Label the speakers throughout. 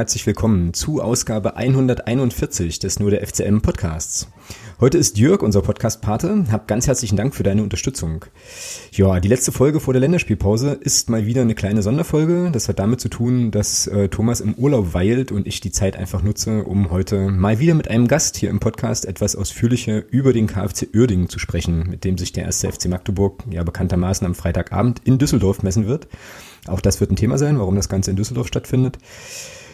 Speaker 1: herzlich willkommen zu Ausgabe 141 des Nur der FCM Podcasts. Heute ist Jörg unser Podcast-Pate. Hab ganz herzlichen Dank für deine Unterstützung. Ja, die letzte Folge vor der Länderspielpause ist mal wieder eine kleine Sonderfolge. Das hat damit zu tun, dass äh, Thomas im Urlaub weilt und ich die Zeit einfach nutze, um heute mal wieder mit einem Gast hier im Podcast etwas ausführlicher über den KfC Uerdingen zu sprechen, mit dem sich der erste FC Magdeburg ja bekanntermaßen am Freitagabend in Düsseldorf messen wird. Auch das wird ein Thema sein, warum das Ganze in Düsseldorf stattfindet.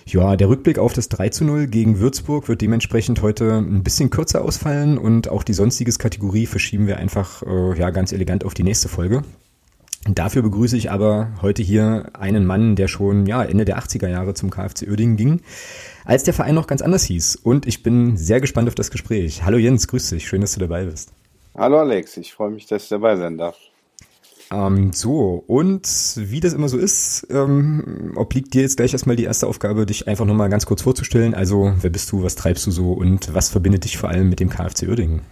Speaker 1: Ja, der Rückblick auf das 3 zu 0 gegen Würzburg wird dementsprechend heute ein bisschen kürzer ausfallen und auch die sonstiges Kategorie verschieben wir einfach äh, ja ganz elegant auf die nächste Folge. Dafür begrüße ich aber heute hier einen Mann, der schon ja, Ende der 80er Jahre zum KfC Uerdingen ging, als der Verein noch ganz anders hieß. Und ich bin sehr gespannt auf das Gespräch. Hallo Jens, grüß dich, schön, dass du dabei bist.
Speaker 2: Hallo Alex, ich freue mich, dass ich dabei sein darf.
Speaker 1: Ähm, so, und wie das immer so ist, ähm, obliegt dir jetzt gleich erstmal die erste Aufgabe, dich einfach nochmal ganz kurz vorzustellen. Also, wer bist du, was treibst du so und was verbindet dich vor allem mit dem KfC Uerdingen?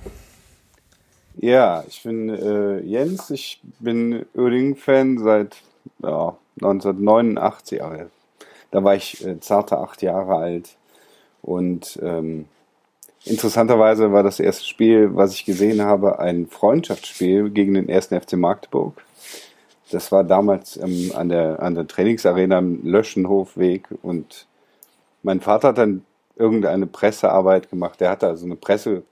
Speaker 2: Ja, ich bin äh, Jens, ich bin Uerdingen-Fan seit ja, 1989. Da war ich äh, zarte acht Jahre alt und ähm, Interessanterweise war das erste Spiel, was ich gesehen habe, ein Freundschaftsspiel gegen den ersten FC Magdeburg. Das war damals ähm, an, der, an der Trainingsarena am Löschenhofweg und mein Vater hat dann irgendeine Pressearbeit gemacht. Der hatte also eine Presse,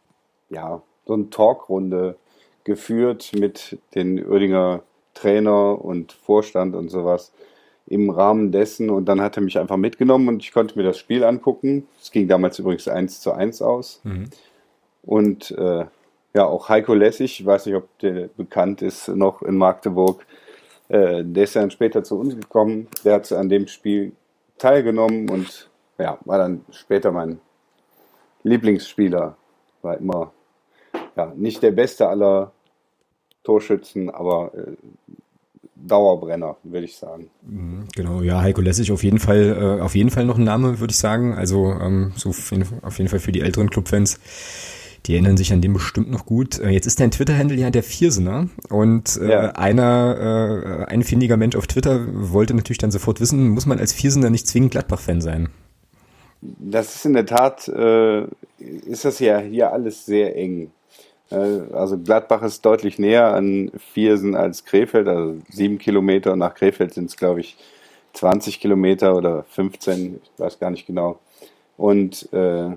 Speaker 2: ja, so eine Talkrunde geführt mit den Oerdinger Trainer und Vorstand und sowas im Rahmen dessen und dann hat er mich einfach mitgenommen und ich konnte mir das Spiel angucken. Es ging damals übrigens 1 zu 1 aus. Mhm. Und äh, ja, auch Heiko Lessig, ich weiß nicht, ob der bekannt ist, noch in Magdeburg, äh, der ist dann später zu uns gekommen. Der hat an dem Spiel teilgenommen und ja, war dann später mein Lieblingsspieler. War immer ja, nicht der beste aller Torschützen, aber äh, Dauerbrenner, würde ich sagen.
Speaker 1: Mhm, genau, ja, Heiko Lessig auf jeden Fall, äh, auf jeden Fall noch ein Name, würde ich sagen. Also ähm, so auf jeden, auf jeden Fall für die älteren Clubfans. Die erinnern sich an den bestimmt noch gut. Äh, jetzt ist dein Twitter-Handle ja der Viersener und äh, ja. einer, äh, ein findiger Mensch auf Twitter wollte natürlich dann sofort wissen, muss man als Viersener nicht zwingend Gladbach-Fan sein?
Speaker 2: Das ist in der Tat, äh, ist das ja hier alles sehr eng. Äh, also Gladbach ist deutlich näher an Viersen als Krefeld, also sieben Kilometer. Und nach Krefeld sind es, glaube ich, 20 Kilometer oder 15, ich weiß gar nicht genau. Und äh,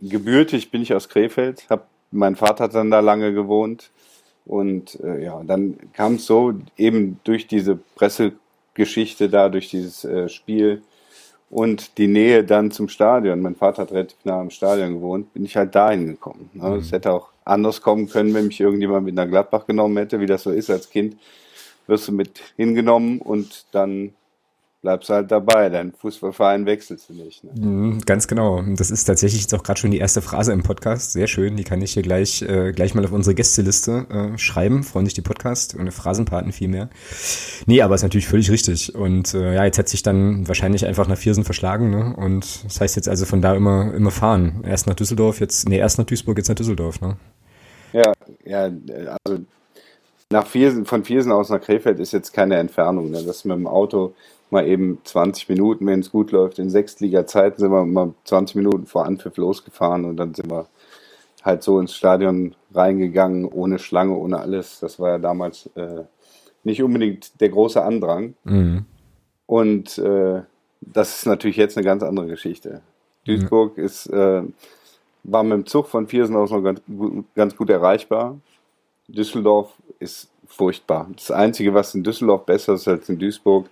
Speaker 2: gebürtig bin ich aus Krefeld, hab, mein Vater hat dann da lange gewohnt. Und äh, ja, dann kam es so eben durch diese Pressegeschichte da, durch dieses äh, Spiel, und die Nähe dann zum Stadion, mein Vater hat relativ nah am Stadion gewohnt, bin ich halt dahin gekommen. Ne? Es mhm. hätte auch anders kommen können, wenn mich irgendjemand mit nach Gladbach genommen hätte, wie das so ist als Kind. Wirst du mit hingenommen und dann bleibst du halt dabei. Dein Fußballverein wechselst du nicht. Ne?
Speaker 1: Mhm, ganz genau. Das ist tatsächlich jetzt auch gerade schon die erste Phrase im Podcast. Sehr schön. Die kann ich hier gleich, äh, gleich mal auf unsere Gästeliste äh, schreiben. Freuen sich die Podcast und Phrasenpaten vielmehr. Nee, aber ist natürlich völlig richtig. Und äh, ja, jetzt hat sich dann wahrscheinlich einfach nach Viersen verschlagen. Ne? Und das heißt jetzt also von da immer, immer fahren. Erst nach Düsseldorf, jetzt, nee, erst nach Duisburg, jetzt nach Düsseldorf. Ne?
Speaker 2: Ja, ja, also nach Viersen, von Viersen aus nach Krefeld ist jetzt keine Entfernung. Ne? Das mit dem Auto mal eben 20 Minuten, wenn es gut läuft. In Sechstliga-Zeiten sind wir mal 20 Minuten vor Anpfiff losgefahren und dann sind wir halt so ins Stadion reingegangen, ohne Schlange, ohne alles. Das war ja damals äh, nicht unbedingt der große Andrang. Mhm. Und äh, das ist natürlich jetzt eine ganz andere Geschichte. Duisburg mhm. ist, äh, war mit dem Zug von Viersen aus noch ganz, ganz gut erreichbar. Düsseldorf ist furchtbar. Das Einzige, was in Düsseldorf besser ist als in Duisburg,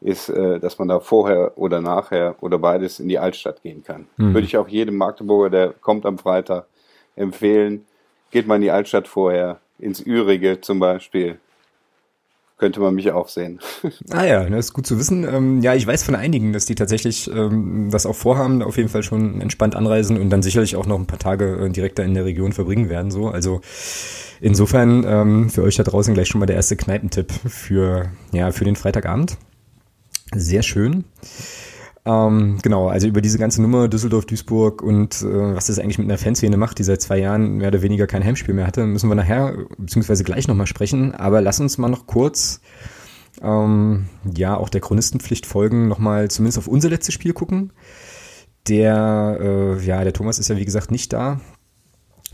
Speaker 2: ist, äh, dass man da vorher oder nachher oder beides in die Altstadt gehen kann. Mhm. Würde ich auch jedem Magdeburger, der kommt am Freitag, empfehlen, geht mal in die Altstadt vorher, ins Ürige zum Beispiel. Könnte man mich auch sehen.
Speaker 1: Ah ja, das ist gut zu wissen. Ähm, ja, ich weiß von einigen, dass die tatsächlich ähm, das auch vorhaben, auf jeden Fall schon entspannt anreisen und dann sicherlich auch noch ein paar Tage äh, direkt da in der Region verbringen werden. So, also insofern ähm, für euch da draußen gleich schon mal der erste Kneipentipp für ja für den Freitagabend. Sehr schön. Ähm, genau, also über diese ganze Nummer Düsseldorf, Duisburg und äh, was das eigentlich mit einer Fanszene macht, die seit zwei Jahren mehr oder weniger kein Heimspiel mehr hatte, müssen wir nachher beziehungsweise gleich nochmal sprechen. Aber lass uns mal noch kurz ähm, ja auch der Chronistenpflicht folgen, nochmal zumindest auf unser letztes Spiel gucken. Der, äh, ja, der Thomas ist ja wie gesagt nicht da.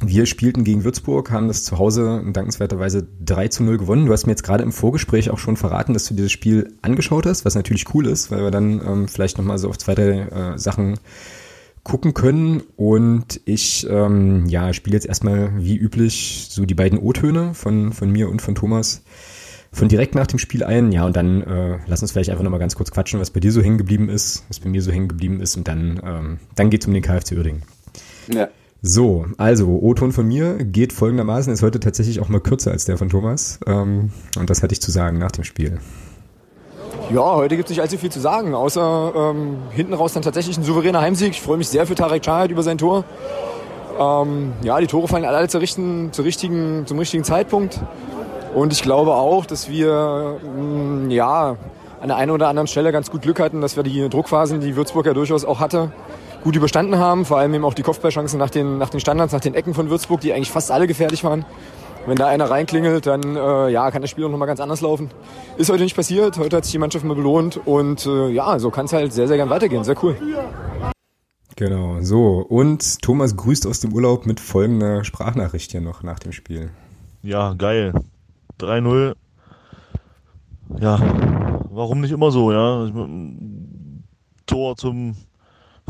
Speaker 1: Wir spielten gegen Würzburg, haben das zu Hause dankenswerterweise 3 zu 0 gewonnen. Du hast mir jetzt gerade im Vorgespräch auch schon verraten, dass du dieses Spiel angeschaut hast, was natürlich cool ist, weil wir dann ähm, vielleicht nochmal so auf zwei, drei äh, Sachen gucken können. Und ich ähm, ja, spiele jetzt erstmal wie üblich so die beiden O-Töne von, von mir und von Thomas von direkt nach dem Spiel ein. Ja, und dann äh, lass uns vielleicht einfach nochmal ganz kurz quatschen, was bei dir so hängen geblieben ist, was bei mir so hängen geblieben ist. Und dann, ähm, dann geht's um den KFC Uerdingen. Ja. So, also O-Ton von mir geht folgendermaßen, ist heute tatsächlich auch mal kürzer als der von Thomas. Ähm, und das hatte ich zu sagen nach dem Spiel.
Speaker 3: Ja, heute gibt es nicht allzu viel zu sagen, außer ähm, hinten raus dann tatsächlich ein souveräner Heimsieg. Ich freue mich sehr für Tarek Chahat über sein Tor. Ähm, ja, die Tore fallen alle zur richtigen, zur richtigen, zum richtigen Zeitpunkt. Und ich glaube auch, dass wir mh, mm, ja, an der einen oder anderen Stelle ganz gut Glück hatten, dass wir die Druckphasen, die Würzburg ja durchaus auch hatte, gut überstanden haben. Vor allem eben auch die Kopfballchancen nach den, nach den Standards, nach den Ecken von Würzburg, die eigentlich fast alle gefährlich waren. Wenn da einer reinklingelt, dann äh, ja, kann das Spiel auch nochmal ganz anders laufen. Ist heute nicht passiert. Heute hat sich die Mannschaft mal belohnt. Und äh, ja, so kann es halt sehr, sehr gern weitergehen. Sehr cool.
Speaker 1: Genau, so. Und Thomas grüßt aus dem Urlaub mit folgender Sprachnachricht hier noch nach dem Spiel.
Speaker 4: Ja, geil. 3-0. Ja, warum nicht immer so, ja? Tor zum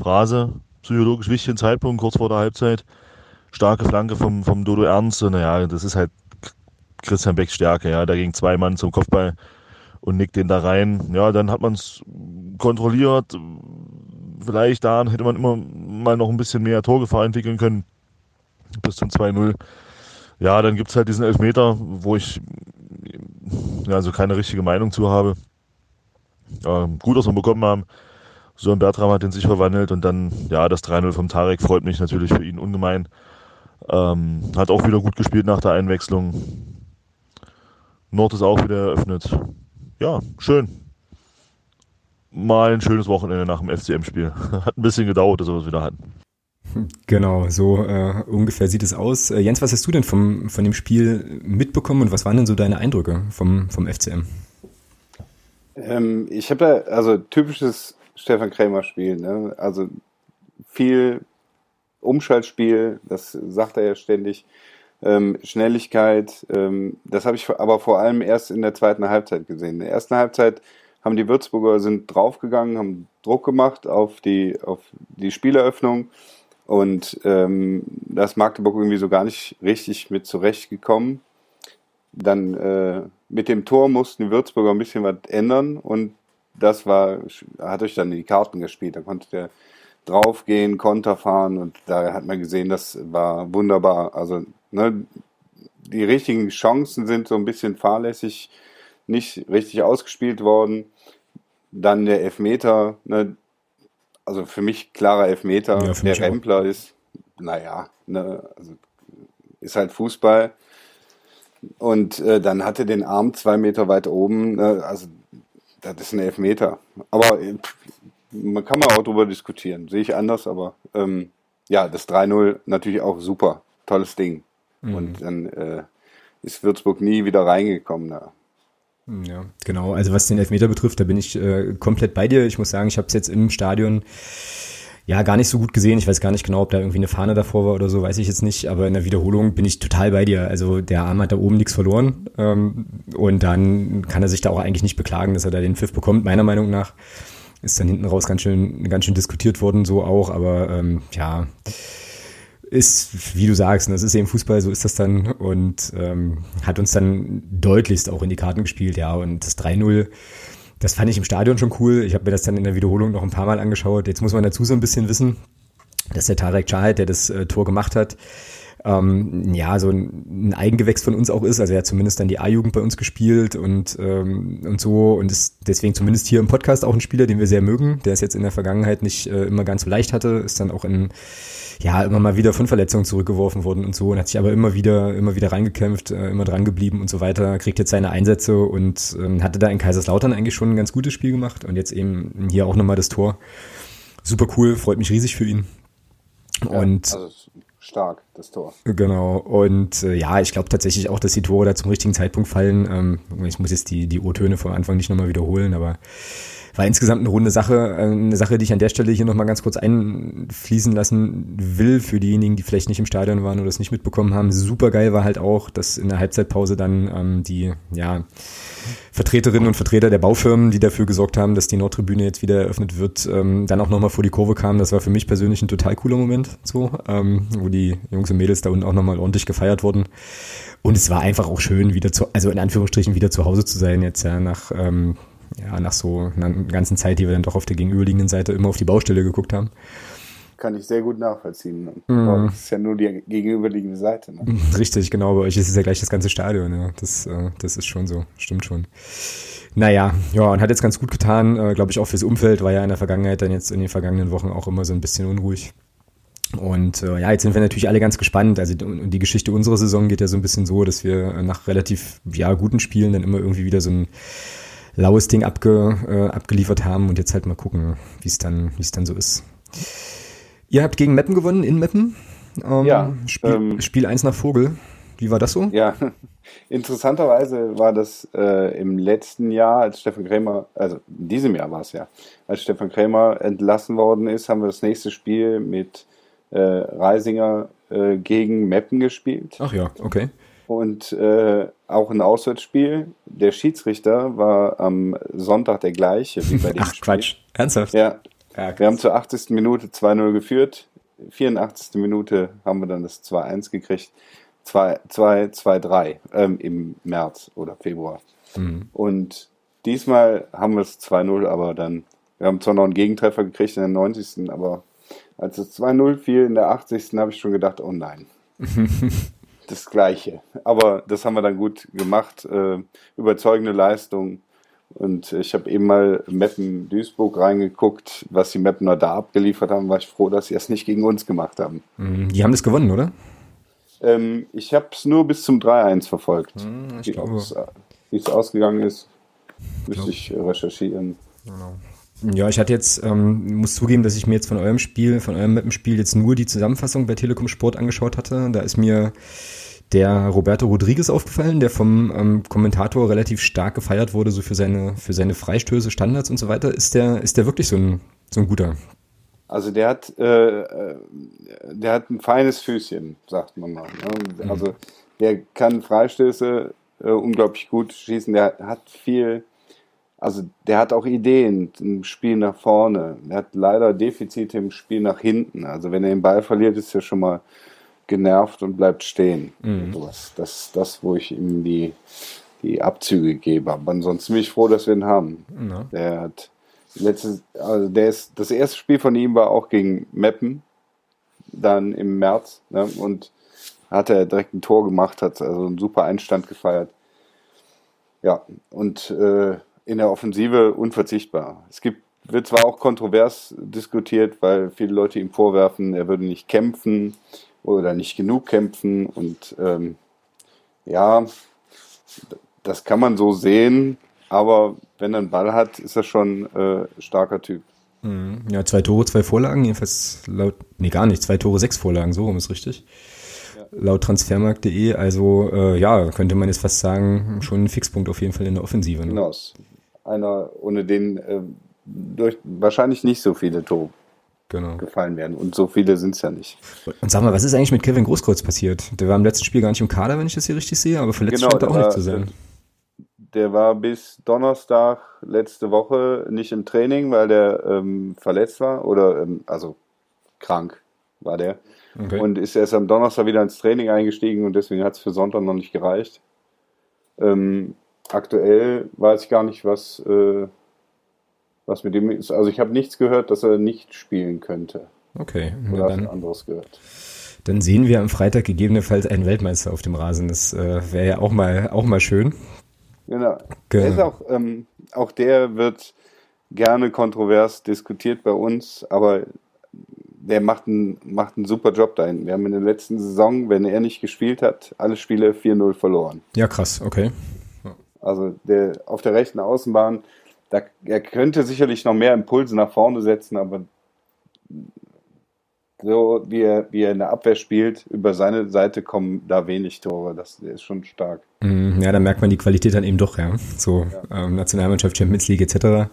Speaker 4: Phrase, psychologisch wichtigen Zeitpunkt, kurz vor der Halbzeit starke Flanke vom, vom Dodo Ernst. Naja, das ist halt Christian Becks Stärke. Ja, da ging zwei Mann zum Kopfball und nickt den da rein. Ja, dann hat man es kontrolliert. Vielleicht da hätte man immer mal noch ein bisschen mehr Torgefahr entwickeln können. Bis zum 2-0. Ja, dann gibt es halt diesen Elfmeter, wo ich ja, also keine richtige Meinung zu habe. Ähm, gut, dass wir bekommen haben. So ein Bertram hat den sich verwandelt und dann, ja, das 3-0 vom Tarek freut mich natürlich für ihn ungemein. Ähm, hat auch wieder gut gespielt nach der Einwechslung. Nord ist auch wieder eröffnet. Ja, schön. Mal ein schönes Wochenende nach dem FCM-Spiel. Hat ein bisschen gedauert, dass wir es wieder hatten.
Speaker 1: Genau, so äh, ungefähr sieht es aus. Äh, Jens, was hast du denn vom, von dem Spiel mitbekommen und was waren denn so deine Eindrücke vom, vom FCM?
Speaker 2: Ähm, ich habe da, also typisches Stefan Krämer Spiel, ne? also viel Umschaltspiel, das sagt er ja ständig, ähm, Schnelligkeit, ähm, das habe ich aber vor allem erst in der zweiten Halbzeit gesehen. In der ersten Halbzeit haben die Würzburger sind draufgegangen, haben Druck gemacht auf die, auf die Spieleröffnung und ähm, da ist Magdeburg irgendwie so gar nicht richtig mit zurechtgekommen. Dann äh, mit dem Tor mussten die Würzburger ein bisschen was ändern und das war, hat euch dann in die Karten gespielt. Da konnte der draufgehen, Konter fahren und da hat man gesehen, das war wunderbar. Also ne, die richtigen Chancen sind so ein bisschen fahrlässig, nicht richtig ausgespielt worden. Dann der Elfmeter, ne, also für mich klarer Elfmeter. Ja, der Rempler auch. ist, naja, ne, also ist halt Fußball. Und äh, dann hatte den Arm zwei Meter weit oben. Ne, also das ist ein Elfmeter. Aber äh, man kann mal auch drüber diskutieren. Sehe ich anders, aber ähm, ja, das 3-0 natürlich auch super. Tolles Ding. Mhm. Und dann äh, ist Würzburg nie wieder reingekommen da.
Speaker 1: Hm, ja, genau. Also was den Elfmeter betrifft, da bin ich äh, komplett bei dir. Ich muss sagen, ich habe es jetzt im Stadion ja gar nicht so gut gesehen. Ich weiß gar nicht genau, ob da irgendwie eine Fahne davor war oder so, weiß ich jetzt nicht. Aber in der Wiederholung bin ich total bei dir. Also der Arm hat da oben nichts verloren. Ähm, und dann kann er sich da auch eigentlich nicht beklagen, dass er da den Pfiff bekommt, meiner Meinung nach. Ist dann hinten raus ganz schön, ganz schön diskutiert worden, so auch. Aber ähm, ja, ist, wie du sagst, das ist eben Fußball, so ist das dann. Und ähm, hat uns dann deutlichst auch in die Karten gespielt, ja. Und das 3-0 das fand ich im Stadion schon cool. Ich habe mir das dann in der Wiederholung noch ein paar Mal angeschaut. Jetzt muss man dazu so ein bisschen wissen, dass der Tarek Chahed, der das äh, Tor gemacht hat, ähm, ja, so ein, Eigengewächs von uns auch ist. Also er hat zumindest dann die A-Jugend bei uns gespielt und, ähm, und so und ist deswegen zumindest hier im Podcast auch ein Spieler, den wir sehr mögen, der es jetzt in der Vergangenheit nicht äh, immer ganz so leicht hatte, ist dann auch in ja, immer mal wieder von Verletzungen zurückgeworfen worden und so und hat sich aber immer wieder, immer wieder reingekämpft, äh, immer dran geblieben und so weiter, kriegt jetzt seine Einsätze und ähm, hatte da in Kaiserslautern eigentlich schon ein ganz gutes Spiel gemacht und jetzt eben hier auch nochmal das Tor. Super cool, freut mich riesig für ihn.
Speaker 2: Ja, und also stark, das Tor.
Speaker 1: Genau. Und äh, ja, ich glaube tatsächlich auch, dass die Tore da zum richtigen Zeitpunkt fallen. Ähm, ich muss jetzt die, die O-Töne vom Anfang nicht nochmal wiederholen, aber war insgesamt eine runde Sache. Äh, eine Sache, die ich an der Stelle hier nochmal ganz kurz einfließen lassen will für diejenigen, die vielleicht nicht im Stadion waren oder es nicht mitbekommen haben. Super geil war halt auch, dass in der Halbzeitpause dann ähm, die, ja, Vertreterinnen und Vertreter der Baufirmen, die dafür gesorgt haben, dass die Nordtribüne jetzt wieder eröffnet wird, ähm, dann auch nochmal vor die Kurve kamen. Das war für mich persönlich ein total cooler Moment, so, ähm, wo die Jungs und Mädels da unten auch nochmal ordentlich gefeiert wurden. Und es war einfach auch schön, wieder zu, also in Anführungsstrichen wieder zu Hause zu sein, jetzt ja nach ähm, ja, nach so einer ganzen Zeit, die wir dann doch auf der gegenüberliegenden Seite immer auf die Baustelle geguckt haben.
Speaker 2: Kann ich sehr gut nachvollziehen. Mm. Das ist ja nur die gegenüberliegende Seite. Ne?
Speaker 1: Richtig, genau. Bei euch ist es ja gleich das ganze Stadion. Ja. Das, äh, das ist schon so. Stimmt schon. Naja, ja, und hat jetzt ganz gut getan, äh, glaube ich, auch fürs Umfeld, war ja in der Vergangenheit dann jetzt in den vergangenen Wochen auch immer so ein bisschen unruhig. Und äh, ja, jetzt sind wir natürlich alle ganz gespannt. Also die, die Geschichte unserer Saison geht ja so ein bisschen so, dass wir nach relativ ja, guten Spielen dann immer irgendwie wieder so ein laues Ding abge, äh, abgeliefert haben und jetzt halt mal gucken, wie es dann, wie es dann so ist. Ihr habt gegen Meppen gewonnen in Meppen.
Speaker 2: Ähm, ja.
Speaker 1: Spiel, ähm, Spiel 1 nach Vogel. Wie war das so?
Speaker 2: Ja, interessanterweise war das äh, im letzten Jahr, als Stefan Krämer, also in diesem Jahr war es ja, als Stefan Krämer entlassen worden ist, haben wir das nächste Spiel mit äh, Reisinger äh, gegen Meppen gespielt.
Speaker 1: Ach ja, okay
Speaker 2: und äh, auch ein Auswärtsspiel. Der Schiedsrichter war am Sonntag der gleiche wie bei dem
Speaker 1: Ach,
Speaker 2: Spiel.
Speaker 1: Quatsch. Ernsthaft?
Speaker 2: Ja. ja wir haben zur 80. Minute 2-0 geführt. 84. Minute haben wir dann das 2-1 gekriegt. 2-3 ähm, im März oder Februar. Mhm. Und diesmal haben wir es 2-0, aber dann, wir haben zwar noch einen Gegentreffer gekriegt in der 90. aber als es 2-0 fiel in der 80. habe ich schon gedacht, oh nein. das Gleiche. Aber das haben wir dann gut gemacht. Äh, überzeugende Leistung. Und ich habe eben mal Meppen Duisburg reingeguckt, was die Meppener da abgeliefert haben. War ich froh, dass sie es nicht gegen uns gemacht haben.
Speaker 1: Mhm. Die haben das gewonnen, oder?
Speaker 2: Ähm, ich habe es nur bis zum 3-1 verfolgt. Mhm, wie es ausgegangen ist, müsste ich recherchieren.
Speaker 1: Genau. Ja, ich hatte jetzt, ähm, muss zugeben, dass ich mir jetzt von eurem Spiel, von eurem Mappenspiel jetzt nur die Zusammenfassung bei Telekom Sport angeschaut hatte. Da ist mir der Roberto Rodriguez aufgefallen, der vom ähm, Kommentator relativ stark gefeiert wurde, so für seine, für seine Freistöße, Standards und so weiter. Ist der, ist der wirklich so ein, so ein guter?
Speaker 2: Also der hat, äh, der hat ein feines Füßchen, sagt man mal. Ne? Mhm. Also der kann Freistöße äh, unglaublich gut schießen. Der hat viel, also der hat auch Ideen im Spiel nach vorne. Der hat leider Defizite im Spiel nach hinten. Also wenn er den Ball verliert, ist er schon mal genervt und bleibt stehen. Mhm. Das, das das, wo ich ihm die, die Abzüge gebe. Aber ansonsten bin ich froh, dass wir ihn haben. Ja. Der hat letztes, also der ist, das erste Spiel von ihm war auch gegen Meppen, dann im März, ne, und hat er direkt ein Tor gemacht, hat also einen super Einstand gefeiert. Ja, und äh, in der Offensive unverzichtbar. Es gibt, wird zwar auch kontrovers diskutiert, weil viele Leute ihm vorwerfen, er würde nicht kämpfen oder nicht genug kämpfen. Und ähm, ja, das kann man so sehen, aber wenn er einen Ball hat, ist er schon äh, starker Typ.
Speaker 1: Mhm. Ja, zwei Tore, zwei Vorlagen, jedenfalls laut, nee, gar nicht, zwei Tore, sechs Vorlagen, so rum ist richtig. Ja. Laut transfermarkt.de, also äh, ja, könnte man jetzt fast sagen, schon ein Fixpunkt auf jeden Fall in der Offensive. Ne?
Speaker 2: Genau, einer, ohne den äh, durch wahrscheinlich nicht so viele Tore genau. gefallen werden. Und so viele sind es ja nicht.
Speaker 1: Und sag mal, was ist eigentlich mit Kevin Großkreuz passiert? Der war im letzten Spiel gar nicht im Kader, wenn ich das hier richtig sehe, aber verletzt genau, scheint er auch war, nicht zu sein.
Speaker 2: Der war bis Donnerstag letzte Woche nicht im Training, weil der ähm, verletzt war oder ähm, also krank war der. Okay. Und ist erst am Donnerstag wieder ins Training eingestiegen und deswegen hat es für Sonntag noch nicht gereicht. Ähm, aktuell weiß ich gar nicht, was, äh, was mit dem ist. Also ich habe nichts gehört, dass er nicht spielen könnte.
Speaker 1: Okay.
Speaker 2: Oder dann, anderes gehört.
Speaker 1: Dann sehen wir am Freitag gegebenenfalls einen Weltmeister auf dem Rasen. Das äh, wäre ja auch mal, auch mal schön.
Speaker 2: Genau. genau. Auch, ähm, auch der wird gerne kontrovers diskutiert bei uns, aber der macht einen, macht einen super Job da hinten. Wir haben in der letzten Saison, wenn er nicht gespielt hat, alle Spiele 4-0 verloren.
Speaker 1: Ja, krass, okay.
Speaker 2: Also der auf der rechten Außenbahn da, er könnte sicherlich noch mehr Impulse nach vorne setzen, aber so wie er, wie er in der Abwehr spielt, über seine Seite kommen da wenig Tore. Das ist schon stark.
Speaker 1: Mhm, ja, da merkt man die Qualität dann eben doch, ja. So ja. Ähm, Nationalmannschaft, Champions League etc.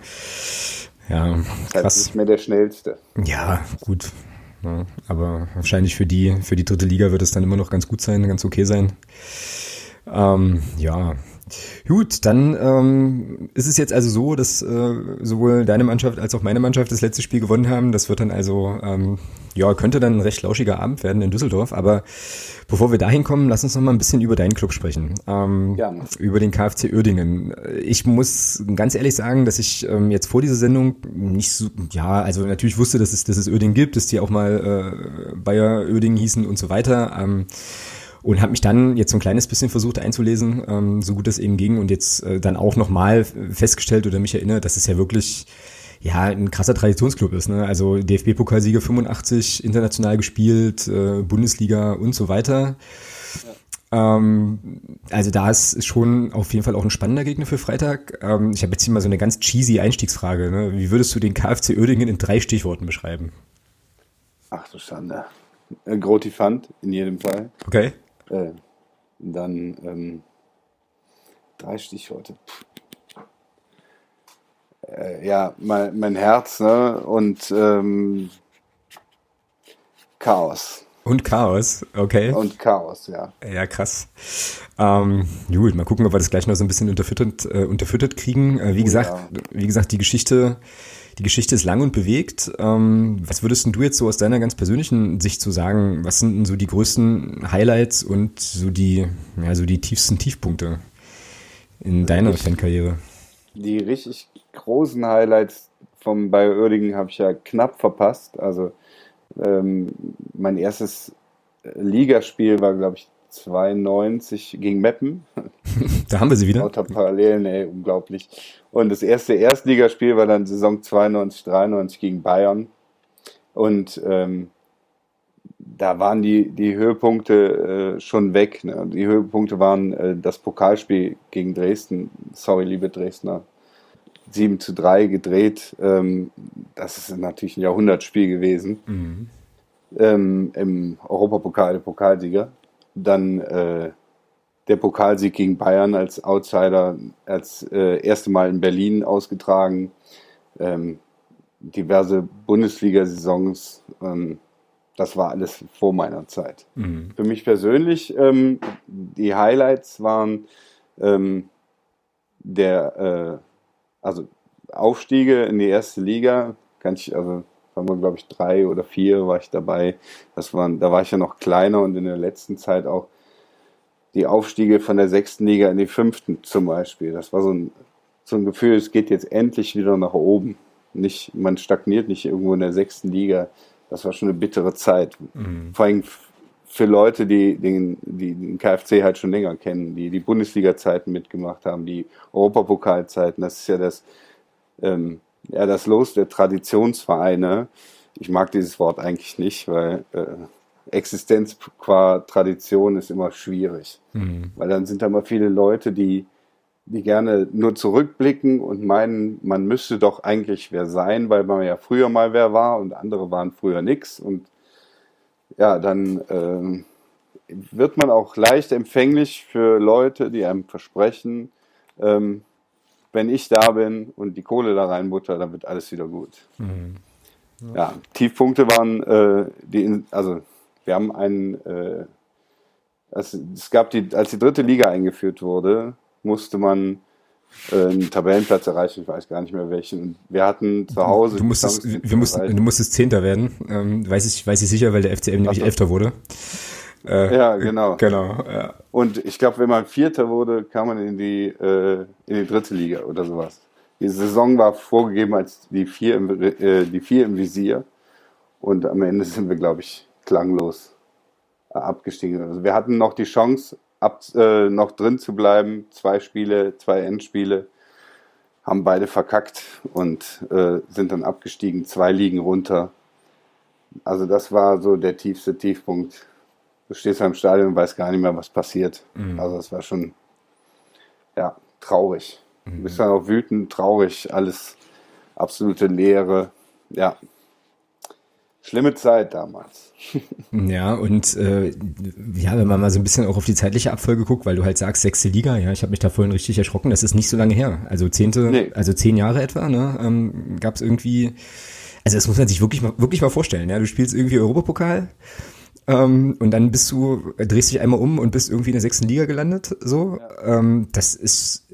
Speaker 1: Ja,
Speaker 2: krass. Halt nicht mehr der schnellste.
Speaker 1: Ja, gut. Ja, aber wahrscheinlich für die, für die dritte Liga wird es dann immer noch ganz gut sein, ganz okay sein. Ähm, ja, Gut, dann ähm, ist es jetzt also so, dass äh, sowohl deine Mannschaft als auch meine Mannschaft das letzte Spiel gewonnen haben. Das wird dann also, ähm, ja, könnte dann ein recht lauschiger Abend werden in Düsseldorf. Aber bevor wir dahin kommen, lass uns noch mal ein bisschen über deinen Club sprechen. Ähm, ja. Über den KfC Uerdingen. Ich muss ganz ehrlich sagen, dass ich ähm, jetzt vor dieser Sendung nicht so, ja, also natürlich wusste, dass es, dass es Uerdingen gibt, dass die auch mal äh, Bayer Uerdingen hießen und so weiter. Ähm, und habe mich dann jetzt so ein kleines bisschen versucht einzulesen, ähm, so gut es eben ging und jetzt äh, dann auch nochmal festgestellt oder mich erinnert, dass es ja wirklich ja ein krasser Traditionsclub ist. Ne? Also DFB-Pokalsieger 85, international gespielt, äh, Bundesliga und so weiter. Ja. Ähm, also da ist schon auf jeden Fall auch ein spannender Gegner für Freitag. Ähm, ich habe jetzt hier mal so eine ganz cheesy Einstiegsfrage. Ne? Wie würdest du den KfC Oerdingen in drei Stichworten beschreiben?
Speaker 2: Ach du Schande. Äh, Grotifant in jedem Fall.
Speaker 1: Okay.
Speaker 2: Äh, dann ähm, drei Stichworte. Äh, ja, mein, mein Herz ne? und ähm, Chaos.
Speaker 1: Und Chaos, okay.
Speaker 2: Und Chaos, ja.
Speaker 1: Ja, krass. Ähm, gut, mal gucken, ob wir das gleich noch so ein bisschen unterfüttert, äh, unterfüttert kriegen. Äh, wie oh, gesagt, ja. wie gesagt, die Geschichte die Geschichte ist lang und bewegt. Ähm, was würdest du jetzt so aus deiner ganz persönlichen Sicht zu so sagen? Was sind denn so die größten Highlights und so die, ja, so die tiefsten Tiefpunkte in deiner ich, Fankarriere?
Speaker 2: Die richtig großen Highlights vom Bayer Oerdingen habe ich ja knapp verpasst. Also ähm, mein erstes Ligaspiel war, glaube ich, 92 gegen Meppen.
Speaker 1: Da haben wir sie wieder.
Speaker 2: Lauter Parallelen, ey, unglaublich. Und das erste Erstligaspiel war dann Saison 92, 93 gegen Bayern. Und ähm, da waren die, die Höhepunkte äh, schon weg. Ne? Die Höhepunkte waren äh, das Pokalspiel gegen Dresden. Sorry, liebe Dresdner. 7 zu 3 gedreht. Ähm, das ist natürlich ein Jahrhundertspiel gewesen. Mhm. Ähm, Im Europapokal, der Pokalsieger dann äh, der Pokalsieg gegen Bayern als Outsider, als äh, erste Mal in Berlin ausgetragen, ähm, diverse Bundesliga-Saisons. Ähm, das war alles vor meiner Zeit. Mhm. Für mich persönlich, ähm, die Highlights waren ähm, der, äh, also Aufstiege in die erste Liga, kann ich, also waren wir, glaube ich, drei oder vier war ich dabei. Das waren, da war ich ja noch kleiner und in der letzten Zeit auch die Aufstiege von der sechsten Liga in die fünften zum Beispiel. Das war so ein, so ein Gefühl, es geht jetzt endlich wieder nach oben. Nicht, man stagniert nicht irgendwo in der sechsten Liga. Das war schon eine bittere Zeit. Mhm. Vor allem für Leute, die den, die den KfC halt schon länger kennen, die die Bundesliga-Zeiten mitgemacht haben, die Europapokalzeiten. Das ist ja das, ähm, ja, das Los der Traditionsvereine. Ich mag dieses Wort eigentlich nicht, weil äh, Existenz qua Tradition ist immer schwierig. Mhm. Weil dann sind da immer viele Leute, die, die gerne nur zurückblicken und meinen, man müsste doch eigentlich wer sein, weil man ja früher mal wer war und andere waren früher nix. Und ja, dann ähm, wird man auch leicht empfänglich für Leute, die einem versprechen, ähm, wenn ich da bin und die Kohle da reinbutter, dann wird alles wieder gut. Mhm. Ja. ja. Tiefpunkte waren äh, die, also wir haben einen, äh, es, es gab die, als die dritte Liga eingeführt wurde, musste man äh, einen Tabellenplatz erreichen, ich weiß gar nicht mehr welchen. Wir hatten zu Hause.
Speaker 1: Du musstest, wir mussten, du musstest Zehnter werden, ähm, weiß ich, weiß ich sicher, weil der FCM nämlich Elfter wurde.
Speaker 2: Äh, ja, genau.
Speaker 1: Genau. Ja.
Speaker 2: Und ich glaube, wenn man Vierter wurde, kam man in die, äh, in die dritte Liga oder sowas. Die Saison war vorgegeben als die vier im, äh, die vier im Visier. Und am Ende sind wir, glaube ich, klanglos äh, abgestiegen. Also wir hatten noch die Chance, ab, äh, noch drin zu bleiben. Zwei Spiele, zwei Endspiele. Haben beide verkackt und äh, sind dann abgestiegen, zwei Ligen runter. Also das war so der tiefste Tiefpunkt du stehst im Stadion und weißt gar nicht mehr, was passiert. Mhm. Also das war schon, ja, traurig. Mhm. Du bist dann auch wütend, traurig, alles absolute Leere. Ja, schlimme Zeit damals.
Speaker 1: Ja, und äh, ja, wenn man mal so ein bisschen auch auf die zeitliche Abfolge guckt, weil du halt sagst, sechste Liga, ja, ich habe mich da vorhin richtig erschrocken, das ist nicht so lange her. Also zehnte, nee. also zehn Jahre etwa, ne? Ähm, Gab es irgendwie, also das muss man sich wirklich mal, wirklich mal vorstellen, ja. Du spielst irgendwie Europapokal ähm, und dann bist du, drehst dich einmal um und bist irgendwie in der sechsten Liga gelandet. So. Ja. Ähm, das ist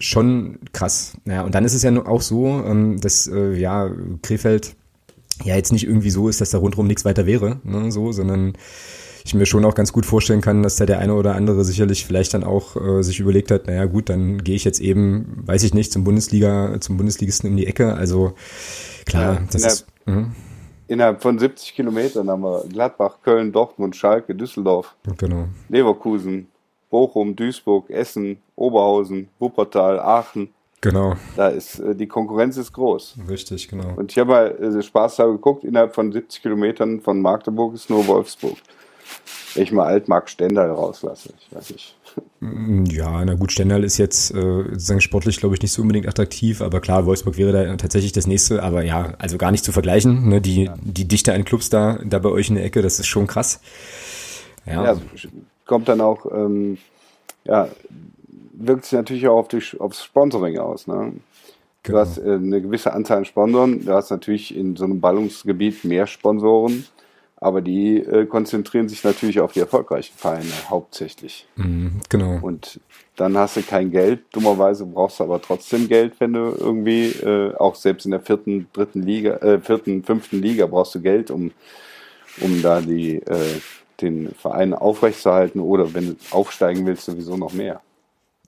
Speaker 1: schon krass. Ja, und dann ist es ja auch so, ähm, dass äh, ja Krefeld ja jetzt nicht irgendwie so ist, dass da rundherum nichts weiter wäre, ne, so, sondern ich mir schon auch ganz gut vorstellen kann, dass da der eine oder andere sicherlich vielleicht dann auch äh, sich überlegt hat, naja gut, dann gehe ich jetzt eben, weiß ich nicht, zum Bundesliga, zum Bundesligisten um die Ecke. Also klar, ja, das ist.
Speaker 2: Mh. Innerhalb von 70 Kilometern haben wir Gladbach, Köln, Dortmund, Schalke, Düsseldorf,
Speaker 1: genau.
Speaker 2: Leverkusen, Bochum, Duisburg, Essen, Oberhausen, Wuppertal, Aachen.
Speaker 1: Genau.
Speaker 2: Da ist äh, die Konkurrenz ist groß.
Speaker 1: Richtig, genau.
Speaker 2: Und ich habe mal äh, Spaß da geguckt, innerhalb von 70 Kilometern von Magdeburg ist nur Wolfsburg. Wenn ich mal Altmark Stendal rauslasse, ich weiß nicht.
Speaker 1: Mm, ja, na gut, Stendal ist jetzt äh, sozusagen sportlich, glaube ich, nicht so unbedingt attraktiv, aber klar, Wolfsburg wäre da tatsächlich das nächste, aber ja, also gar nicht zu vergleichen. Ne? Die, ja. die Dichte an Clubs da, da bei euch in der Ecke, das ist schon krass.
Speaker 2: Ja, ja kommt dann auch, ähm, ja, wirkt sich natürlich auch auf die, aufs Sponsoring aus. Ne? Du genau. hast äh, eine gewisse Anzahl an Sponsoren, du hast natürlich in so einem Ballungsgebiet mehr Sponsoren, aber die äh, konzentrieren sich natürlich auf die erfolgreichen Vereine hauptsächlich.
Speaker 1: Mhm, genau.
Speaker 2: Und dann hast du kein Geld, dummerweise brauchst du aber trotzdem Geld, wenn du irgendwie, äh, auch selbst in der vierten, dritten Liga, äh, vierten, fünften Liga brauchst du Geld, um, um da die, äh, den Verein aufrechtzuerhalten oder wenn du aufsteigen willst, sowieso noch mehr.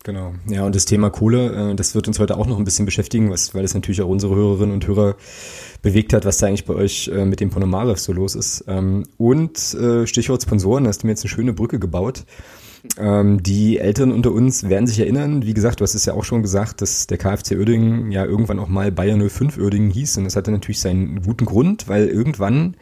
Speaker 1: Genau. Ja, und das Thema Kohle, äh, das wird uns heute auch noch ein bisschen beschäftigen, was, weil das natürlich auch unsere Hörerinnen und Hörer bewegt hat, was da eigentlich bei euch äh, mit dem Ponomarev so los ist. Ähm, und äh, Stichwort Sponsoren, hast du mir jetzt eine schöne Brücke gebaut. Ähm, die Älteren unter uns werden sich erinnern, wie gesagt, du hast es ja auch schon gesagt, dass der KfC Oerdingen ja irgendwann auch mal Bayer 05 Oerdingen hieß und das hatte natürlich seinen guten Grund, weil irgendwann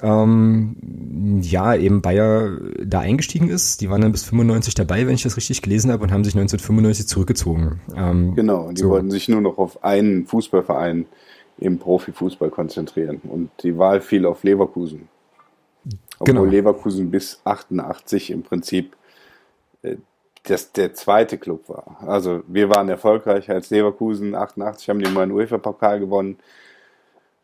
Speaker 1: ähm, ja, eben Bayer da eingestiegen ist. Die waren dann bis 95 dabei, wenn ich das richtig gelesen habe, und haben sich 1995 zurückgezogen.
Speaker 2: Ähm, genau, die so. wollten sich nur noch auf einen Fußballverein im Profifußball konzentrieren. Und die Wahl fiel auf Leverkusen. Obwohl genau. Leverkusen bis 88 im Prinzip äh, das der zweite Club war. Also wir waren erfolgreich als Leverkusen. 88 haben die mal einen UEFA-Pokal gewonnen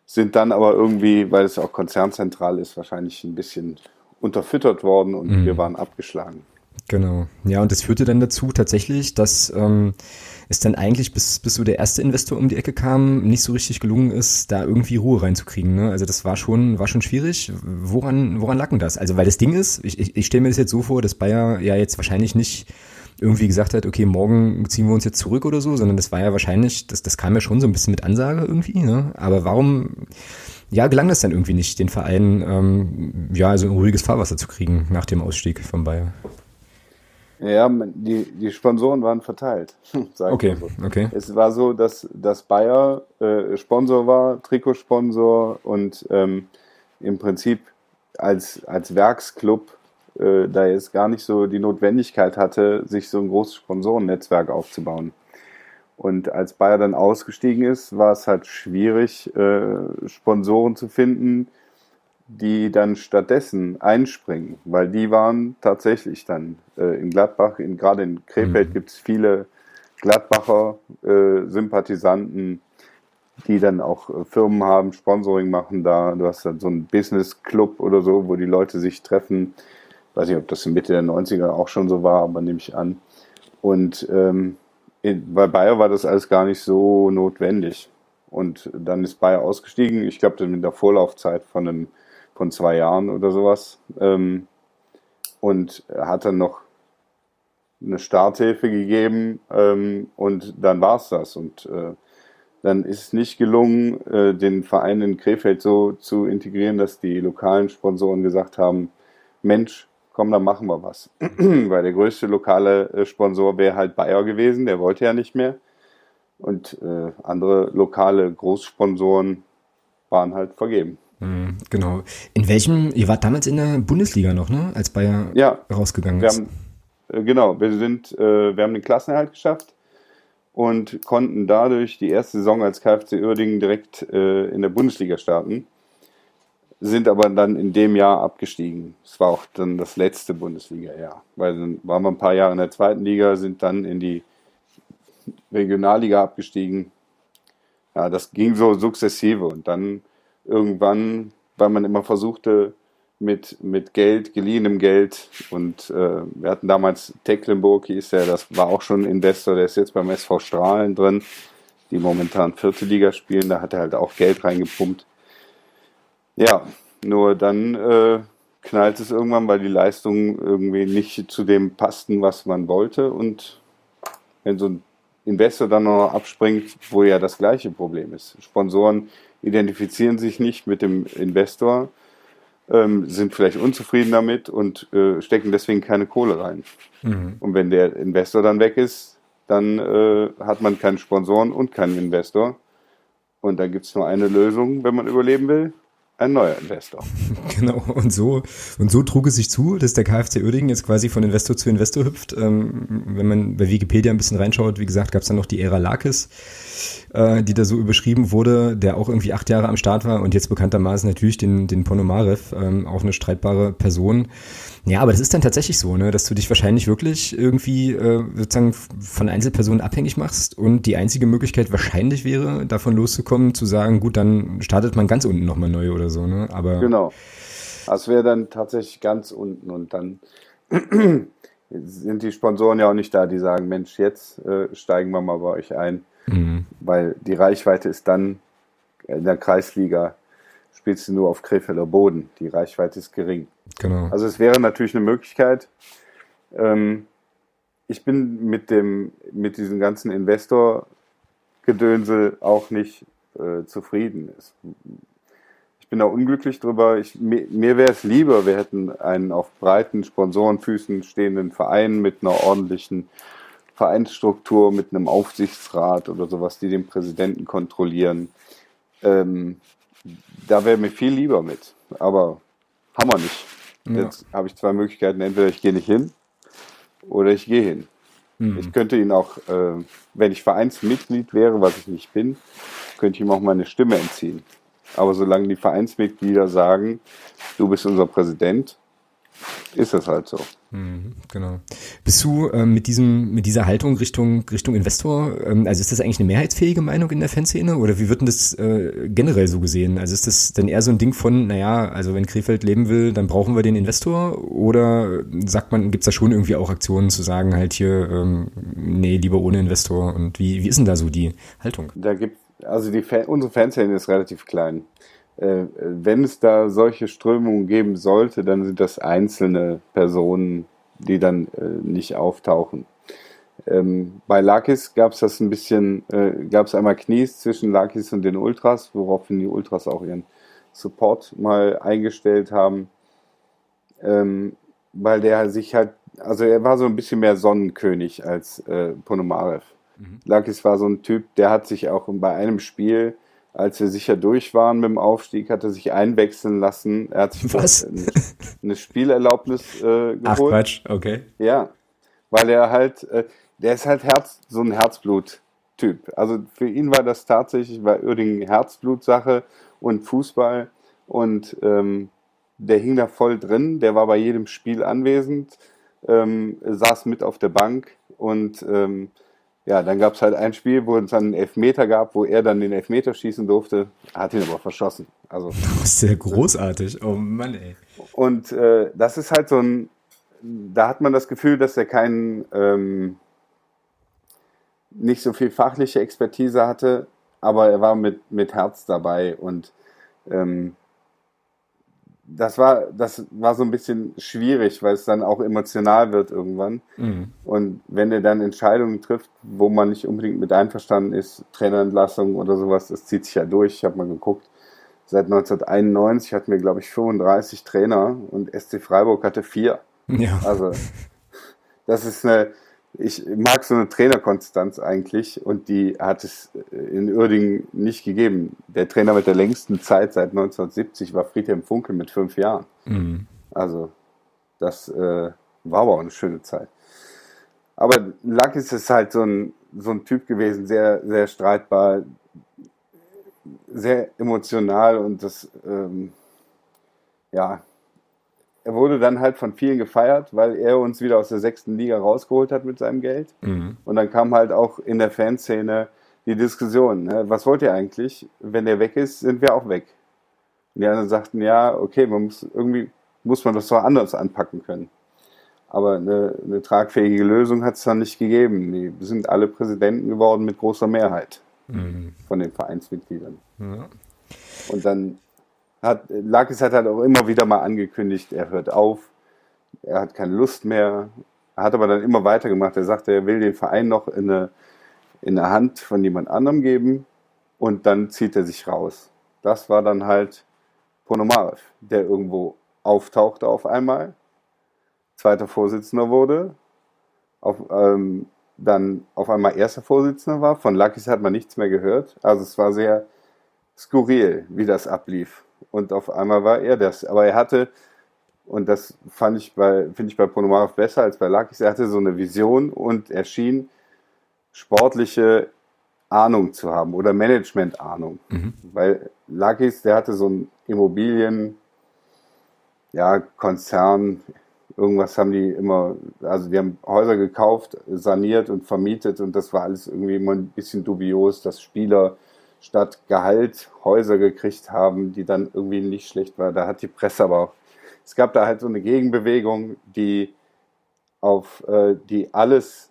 Speaker 2: sind dann aber irgendwie, weil es auch konzernzentral ist, wahrscheinlich ein bisschen unterfüttert worden und mhm. wir waren abgeschlagen.
Speaker 1: Genau. Ja, und das führte dann dazu tatsächlich, dass ähm, es dann eigentlich, bis, bis so der erste Investor um die Ecke kam, nicht so richtig gelungen ist, da irgendwie Ruhe reinzukriegen. Ne? Also das war schon, war schon schwierig. Woran, woran lag denn das? Also weil das Ding ist, ich, ich, ich stelle mir das jetzt so vor, dass Bayer ja jetzt wahrscheinlich nicht irgendwie gesagt hat, okay, morgen ziehen wir uns jetzt zurück oder so, sondern das war ja wahrscheinlich, das, das kam ja schon so ein bisschen mit Ansage irgendwie, ne? Aber warum, ja, gelang das dann irgendwie nicht, den Verein, ähm, ja, also ein ruhiges Fahrwasser zu kriegen nach dem Ausstieg von Bayer?
Speaker 2: Ja, die, die Sponsoren waren verteilt.
Speaker 1: okay, so. okay.
Speaker 2: Es war so, dass, dass Bayer äh, Sponsor war, Trikotsponsor und ähm, im Prinzip als, als Werksclub äh, da jetzt gar nicht so die Notwendigkeit hatte, sich so ein großes Sponsorennetzwerk aufzubauen. Und als Bayer dann ausgestiegen ist, war es halt schwierig, äh, Sponsoren zu finden, die dann stattdessen einspringen, weil die waren tatsächlich dann äh, in Gladbach, in, gerade in Krefeld mhm. gibt es viele Gladbacher äh, Sympathisanten, die dann auch äh, Firmen haben, Sponsoring machen da. Du hast dann so einen Business Club oder so, wo die Leute sich treffen weiß nicht, ob das Mitte der 90er auch schon so war, aber nehme ich an. Und ähm, bei Bayer war das alles gar nicht so notwendig. Und dann ist Bayer ausgestiegen, ich glaube, mit der Vorlaufzeit von, einem, von zwei Jahren oder sowas. Ähm, und hat dann noch eine Starthilfe gegeben ähm, und dann war es das. Und äh, dann ist es nicht gelungen, äh, den Verein in Krefeld so zu integrieren, dass die lokalen Sponsoren gesagt haben, Mensch, komm, dann machen wir was. Weil der größte lokale äh, Sponsor wäre halt Bayer gewesen, der wollte ja nicht mehr. Und äh, andere lokale Großsponsoren waren halt vergeben.
Speaker 1: Mhm, genau. In welchem, ihr wart damals in der Bundesliga noch, ne? Als Bayer ja, rausgegangen
Speaker 2: ist. Haben, äh, genau, wir sind, äh, wir haben den Klassenerhalt geschafft und konnten dadurch die erste Saison als KfC Uerdingen direkt äh, in der Bundesliga starten. Sind aber dann in dem Jahr abgestiegen. Es war auch dann das letzte Bundesliga-Jahr, weil dann waren wir ein paar Jahre in der zweiten Liga, sind dann in die Regionalliga abgestiegen. Ja, das ging so sukzessive und dann irgendwann, weil man immer versuchte, mit, mit Geld, geliehenem Geld und äh, wir hatten damals Tecklenburg, hieß er, das war auch schon Investor, der ist jetzt beim SV Strahlen drin, die momentan vierte Liga spielen, da hat er halt auch Geld reingepumpt. Ja, nur dann äh, knallt es irgendwann, weil die Leistungen irgendwie nicht zu dem passten, was man wollte. Und wenn so ein Investor dann noch abspringt, wo ja das gleiche Problem ist. Sponsoren identifizieren sich nicht mit dem Investor, ähm, sind vielleicht unzufrieden damit und äh, stecken deswegen keine Kohle rein. Mhm. Und wenn der Investor dann weg ist, dann äh, hat man keinen Sponsoren und keinen Investor. Und dann gibt es nur eine Lösung, wenn man überleben will ein neuer Investor.
Speaker 1: Genau, und so, und so trug es sich zu, dass der KfC Uerdingen jetzt quasi von Investor zu Investor hüpft. Ähm, wenn man bei Wikipedia ein bisschen reinschaut, wie gesagt, gab es dann noch die Ära Lakis, äh, die da so überschrieben wurde, der auch irgendwie acht Jahre am Start war und jetzt bekanntermaßen natürlich den, den Ponomarev, ähm, auch eine streitbare Person. Ja, aber das ist dann tatsächlich so, ne, dass du dich wahrscheinlich wirklich irgendwie äh, sozusagen von Einzelpersonen abhängig machst und die einzige Möglichkeit wahrscheinlich wäre, davon loszukommen, zu sagen, gut, dann startet man ganz unten nochmal neu oder so, ne? Aber
Speaker 2: genau. Das wäre dann tatsächlich ganz unten und dann sind die Sponsoren ja auch nicht da, die sagen, Mensch, jetzt äh, steigen wir mal bei euch ein, mhm. weil die Reichweite ist dann in der Kreisliga spielst du nur auf Krefelder Boden. Die Reichweite ist gering. Genau. Also es wäre natürlich eine Möglichkeit. Ähm, ich bin mit dem, mit diesem ganzen Investor-Gedönsel auch nicht äh, zufrieden. Es, ich bin da unglücklich drüber. Ich, mir, mir wäre es lieber, wir hätten einen auf breiten Sponsorenfüßen stehenden Verein mit einer ordentlichen Vereinsstruktur, mit einem Aufsichtsrat oder sowas, die den Präsidenten kontrollieren. Ähm, da wäre mir viel lieber mit. Aber haben wir nicht. Ja. Jetzt habe ich zwei Möglichkeiten. Entweder ich gehe nicht hin oder ich gehe hin. Mhm. Ich könnte ihn auch, äh, wenn ich Vereinsmitglied wäre, was ich nicht bin, könnte ich ihm auch meine Stimme entziehen. Aber solange die Vereinsmitglieder sagen, du bist unser Präsident, ist das halt so.
Speaker 1: Mhm, genau. Bist du ähm, mit diesem, mit dieser Haltung Richtung, Richtung Investor, ähm, also ist das eigentlich eine mehrheitsfähige Meinung in der Fanszene oder wie wird denn das äh, generell so gesehen? Also ist das dann eher so ein Ding von, naja, also wenn Krefeld leben will, dann brauchen wir den Investor oder sagt man, gibt's da schon irgendwie auch Aktionen zu sagen, halt hier, ähm, nee, lieber ohne Investor und wie, wie ist denn da so die Haltung?
Speaker 2: Da gibt, also die Fan, unsere Fanszene ist relativ klein. Äh, wenn es da solche Strömungen geben sollte, dann sind das einzelne Personen, die dann äh, nicht auftauchen. Ähm, bei Lakis gab es das ein bisschen, äh, gab es einmal Knies zwischen Lakis und den Ultras, woraufhin die Ultras auch ihren Support mal eingestellt haben, ähm, weil der sich halt, also er war so ein bisschen mehr Sonnenkönig als Ponomarev. Mhm. Lakis war so ein Typ, der hat sich auch bei einem Spiel als wir sicher durch waren mit dem Aufstieg, hat er sich einwechseln lassen. Er hat sich
Speaker 1: Was?
Speaker 2: Eine, eine Spielerlaubnis äh, geholt. Ach
Speaker 1: Quatsch, okay.
Speaker 2: Ja, weil er halt, äh, der ist halt Herz, so ein Herzblut-Typ. Also für ihn war das tatsächlich bei Uerdingen Herzblutsache und Fußball und ähm, der hing da voll drin. Der war bei jedem Spiel anwesend, ähm, saß mit auf der Bank und ähm, ja, dann gab es halt ein Spiel, wo es dann einen Elfmeter gab, wo er dann den Elfmeter schießen durfte, hat ihn aber verschossen. Also
Speaker 1: sehr großartig. Oh Mann, ey.
Speaker 2: Und äh, das ist halt so ein, da hat man das Gefühl, dass er keinen ähm, nicht so viel fachliche Expertise hatte, aber er war mit mit Herz dabei und ähm, das war, das war so ein bisschen schwierig, weil es dann auch emotional wird irgendwann. Mhm. Und wenn er dann Entscheidungen trifft, wo man nicht unbedingt mit einverstanden ist, Trainerentlassung oder sowas, das zieht sich ja durch. Ich habe mal geguckt, seit 1991 hatten wir, glaube ich, 35 Trainer und SC Freiburg hatte vier. Ja. Also das ist eine, ich mag so eine Trainerkonstanz eigentlich und die hat es in Uerdingen nicht gegeben. Der Trainer mit der längsten Zeit seit 1970 war Friedhelm Funke mit fünf Jahren. Mhm. Also das äh, war aber auch eine schöne Zeit. Aber Lakis ist halt so ein, so ein Typ gewesen, sehr, sehr streitbar, sehr emotional und das, ähm, ja, er wurde dann halt von vielen gefeiert, weil er uns wieder aus der sechsten Liga rausgeholt hat mit seinem Geld. Mhm. Und dann kam halt auch in der Fanszene die Diskussion, ne? was wollt ihr eigentlich? Wenn der weg ist, sind wir auch weg. Und die anderen sagten, ja, okay, man muss irgendwie muss man das doch anders anpacken können. Aber eine, eine tragfähige Lösung hat es dann nicht gegeben. Die sind alle Präsidenten geworden mit großer Mehrheit mhm. von den Vereinsmitgliedern. Ja. Und dann hat Lakis hat halt auch immer wieder mal angekündigt, er hört auf, er hat keine Lust mehr. Er hat aber dann immer weitergemacht. Er sagte, er will den Verein noch in eine, in Hand von jemand anderem geben und dann zieht er sich raus. Das war dann halt Ponomarev, der irgendwo auftauchte auf einmal, zweiter Vorsitzender wurde, auf, ähm, dann auf einmal erster Vorsitzender war. Von Lakis hat man nichts mehr gehört. Also es war sehr skurril, wie das ablief. Und auf einmal war er das. Aber er hatte, und das fand ich bei, finde ich bei Ponomarev besser als bei Lakis, er hatte so eine Vision und er schien sportliche Ahnung zu haben oder Management-Ahnung. Mhm. Weil Lakis, der hatte so ein Immobilien, ja, Konzern, irgendwas haben die immer, also die haben Häuser gekauft, saniert und vermietet und das war alles irgendwie immer ein bisschen dubios, dass Spieler statt Gehalt Häuser gekriegt haben, die dann irgendwie nicht schlecht war. Da hat die Presse aber auch, es gab da halt so eine Gegenbewegung, die auf, äh, die alles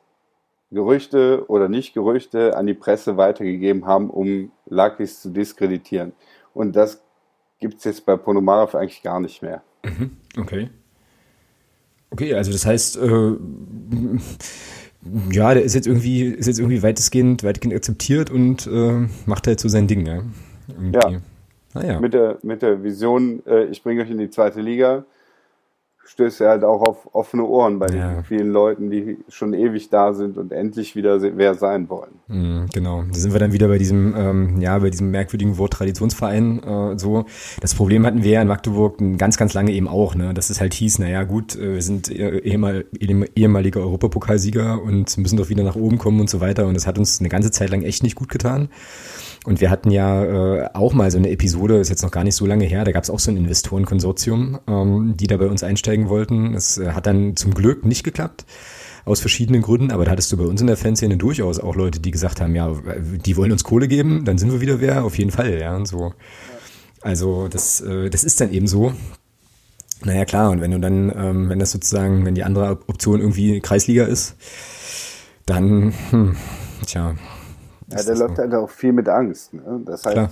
Speaker 2: Gerüchte oder nicht Gerüchte an die Presse weitergegeben haben, um Lakis zu diskreditieren. Und das gibt es jetzt bei Ponomarev eigentlich gar nicht mehr.
Speaker 1: Mhm, okay. Okay, also das heißt, äh, ja, der ist jetzt irgendwie, ist jetzt irgendwie weitestgehend, weitestgehend akzeptiert und äh, macht halt so sein Ding, ja.
Speaker 2: Irgendwie. Ja. Ah, ja. Mit der, mit der Vision, äh, ich bringe euch in die zweite Liga stößt er halt auch auf offene Ohren bei ja. den vielen Leuten, die schon ewig da sind und endlich wieder wer sein wollen.
Speaker 1: Mhm, genau, da sind wir dann wieder bei diesem, ähm, ja, bei diesem merkwürdigen Wort Traditionsverein äh, so. Das Problem hatten wir ja in Magdeburg ganz, ganz lange eben auch, ne, dass es halt hieß, naja gut, äh, wir sind ehemal, ehemaliger Europapokalsieger und müssen doch wieder nach oben kommen und so weiter und das hat uns eine ganze Zeit lang echt nicht gut getan. Und wir hatten ja äh, auch mal so eine Episode, ist jetzt noch gar nicht so lange her, da gab es auch so ein Investorenkonsortium, ähm, die da bei uns einsteigen wollten. Es äh, hat dann zum Glück nicht geklappt aus verschiedenen Gründen, aber da hattest du bei uns in der Fanszene durchaus auch Leute, die gesagt haben, ja, die wollen uns Kohle geben, dann sind wir wieder wer, auf jeden Fall, ja, und so. Also das, äh, das ist dann eben so. Naja, klar, und wenn du dann, ähm, wenn das sozusagen, wenn die andere Option irgendwie Kreisliga ist, dann, hm, tja,
Speaker 2: ja, der läuft halt auch viel mit Angst. Ne? Das heißt, Klar.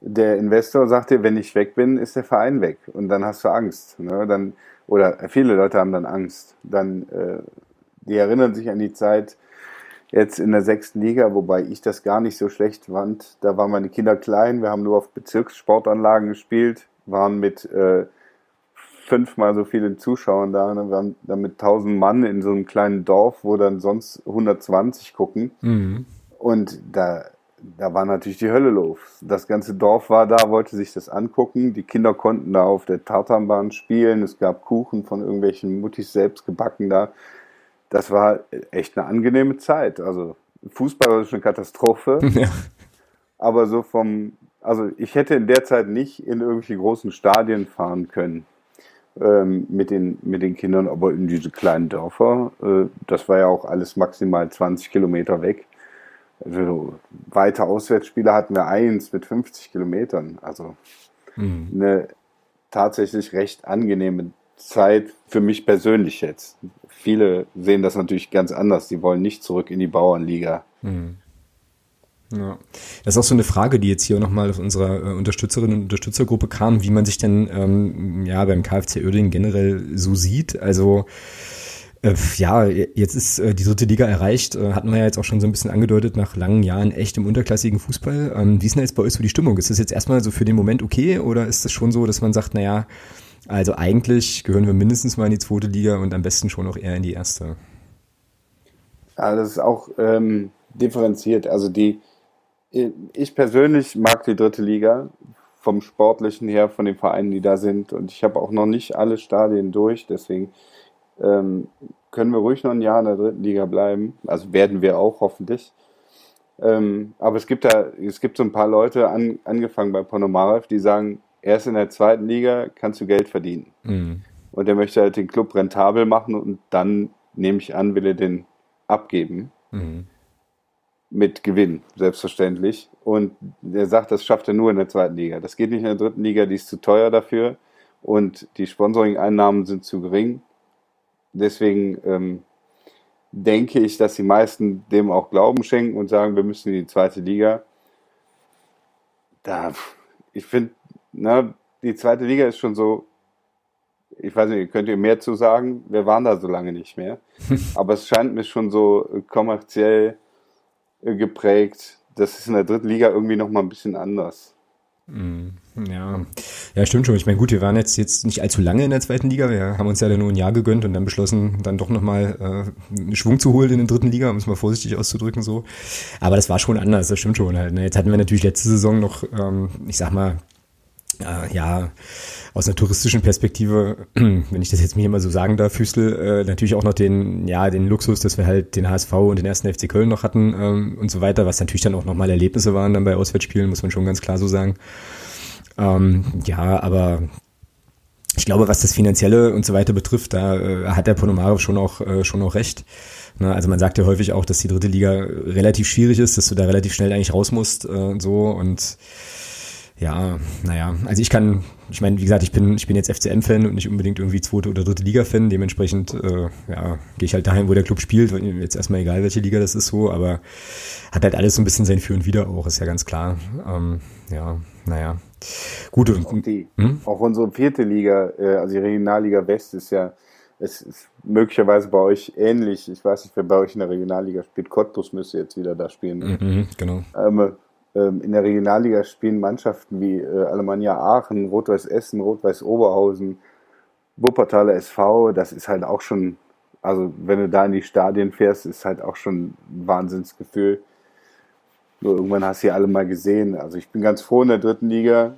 Speaker 2: der Investor sagt dir, wenn ich weg bin, ist der Verein weg. Und dann hast du Angst. Ne? Dann, oder viele Leute haben dann Angst. Dann, äh, die erinnern sich an die Zeit jetzt in der sechsten Liga, wobei ich das gar nicht so schlecht fand. Da waren meine Kinder klein, wir haben nur auf Bezirkssportanlagen gespielt, waren mit äh, fünfmal so vielen Zuschauern da. Ne? Wir waren dann mit tausend Mann in so einem kleinen Dorf, wo dann sonst 120 gucken. Mhm. Und da, da war natürlich die Hölle los. Das ganze Dorf war da, wollte sich das angucken. Die Kinder konnten da auf der Tartanbahn spielen. Es gab Kuchen von irgendwelchen Muttis selbst gebacken da. Das war echt eine angenehme Zeit. Also Fußball war schon eine Katastrophe. Ja. Aber so vom, also ich hätte in der Zeit nicht in irgendwelche großen Stadien fahren können ähm, mit, den, mit den Kindern, aber in diese kleinen Dörfer, äh, das war ja auch alles maximal 20 Kilometer weg. Also weite Auswärtsspiele hatten wir eins mit 50 Kilometern. Also mhm. eine tatsächlich recht angenehme Zeit für mich persönlich jetzt. Viele sehen das natürlich ganz anders. Die wollen nicht zurück in die Bauernliga. Mhm.
Speaker 1: Ja. Das ist auch so eine Frage, die jetzt hier nochmal auf unserer äh, Unterstützerinnen und Unterstützergruppe kam, wie man sich denn ähm, ja beim KfC Oerding generell so sieht. Also ja, jetzt ist äh, die dritte Liga erreicht, äh, hatten wir ja jetzt auch schon so ein bisschen angedeutet, nach langen Jahren echt im unterklassigen Fußball. Ähm, wie ist denn jetzt bei euch so die Stimmung? Ist das jetzt erstmal so für den Moment okay oder ist das schon so, dass man sagt, naja, also eigentlich gehören wir mindestens mal in die zweite Liga und am besten schon auch eher in die erste?
Speaker 2: Ja, das ist auch ähm, differenziert. Also die, ich persönlich mag die dritte Liga vom Sportlichen her, von den Vereinen, die da sind. Und ich habe auch noch nicht alle Stadien durch, deswegen ähm, können wir ruhig noch ein Jahr in der dritten Liga bleiben. Also werden wir auch hoffentlich. Ähm, aber es gibt da, es gibt so ein paar Leute, an, angefangen bei Ponomarev, die sagen, erst in der zweiten Liga kannst du Geld verdienen. Mhm. Und er möchte halt den Club rentabel machen und dann, nehme ich an, will er den abgeben. Mhm. Mit Gewinn, selbstverständlich. Und er sagt, das schafft er nur in der zweiten Liga. Das geht nicht in der dritten Liga, die ist zu teuer dafür. Und die Sponsoring-Einnahmen sind zu gering. Deswegen ähm, denke ich, dass die meisten dem auch Glauben schenken und sagen, wir müssen in die zweite Liga. Da, ich finde, die zweite Liga ist schon so, ich weiß nicht, könnt ihr mehr zu sagen? Wir waren da so lange nicht mehr. Aber es scheint mir schon so kommerziell äh, geprägt. Das ist in der dritten Liga irgendwie nochmal ein bisschen anders.
Speaker 1: Mhm. Ja, ja, stimmt schon. Ich meine, gut, wir waren jetzt, jetzt nicht allzu lange in der zweiten Liga. Wir haben uns ja dann nur ein Jahr gegönnt und dann beschlossen, dann doch nochmal äh, einen Schwung zu holen in der dritten Liga, um es mal vorsichtig auszudrücken so. Aber das war schon anders, das stimmt schon halt. Ne? Jetzt hatten wir natürlich letzte Saison noch, ähm, ich sag mal, äh, ja, aus einer touristischen Perspektive, wenn ich das jetzt mir mal so sagen darf, Füßel, äh, natürlich auch noch den, ja, den Luxus, dass wir halt den HSV und den ersten FC Köln noch hatten ähm, und so weiter, was natürlich dann auch nochmal Erlebnisse waren dann bei Auswärtsspielen, muss man schon ganz klar so sagen. Ähm, ja, aber ich glaube, was das Finanzielle und so weiter betrifft, da äh, hat der Ponomarov schon auch, äh, schon auch recht. Ne? Also man sagt ja häufig auch, dass die dritte Liga relativ schwierig ist, dass du da relativ schnell eigentlich raus musst äh, und so und ja, naja, also ich kann, ich meine, wie gesagt, ich bin, ich bin jetzt FCM-Fan und nicht unbedingt irgendwie zweite oder dritte Liga-Fan. Dementsprechend, äh, ja, gehe ich halt dahin, wo der Club spielt. Jetzt erstmal egal, welche Liga das ist so, aber hat halt alles so ein bisschen sein Für und Wider auch, ist ja ganz klar. Ähm, ja, naja. Gut. Und,
Speaker 2: auch, die, hm? auch unsere vierte Liga, äh, also die Regionalliga West ist ja, es ist möglicherweise bei euch ähnlich. Ich weiß nicht, wer bei euch in der Regionalliga spielt. Cottbus müsste jetzt wieder da spielen.
Speaker 1: Mhm, genau.
Speaker 2: Ähm, ähm, in der Regionalliga spielen Mannschaften wie äh, Alemannia Aachen, Rot-Weiß Essen, Rot-Weiß Oberhausen, Wuppertaler SV. Das ist halt auch schon, also wenn du da in die Stadien fährst, ist halt auch schon ein Wahnsinnsgefühl. Nur irgendwann hast du ja alle mal gesehen. Also ich bin ganz froh in der dritten Liga.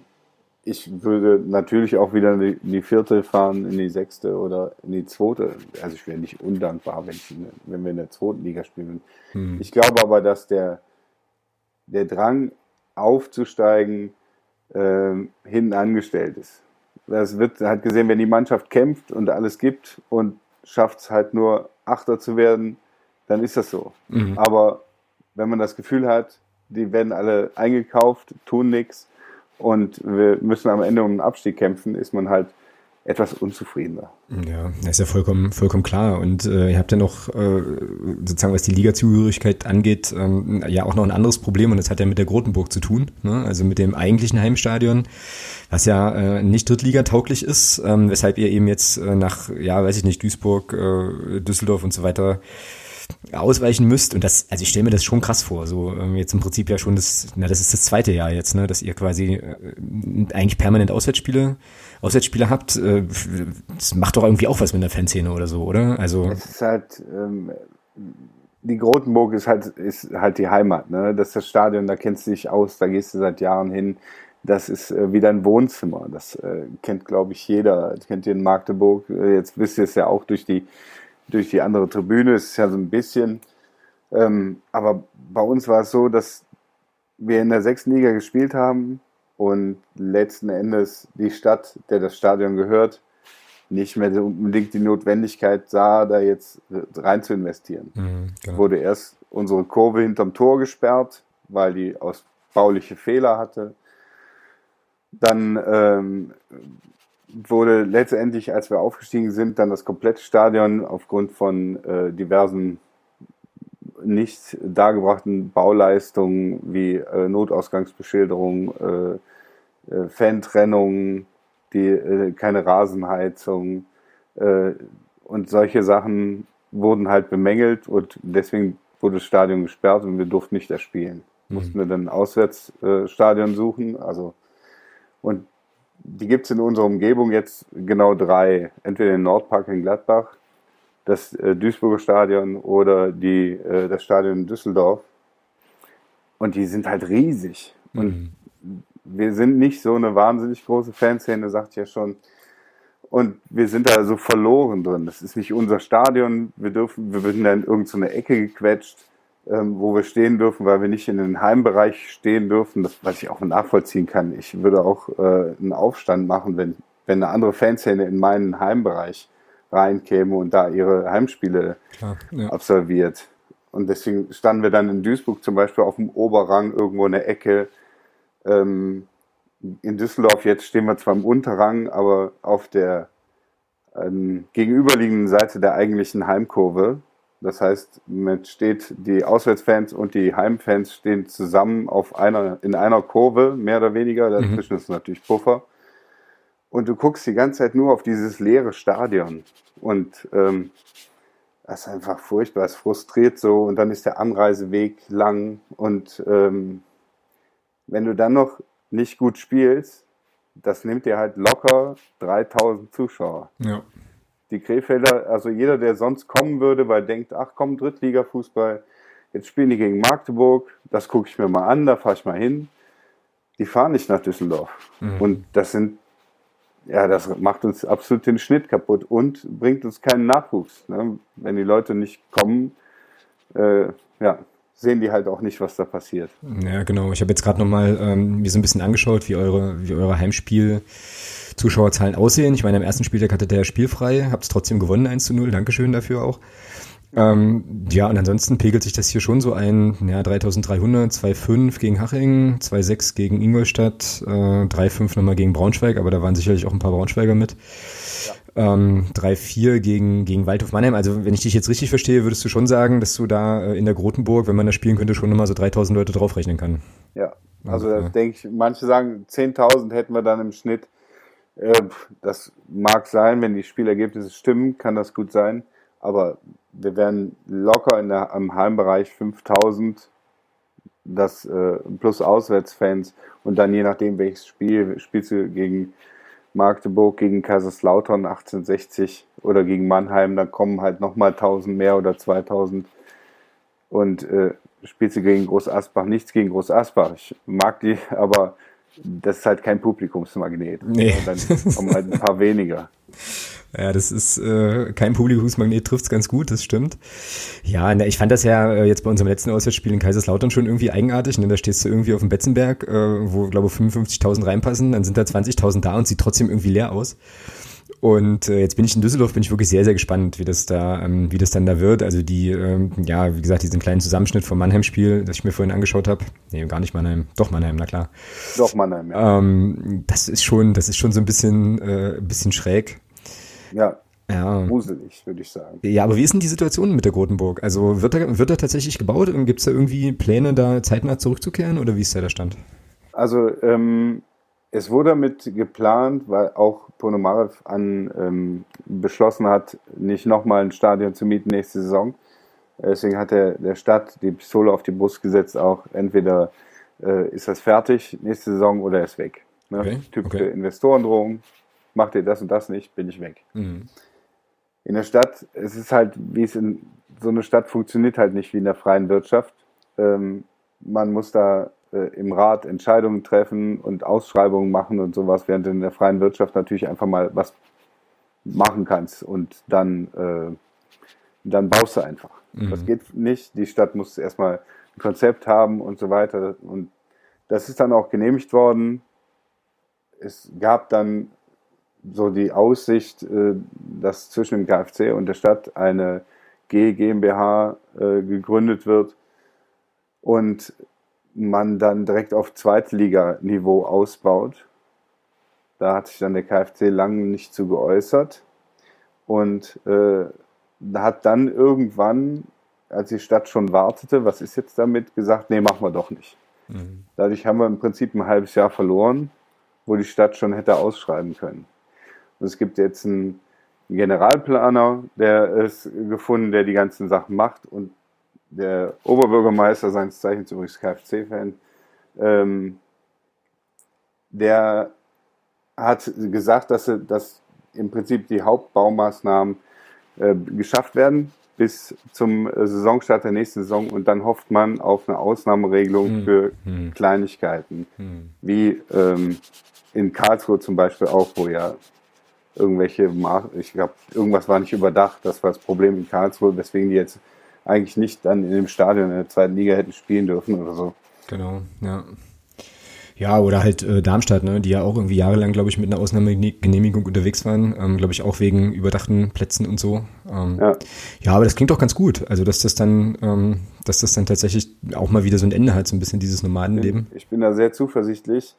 Speaker 2: Ich würde natürlich auch wieder in die, vierte fahren, in die sechste oder in die zweite. Also ich wäre nicht undankbar, wenn, ich, wenn wir in der zweiten Liga spielen. Hm. Ich glaube aber, dass der der Drang aufzusteigen äh, hinten angestellt ist. Das wird halt gesehen, wenn die Mannschaft kämpft und alles gibt und schafft es halt nur Achter zu werden, dann ist das so. Mhm. Aber wenn man das Gefühl hat, die werden alle eingekauft, tun nichts und wir müssen am Ende um den Abstieg kämpfen, ist man halt etwas unzufriedener.
Speaker 1: Ja, das ist ja vollkommen, vollkommen klar. Und äh, ihr habt ja noch, äh, sozusagen, was die Liga-Zugehörigkeit angeht, ähm, ja auch noch ein anderes Problem und das hat ja mit der Grotenburg zu tun, ne? also mit dem eigentlichen Heimstadion, was ja äh, nicht Drittliga-tauglich ist, ähm, weshalb ihr eben jetzt äh, nach, ja, weiß ich nicht, Duisburg, äh, Düsseldorf und so weiter ausweichen müsst. Und das, also ich stelle mir das schon krass vor. So ähm, jetzt im Prinzip ja schon das, na, das ist das zweite Jahr jetzt, ne, dass ihr quasi äh, eigentlich permanent Auswärtsspiele, Auswärtsspiele habt. Äh, das macht doch irgendwie auch was mit der Fanszene oder so, oder? Also.
Speaker 2: Es ist halt, ähm, die Grotenburg ist halt, ist halt die Heimat, ne? Das ist das Stadion, da kennst du dich aus, da gehst du seit Jahren hin. Das ist äh, wie dein Wohnzimmer. Das äh, kennt, glaube ich, jeder. Das kennt ihr in Magdeburg. Äh, jetzt wisst ihr es ja auch durch die durch die andere Tribüne. Es ist ja so ein bisschen. Ähm, aber bei uns war es so, dass wir in der sechsten Liga gespielt haben und letzten Endes die Stadt, der das Stadion gehört, nicht mehr unbedingt die Notwendigkeit sah, da jetzt rein zu investieren. Mhm, genau. Wurde erst unsere Kurve hinterm Tor gesperrt, weil die aus bauliche Fehler hatte. Dann ähm, wurde letztendlich, als wir aufgestiegen sind, dann das komplette Stadion aufgrund von äh, diversen nicht dargebrachten Bauleistungen wie äh, Notausgangsbeschilderung, äh, äh, Fantrennung, die, äh, keine Rasenheizung äh, und solche Sachen wurden halt bemängelt und deswegen wurde das Stadion gesperrt und wir durften nicht erspielen. Mhm. Mussten wir dann ein Auswärtsstadion suchen, also und die gibt es in unserer Umgebung jetzt genau drei. Entweder den Nordpark in Gladbach, das äh, Duisburger Stadion oder die, äh, das Stadion in Düsseldorf. Und die sind halt riesig. Und mhm. wir sind nicht so eine wahnsinnig große Fanszene, sagt ich ja schon. Und wir sind da so verloren drin. Das ist nicht unser Stadion. Wir dürfen, wir werden da in irgendeine Ecke gequetscht. Ähm, wo wir stehen dürfen, weil wir nicht in den Heimbereich stehen dürfen, das, was ich auch nachvollziehen kann. Ich würde auch äh, einen Aufstand machen, wenn, wenn eine andere Fanszene in meinen Heimbereich reinkäme und da ihre Heimspiele Klar, ja. absolviert. Und deswegen standen wir dann in Duisburg zum Beispiel auf dem Oberrang irgendwo in der Ecke. Ähm, in Düsseldorf jetzt stehen wir zwar im Unterrang, aber auf der ähm, gegenüberliegenden Seite der eigentlichen Heimkurve. Das heißt, man steht, die Auswärtsfans und die Heimfans stehen zusammen auf einer, in einer Kurve, mehr oder weniger. Dazwischen mhm. ist natürlich Puffer. Und du guckst die ganze Zeit nur auf dieses leere Stadion. Und ähm, das ist einfach furchtbar, es frustriert so und dann ist der Anreiseweg lang und ähm, wenn du dann noch nicht gut spielst, das nimmt dir halt locker 3000 Zuschauer. Ja. Die Krefelder, also jeder, der sonst kommen würde, weil denkt, ach komm, Drittliga-Fußball, jetzt spielen die gegen Magdeburg, das gucke ich mir mal an, da fahre ich mal hin. Die fahren nicht nach Düsseldorf. Mhm. Und das sind ja, das macht uns absolut den Schnitt kaputt und bringt uns keinen Nachwuchs. Ne? Wenn die Leute nicht kommen, äh, ja, sehen die halt auch nicht, was da passiert.
Speaker 1: Ja, genau. Ich habe jetzt gerade nochmal ähm, mir so ein bisschen angeschaut, wie eure, wie eure Heimspiel Zuschauerzahlen aussehen. Ich meine, am ersten Spieltag hatte der spielfrei, habt es trotzdem gewonnen, 1 zu 0. Dankeschön dafür auch. Ähm, ja, und ansonsten pegelt sich das hier schon so ein, ja, 3300, 2,5 gegen Haching, 2,6 gegen Ingolstadt, äh, 3,5 nochmal gegen Braunschweig, aber da waren sicherlich auch ein paar Braunschweiger mit. Ja. Ähm, 3,4 gegen, gegen Waldhof Mannheim. Also, wenn ich dich jetzt richtig verstehe, würdest du schon sagen, dass du da äh, in der Grotenburg, wenn man da spielen könnte, schon nochmal so 3000 Leute draufrechnen kann.
Speaker 2: Ja, also, also ja. denke ich, manche sagen, 10.000 hätten wir dann im Schnitt. Äh, das mag sein, wenn die Spielergebnisse stimmen, kann das gut sein. Aber wir werden locker in der, im Heimbereich 5000 das äh, plus Auswärtsfans und dann je nachdem welches Spiel spielst du gegen Magdeburg, gegen Kaiserslautern 1860 oder gegen Mannheim, dann kommen halt nochmal 1000 mehr oder 2000 und äh, spielst du gegen Groß Asbach, nichts gegen Groß Asbach. Ich mag die, aber das ist halt kein Publikumsmagnet. Nee. dann kommen halt ein paar weniger.
Speaker 1: Ja, das ist äh, kein Publikumsmagnet, trifft's ganz gut, das stimmt. Ja, ne, ich fand das ja äh, jetzt bei unserem letzten Auswärtsspiel in Kaiserslautern schon irgendwie eigenartig. Ne? Da stehst du irgendwie auf dem Betzenberg, äh, wo, glaube ich, 55.000 reinpassen, dann sind da 20.000 da und sieht trotzdem irgendwie leer aus. Und äh, jetzt bin ich in Düsseldorf, bin ich wirklich sehr, sehr gespannt, wie das da, ähm, wie das dann da wird. Also die, ähm, ja, wie gesagt, diesen kleinen Zusammenschnitt vom Mannheim-Spiel, das ich mir vorhin angeschaut habe. Nee, gar nicht Mannheim. Doch Mannheim, na klar.
Speaker 2: Doch Mannheim, ja.
Speaker 1: Ähm, das ist schon, das ist schon so ein bisschen, äh, bisschen schräg.
Speaker 2: Ja. Ja. Gruselig, würde ich sagen.
Speaker 1: Ja, aber wie ist denn die Situation mit der Grotenburg? Also wird da, wird da tatsächlich gebaut und gibt es da irgendwie Pläne, da zeitnah zurückzukehren oder wie ist da der Stand?
Speaker 2: Also ähm, es wurde damit geplant, weil auch Ponomarev an ähm, beschlossen hat, nicht nochmal ein Stadion zu mieten nächste Saison. Deswegen hat der, der Stadt die Pistole auf die Brust gesetzt, auch entweder äh, ist das fertig nächste Saison oder er ist weg. Ne? Okay, Typische okay. Investorendrohung, macht ihr das und das nicht, bin ich weg. Mhm. In der Stadt, es ist halt, wie es in so einer Stadt funktioniert halt nicht wie in der freien Wirtschaft. Ähm, man muss da äh, im Rat Entscheidungen treffen und Ausschreibungen machen und sowas, während du in der freien Wirtschaft natürlich einfach mal was machen kannst und dann, äh, dann baust du einfach. Mhm. Das geht nicht. Die Stadt muss erstmal ein Konzept haben und so weiter. Und das ist dann auch genehmigt worden. Es gab dann so die Aussicht, äh, dass zwischen dem KfC und der Stadt eine G GmbH äh, gegründet wird und man dann direkt auf Zweitliganiveau ausbaut. Da hat sich dann der KfC lange nicht zu geäußert und äh, hat dann irgendwann, als die Stadt schon wartete, was ist jetzt damit, gesagt, nee, machen wir doch nicht. Mhm. Dadurch haben wir im Prinzip ein halbes Jahr verloren, wo die Stadt schon hätte ausschreiben können. Und es gibt jetzt einen Generalplaner, der ist gefunden, der die ganzen Sachen macht. Und der Oberbürgermeister, seines Zeichens übrigens KFC-Fan, ähm, der hat gesagt, dass, dass im Prinzip die Hauptbaumaßnahmen äh, geschafft werden bis zum äh, Saisonstart der nächsten Saison und dann hofft man auf eine Ausnahmeregelung hm. für hm. Kleinigkeiten, hm. wie ähm, in Karlsruhe zum Beispiel auch, wo ja irgendwelche, ich glaube, irgendwas war nicht überdacht. Das war das Problem in Karlsruhe, weswegen die jetzt eigentlich nicht dann in dem Stadion in der zweiten Liga hätten spielen dürfen oder so.
Speaker 1: Genau, ja. Ja, oder halt äh, Darmstadt, ne, die ja auch irgendwie jahrelang, glaube ich, mit einer Ausnahmegenehmigung unterwegs waren, ähm, glaube ich, auch wegen überdachten Plätzen und so. Ähm, ja. ja, aber das klingt doch ganz gut. Also, dass das dann, ähm, dass das dann tatsächlich auch mal wieder so ein Ende hat, so ein bisschen dieses Nomadenleben.
Speaker 2: Ich bin da sehr zuversichtlich.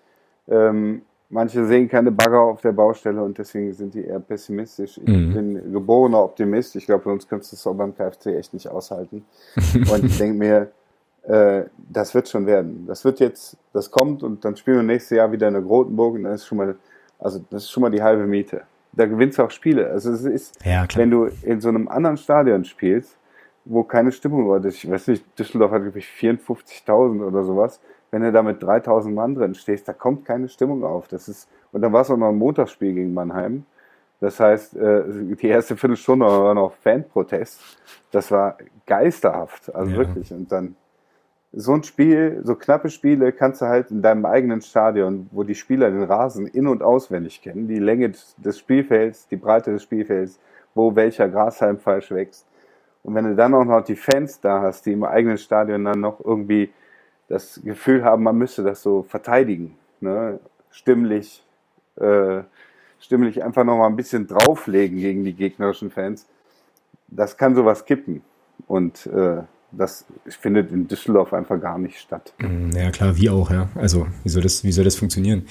Speaker 2: Ähm, manche sehen keine Bagger auf der Baustelle und deswegen sind die eher pessimistisch. Ich mhm. bin geborener Optimist. Ich glaube, uns könntest du es auch beim KFC echt nicht aushalten. und ich denke mir, äh, das wird schon werden. Das wird jetzt, das kommt und dann spielen wir nächstes Jahr wieder in der Grotenburg und dann ist schon mal, also das ist schon mal die halbe Miete. Da gewinnst du auch Spiele. Also es ist, ja, wenn du in so einem anderen Stadion spielst, wo keine Stimmung war, ich weiß nicht, Düsseldorf hat glaube ich 54.000 oder sowas. Wenn du da mit 3.000 Mann drin stehst, da kommt keine Stimmung auf. Das ist, und dann war es auch noch ein Montagsspiel gegen Mannheim. Das heißt, äh, die erste Viertelstunde war noch Fanprotest. Das war geisterhaft, also ja. wirklich. Und dann so ein Spiel, so knappe Spiele kannst du halt in deinem eigenen Stadion, wo die Spieler den Rasen in- und auswendig kennen, die Länge des Spielfelds, die Breite des Spielfelds, wo welcher Grashalm falsch wächst. Und wenn du dann auch noch die Fans da hast, die im eigenen Stadion dann noch irgendwie das Gefühl haben, man müsste das so verteidigen, ne? stimmlich, äh, stimmlich einfach noch mal ein bisschen drauflegen gegen die gegnerischen Fans, das kann sowas kippen. Und äh, das findet in Düsseldorf einfach gar nicht statt.
Speaker 1: Mm, ja klar, wie auch, ja. Also wie soll das, wie soll das funktionieren?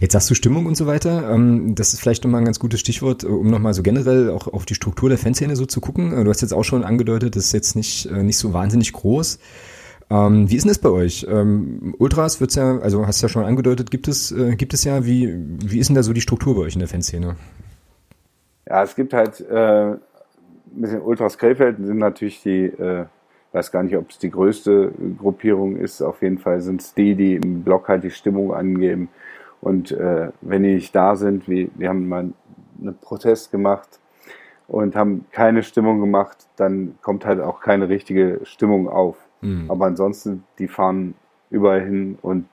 Speaker 1: Jetzt sagst du Stimmung und so weiter. Ähm, das ist vielleicht nochmal ein ganz gutes Stichwort, äh, um nochmal so generell auch auf die Struktur der Fanszene so zu gucken. Äh, du hast jetzt auch schon angedeutet, das ist jetzt nicht, äh, nicht so wahnsinnig groß. Ähm, wie ist denn das bei euch? Ähm, Ultras wird's ja, also hast du ja schon angedeutet, gibt es, gibt es ja, wie, wie ist denn da so die Struktur bei euch in der Fanszene?
Speaker 2: Ja, es gibt halt äh, mit den Ultras Krefeld sind natürlich die äh, weiß gar nicht, ob es die größte Gruppierung ist. Auf jeden Fall sind es die, die im Blog halt die Stimmung angeben. Und äh, wenn die nicht da sind, wie, wir haben mal einen Protest gemacht und haben keine Stimmung gemacht, dann kommt halt auch keine richtige Stimmung auf. Mhm. Aber ansonsten, die fahren überall hin und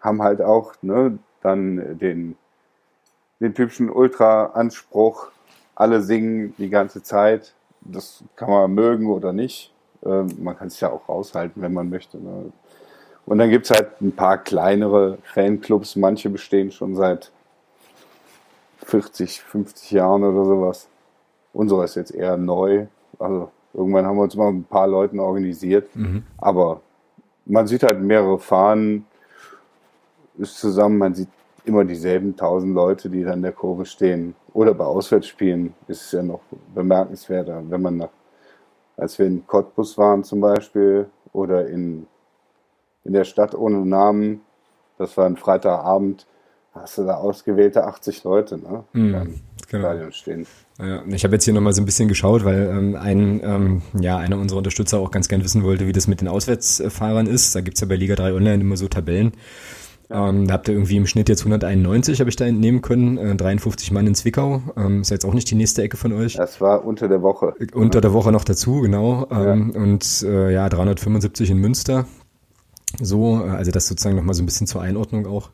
Speaker 2: haben halt auch ne, dann den, den typischen Ultra-Anspruch. Alle singen die ganze Zeit. Das kann man mögen oder nicht. Ähm, man kann es ja auch raushalten, wenn man möchte. Ne? Und dann gibt es halt ein paar kleinere Fanclubs. Manche bestehen schon seit 40, 50 Jahren oder sowas. Unserer ist jetzt eher neu. Also irgendwann haben wir uns mal ein paar Leuten organisiert. Mhm. Aber man sieht halt mehrere Fahnen, ist zusammen, man sieht immer dieselben tausend Leute, die da in der Kurve stehen. Oder bei Auswärtsspielen ist es ja noch bemerkenswerter, wenn man nach als wir in Cottbus waren zum Beispiel oder in, in der Stadt ohne Namen, das war ein Freitagabend, hast du da ausgewählte 80 Leute ne, mhm, im genau. Stadion stehen.
Speaker 1: Ja, ich habe jetzt hier nochmal so ein bisschen geschaut, weil ähm, ein, ähm, ja, einer unserer Unterstützer auch ganz gern wissen wollte, wie das mit den Auswärtsfahrern ist. Da gibt's ja bei Liga 3 Online immer so Tabellen. Ähm, da habt ihr irgendwie im Schnitt jetzt 191, habe ich da entnehmen können. Äh, 53 Mann in Zwickau. Ähm, ist jetzt auch nicht die nächste Ecke von euch.
Speaker 2: Das war unter der Woche.
Speaker 1: Äh, unter der Woche noch dazu, genau. Ähm, ja. Und äh, ja, 375 in Münster. So, äh, also das sozusagen nochmal so ein bisschen zur Einordnung auch.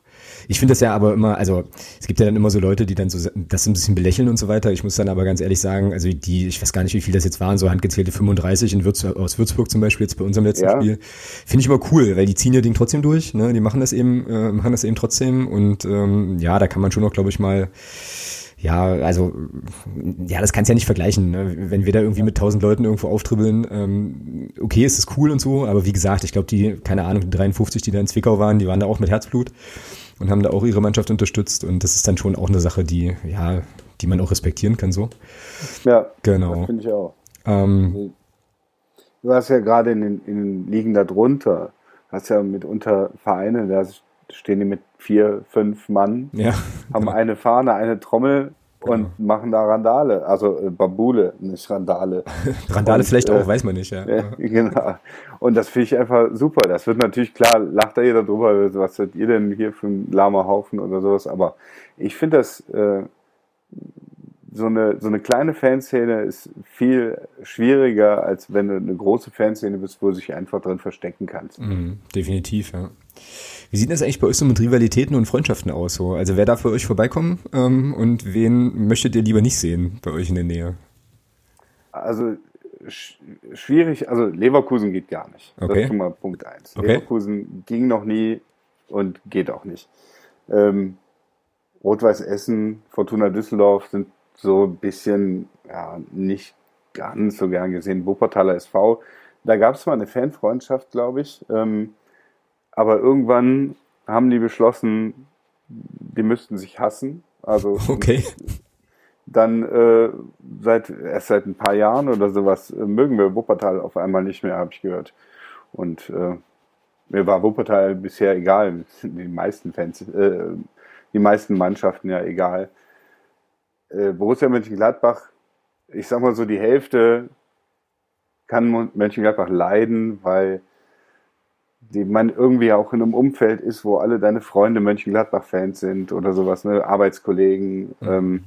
Speaker 1: Ich finde das ja aber immer, also es gibt ja dann immer so Leute, die dann so das ein bisschen belächeln und so weiter. Ich muss dann aber ganz ehrlich sagen, also die, ich weiß gar nicht, wie viel das jetzt waren, so handgezählte 35 in Würz, aus Würzburg zum Beispiel jetzt bei unserem letzten ja. Spiel. Finde ich immer cool, weil die ziehen ja Ding trotzdem durch, ne? Die machen das eben, äh, machen das eben trotzdem und ähm, ja, da kann man schon noch, glaube ich, mal ja, also, ja, das kannst ja nicht vergleichen. Ne? Wenn wir da irgendwie mit tausend Leuten irgendwo auftribbeln, ähm, okay, ist es cool und so, aber wie gesagt, ich glaube, die, keine Ahnung, die 53, die da in Zwickau waren, die waren da auch mit Herzblut und haben da auch ihre Mannschaft unterstützt und das ist dann schon auch eine Sache, die, ja, die man auch respektieren kann, so.
Speaker 2: Ja, genau. finde ich auch. Ähm, du hast ja gerade in den, in den Ligen darunter, hast ja mitunter Vereine, da stehen die mit vier, fünf Mann, ja, haben genau. eine Fahne, eine Trommel und genau. machen da Randale, also äh, Bambule, nicht Randale.
Speaker 1: Randale und, vielleicht äh, auch, weiß man nicht, ja.
Speaker 2: Äh, genau. Und das finde ich einfach super. Das wird natürlich klar, lacht da jeder drüber, was seid ihr denn hier für ein lahmer Haufen oder sowas, aber ich finde das äh, so eine, so eine kleine Fanszene ist viel schwieriger, als wenn du eine große Fanszene bist, wo du dich einfach drin verstecken kannst.
Speaker 1: Mhm, definitiv, ja. Wie sieht das eigentlich bei euch so mit Rivalitäten und Freundschaften aus? So? Also wer darf für euch vorbeikommen ähm, und wen möchtet ihr lieber nicht sehen bei euch in der Nähe?
Speaker 2: Also sch schwierig, also Leverkusen geht gar nicht.
Speaker 1: Okay.
Speaker 2: Das ist schon mal Punkt eins.
Speaker 1: Okay.
Speaker 2: Leverkusen ging noch nie und geht auch nicht. Ähm, Rot-Weiß Essen, Fortuna Düsseldorf sind so ein bisschen, ja, nicht ganz so gern gesehen. Wuppertaler SV, da gab es mal eine Fanfreundschaft, glaube ich. Ähm, aber irgendwann haben die beschlossen, die müssten sich hassen. Also
Speaker 1: Okay.
Speaker 2: dann äh, seit erst seit ein paar Jahren oder sowas äh, mögen wir Wuppertal auf einmal nicht mehr, habe ich gehört. Und äh, mir war Wuppertal bisher egal, die meisten Fans, äh, die meisten Mannschaften ja egal. Äh, Borussia Mönchengladbach, ich sag mal so die Hälfte kann Mönchengladbach leiden, weil die man irgendwie auch in einem Umfeld ist, wo alle deine Freunde Mönchengladbach-Fans sind oder sowas, ne? Arbeitskollegen. Ähm,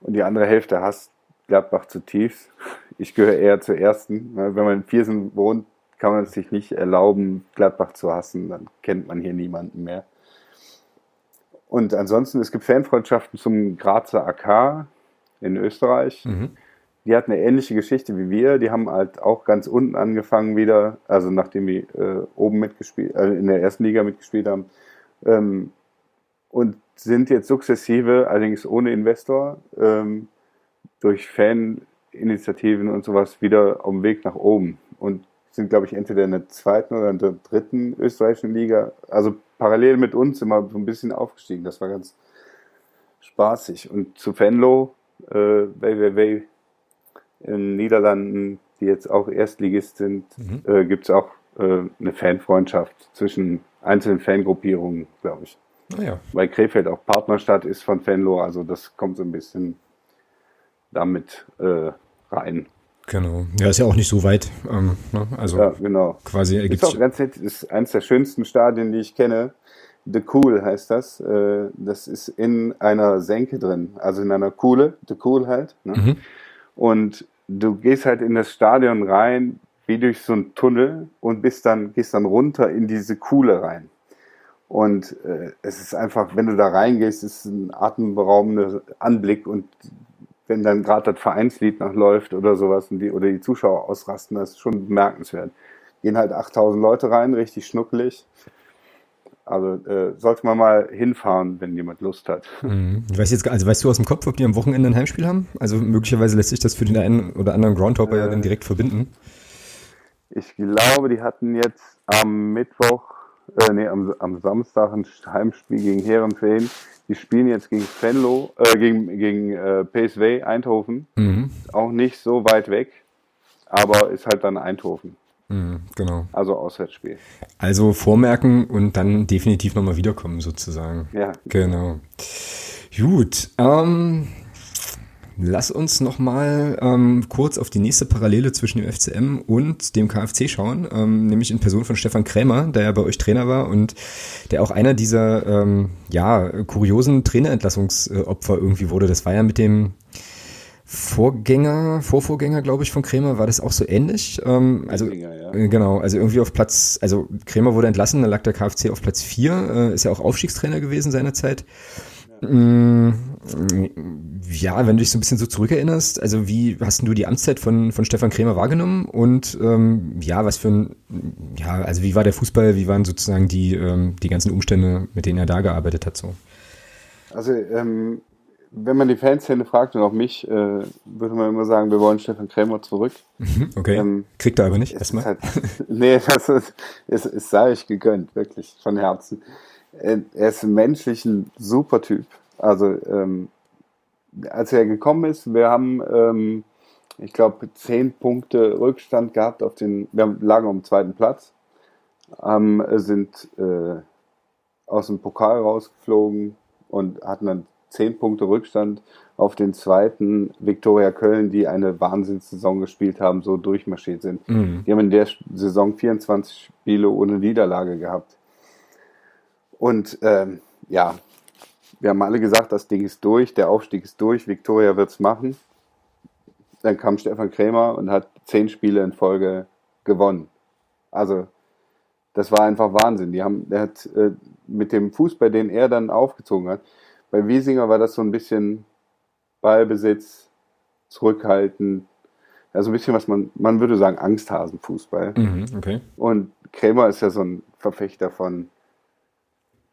Speaker 2: und die andere Hälfte hasst Gladbach zutiefst. Ich gehöre eher zur ersten. ne? Wenn man in Viersen wohnt, kann man es sich nicht erlauben, Gladbach zu hassen. Dann kennt man hier niemanden mehr. Und ansonsten, es gibt Fanfreundschaften zum Grazer AK in Österreich.
Speaker 1: Mhm.
Speaker 2: Die hatten eine ähnliche Geschichte wie wir. Die haben halt auch ganz unten angefangen wieder, also nachdem die äh, oben mitgespielt, äh, in der ersten Liga mitgespielt haben. Ähm, und sind jetzt sukzessive, allerdings ohne Investor, ähm, durch Faninitiativen und sowas wieder auf dem Weg nach oben. Und sind, glaube ich, entweder in der zweiten oder in der dritten österreichischen Liga. Also parallel mit uns immer so ein bisschen aufgestiegen. Das war ganz spaßig. Und zu Venlo, äh, in den Niederlanden, die jetzt auch Erstligist sind, äh, gibt es auch äh, eine Fanfreundschaft zwischen einzelnen Fangruppierungen, glaube ich.
Speaker 1: Naja.
Speaker 2: Weil Krefeld auch Partnerstadt ist von Venlo, also das kommt so ein bisschen damit äh, rein.
Speaker 1: Genau. Ja, ist ja auch nicht so weit. Ähm, ne? Also
Speaker 2: Ja, genau.
Speaker 1: quasi
Speaker 2: Ist auch ganz nett, ist eines der schönsten Stadien, die ich kenne. The Cool heißt das. Äh, Das ist in einer Senke drin, also in einer Kuhle, The Cool halt. Ne?
Speaker 1: Mhm.
Speaker 2: Und du gehst halt in das Stadion rein, wie durch so einen Tunnel und bist dann, gehst dann runter in diese Kuhle rein. Und äh, es ist einfach, wenn du da reingehst, ist ein atemberaubender Anblick und wenn dann gerade das Vereinslied noch läuft oder sowas und die, oder die Zuschauer ausrasten, das ist schon bemerkenswert. Gehen halt 8000 Leute rein, richtig schnuckelig. Also äh, sollte man mal hinfahren, wenn jemand Lust hat.
Speaker 1: Mhm. Ich weiß jetzt, also weißt du aus dem Kopf, ob die am Wochenende ein Heimspiel haben? Also möglicherweise lässt sich das für den einen oder anderen Groundhopper ja dann direkt verbinden.
Speaker 2: Ich glaube, die hatten jetzt am Mittwoch, äh, nee, am, am Samstag ein Heimspiel gegen Herrenfeen. Die spielen jetzt gegen Venlo, äh, gegen, gegen äh, PSV Eindhoven.
Speaker 1: Mhm.
Speaker 2: Auch nicht so weit weg, aber ist halt dann Eindhoven.
Speaker 1: Mhm, genau.
Speaker 2: Also Auswärtsspiel.
Speaker 1: Also vormerken und dann definitiv nochmal wiederkommen sozusagen.
Speaker 2: Ja,
Speaker 1: Genau. Gut. Ähm, lass uns nochmal ähm, kurz auf die nächste Parallele zwischen dem FCM und dem KfC schauen, ähm, nämlich in Person von Stefan Krämer, der ja bei euch Trainer war und der auch einer dieser ähm, ja kuriosen Trainerentlassungsopfer irgendwie wurde. Das war ja mit dem Vorgänger, Vorvorgänger, glaube ich, von Krämer, war das auch so ähnlich. Ähm, also
Speaker 2: ja.
Speaker 1: äh, genau, also irgendwie auf Platz, also Krämer wurde entlassen, dann lag der KfC auf Platz 4, äh, ist ja auch Aufstiegstrainer gewesen seinerzeit. Mm, Ja, wenn du dich so ein bisschen so zurückerinnerst, also wie hast denn du die Amtszeit von, von Stefan Krämer wahrgenommen und ähm, ja, was für ein, ja, also wie war der Fußball, wie waren sozusagen die, ähm, die ganzen Umstände, mit denen er da gearbeitet hat so?
Speaker 2: Also, ähm, wenn man die Fanszene fragt und auch mich, äh, würde man immer sagen, wir wollen Stefan Krämer zurück.
Speaker 1: Okay,
Speaker 2: Ähm,
Speaker 1: kriegt er aber nicht, erstmal.
Speaker 2: Ist halt, nee, das ist, es, es sei ich gegönnt, wirklich, von Herzen. Er er ist menschlich ein super Typ. Also, ähm, als er gekommen ist, wir haben, ähm, ich glaube, zehn Punkte Rückstand gehabt auf den, wir lagen auf dem zweiten Platz, ähm, sind äh, aus dem Pokal rausgeflogen und hatten dann zehn Punkte Rückstand auf den zweiten Viktoria Köln, die eine Wahnsinnssaison gespielt haben, so durchmarschiert sind.
Speaker 1: Mhm.
Speaker 2: Die haben in der Saison 24 Spiele ohne Niederlage gehabt. Und ähm, ja, wir haben alle gesagt, das Ding ist durch, der Aufstieg ist durch, Viktoria wird's machen. Dann kam Stefan Krämer und hat zehn Spiele in Folge gewonnen. Also das war einfach Wahnsinn. Die haben, der hat äh, mit dem Fußball, den er dann aufgezogen hat, bei Wiesinger war das so ein bisschen Ballbesitz, zurückhalten. Also ein bisschen was man, man würde sagen, Angsthasenfußball.
Speaker 1: Mhm, okay.
Speaker 2: Und Krämer ist ja so ein Verfechter von,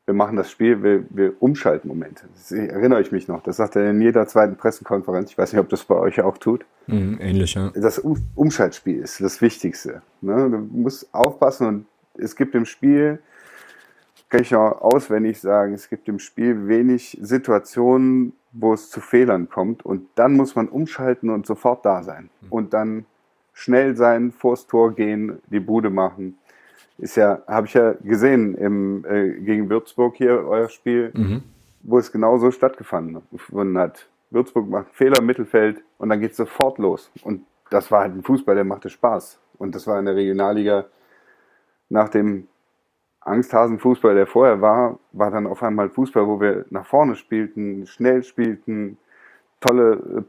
Speaker 2: wir machen das Spiel, wir, wir umschalten Momente. Das erinnere ich mich noch. Das sagt er in jeder zweiten Pressekonferenz. Ich weiß nicht, ob das bei euch auch tut.
Speaker 1: Mhm, ähnlich, ja.
Speaker 2: Das um Umschaltspiel ist das Wichtigste. Ne? Du musst aufpassen und es gibt im Spiel, kann ich auch auswendig sagen, es gibt im Spiel wenig Situationen, wo es zu Fehlern kommt und dann muss man umschalten und sofort da sein und dann schnell sein, vors Tor gehen, die Bude machen. Ist ja, habe ich ja gesehen im, äh, gegen Würzburg hier, euer Spiel,
Speaker 1: Mhm.
Speaker 2: wo es genauso stattgefunden hat. Würzburg macht Fehler im Mittelfeld und dann geht es sofort los. Und das war halt ein Fußball, der machte Spaß. Und das war in der Regionalliga nach dem Angsthasenfußball, der vorher war, war dann auf einmal Fußball, wo wir nach vorne spielten, schnell spielten, tolle, äh,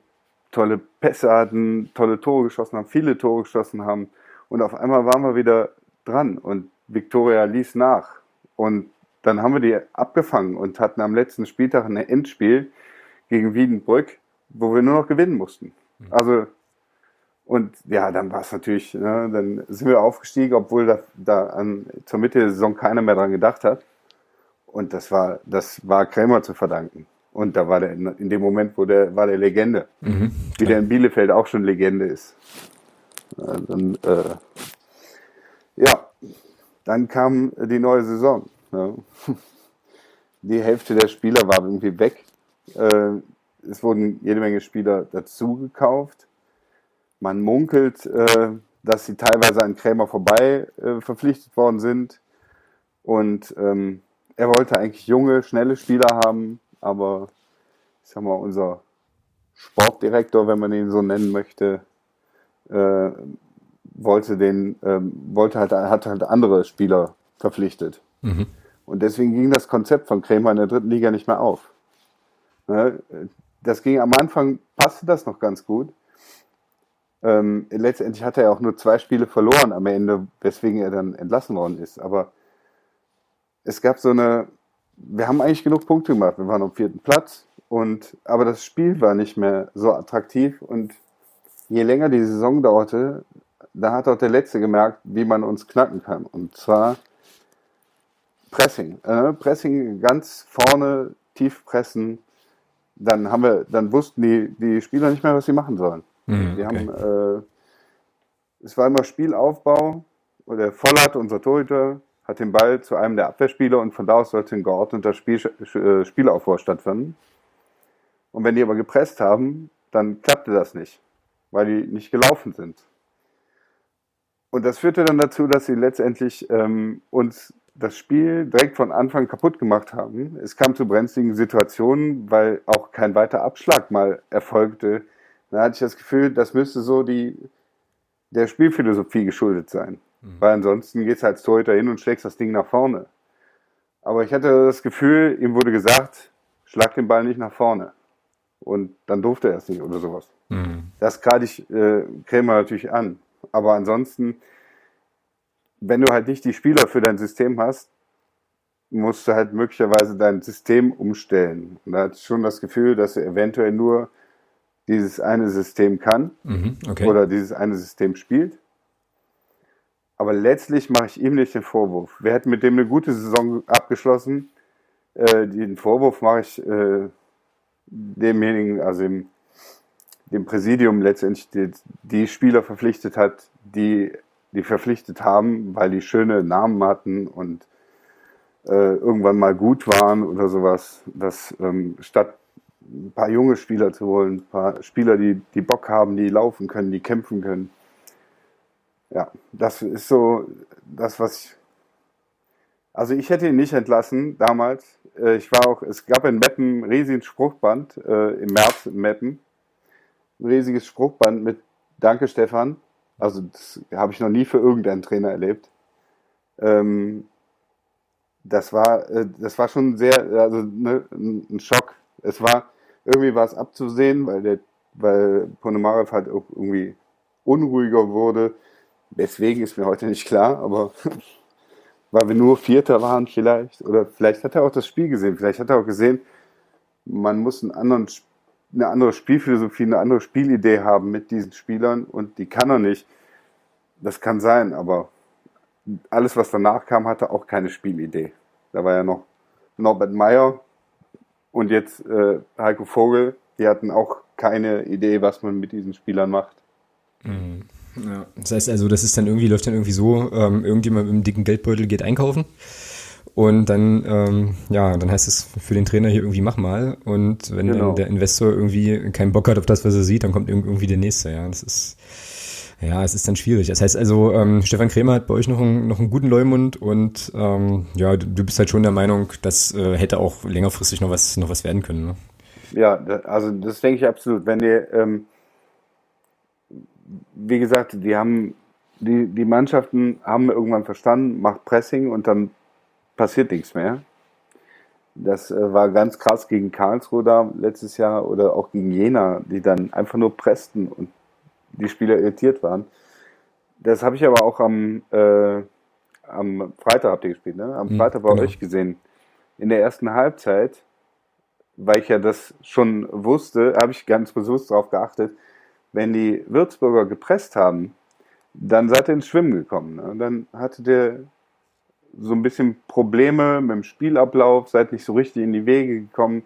Speaker 2: tolle Pässe hatten, tolle Tore geschossen haben, viele Tore geschossen haben. Und auf einmal waren wir wieder dran und Viktoria ließ nach. Und dann haben wir die abgefangen und hatten am letzten Spieltag ein Endspiel gegen Wiedenbrück, wo wir nur noch gewinnen mussten. Also, und ja, dann war es natürlich, ne, dann sind wir aufgestiegen, obwohl da, da an, zur Mitte der Saison keiner mehr dran gedacht hat. Und das war, das war Krämer zu verdanken. Und da war der, in, dem Moment, wo der, war der Legende.
Speaker 1: Mhm.
Speaker 2: Wie der in Bielefeld auch schon Legende ist. Dann, äh, ja, dann kam die neue Saison. Ja. Die Hälfte der Spieler war irgendwie weg. Äh, es wurden jede Menge Spieler dazu gekauft. Man munkelt, äh, dass sie teilweise an Krämer vorbei äh, verpflichtet worden sind. Und ähm, er wollte eigentlich junge, schnelle Spieler haben, aber ich sag mal, unser Sportdirektor, wenn man ihn so nennen möchte, äh, wollte den, ähm, wollte halt, hat halt andere Spieler verpflichtet.
Speaker 1: Mhm.
Speaker 2: Und deswegen ging das Konzept von Krämer in der dritten Liga nicht mehr auf. Ne? Das ging am Anfang, passte das noch ganz gut. Ähm, letztendlich hat er ja auch nur zwei Spiele verloren am Ende, weswegen er dann entlassen worden ist. Aber es gab so eine, wir haben eigentlich genug Punkte gemacht. Wir waren am vierten Platz und, aber das Spiel war nicht mehr so attraktiv und je länger die Saison dauerte, da hat auch der Letzte gemerkt, wie man uns knacken kann. Und zwar Pressing. Äh, Pressing ganz vorne, tief pressen. Dann haben wir, dann wussten die, die Spieler nicht mehr, was sie machen sollen.
Speaker 1: Mhm,
Speaker 2: Wir
Speaker 1: okay.
Speaker 2: haben, äh, es war immer Spielaufbau. Oder Vollert, unser Torhüter, hat den Ball zu einem der Abwehrspieler und von da aus sollte ein geordneter Spiel, äh, Spielaufbau stattfinden. Und wenn die aber gepresst haben, dann klappte das nicht, weil die nicht gelaufen sind. Und das führte dann dazu, dass sie letztendlich ähm, uns das Spiel direkt von Anfang kaputt gemacht haben. Es kam zu brenzligen Situationen, weil auch kein weiter Abschlag mal erfolgte. Da hatte ich das Gefühl, das müsste so die, der Spielphilosophie geschuldet sein. Weil ansonsten gehst du als Torhüter hin und schlägst das Ding nach vorne. Aber ich hatte das Gefühl, ihm wurde gesagt, schlag den Ball nicht nach vorne. Und dann durfte er es nicht oder sowas.
Speaker 1: Mhm.
Speaker 2: Das gerade ich äh, Krämer natürlich an. Aber ansonsten, wenn du halt nicht die Spieler für dein System hast, musst du halt möglicherweise dein System umstellen. Und da hatte ich schon das Gefühl, dass er eventuell nur dieses eine System kann
Speaker 1: Mhm. Okay.
Speaker 2: oder dieses eine System spielt. Aber letztlich mache ich ihm nicht den Vorwurf. Wir hätten mit dem eine gute Saison abgeschlossen. Äh, den Vorwurf mache ich äh, demjenigen, also dem, dem Präsidium letztendlich, die, die Spieler verpflichtet hat, die die verpflichtet haben, weil die schöne Namen hatten und äh, irgendwann mal gut waren oder sowas. Dass ähm, statt ein paar junge Spieler zu holen, ein paar Spieler, die, die Bock haben, die laufen können, die kämpfen können. Ja, das ist so das, was ich. Also ich hätte ihn nicht entlassen damals. Äh, Ich war auch, es gab in Meppen ein riesiges Spruchband, äh, im März in Meppen. Ein riesiges Spruchband mit Danke Stefan. Also das habe ich noch nie für irgendeinen Trainer erlebt. Ähm, das war, äh, das war schon sehr, also ne, ein ein Schock. Es war, irgendwie war es abzusehen, weil der, weil Ponomarev halt auch irgendwie unruhiger wurde. Deswegen ist mir heute nicht klar, aber weil wir nur Vierter waren vielleicht. Oder vielleicht hat er auch das Spiel gesehen. Vielleicht hat er auch gesehen, man muss einen anderen, eine andere Spielphilosophie, eine andere Spielidee haben mit diesen Spielern und die kann er nicht. Das kann sein, aber alles, was danach kam, hatte auch keine Spielidee. Da war ja noch Norbert Meyer und jetzt äh, Heiko Vogel. Die hatten auch keine Idee, was man mit diesen Spielern macht.
Speaker 1: Mhm. Ja. Das heißt also, das ist dann irgendwie, läuft dann irgendwie so, ähm, irgendjemand mit einem dicken Geldbeutel geht einkaufen und dann, ähm, ja, dann heißt es für den Trainer hier irgendwie mach mal. Und wenn genau. der Investor irgendwie keinen Bock hat auf das, was er sieht, dann kommt irgendwie der nächste. Ja, das ist, ja, es ist dann schwierig. Das heißt also, ähm, Stefan Krämer hat bei euch noch einen, noch einen guten Leumund und ähm, ja, du, bist halt schon der Meinung, das äh, hätte auch längerfristig noch was, noch was werden können. Ne?
Speaker 2: Ja, also das denke ich absolut. Wenn ihr, ähm, wie gesagt, die haben, die, die Mannschaften haben irgendwann verstanden, macht Pressing und dann passiert nichts mehr. Das äh, war ganz krass gegen Karlsruhe da letztes Jahr oder auch gegen Jena, die dann einfach nur pressten und die Spieler irritiert waren. Das habe ich aber auch am, äh, am Freitag habt ihr gespielt, ne? Am mhm, Freitag bei genau. euch gesehen. In der ersten Halbzeit, weil ich ja das schon wusste, habe ich ganz bewusst darauf geachtet, wenn die Würzburger gepresst haben, dann seid ihr ins Schwimmen gekommen. Ne? Dann hatte der so ein bisschen Probleme mit dem Spielablauf, seid nicht so richtig in die Wege gekommen.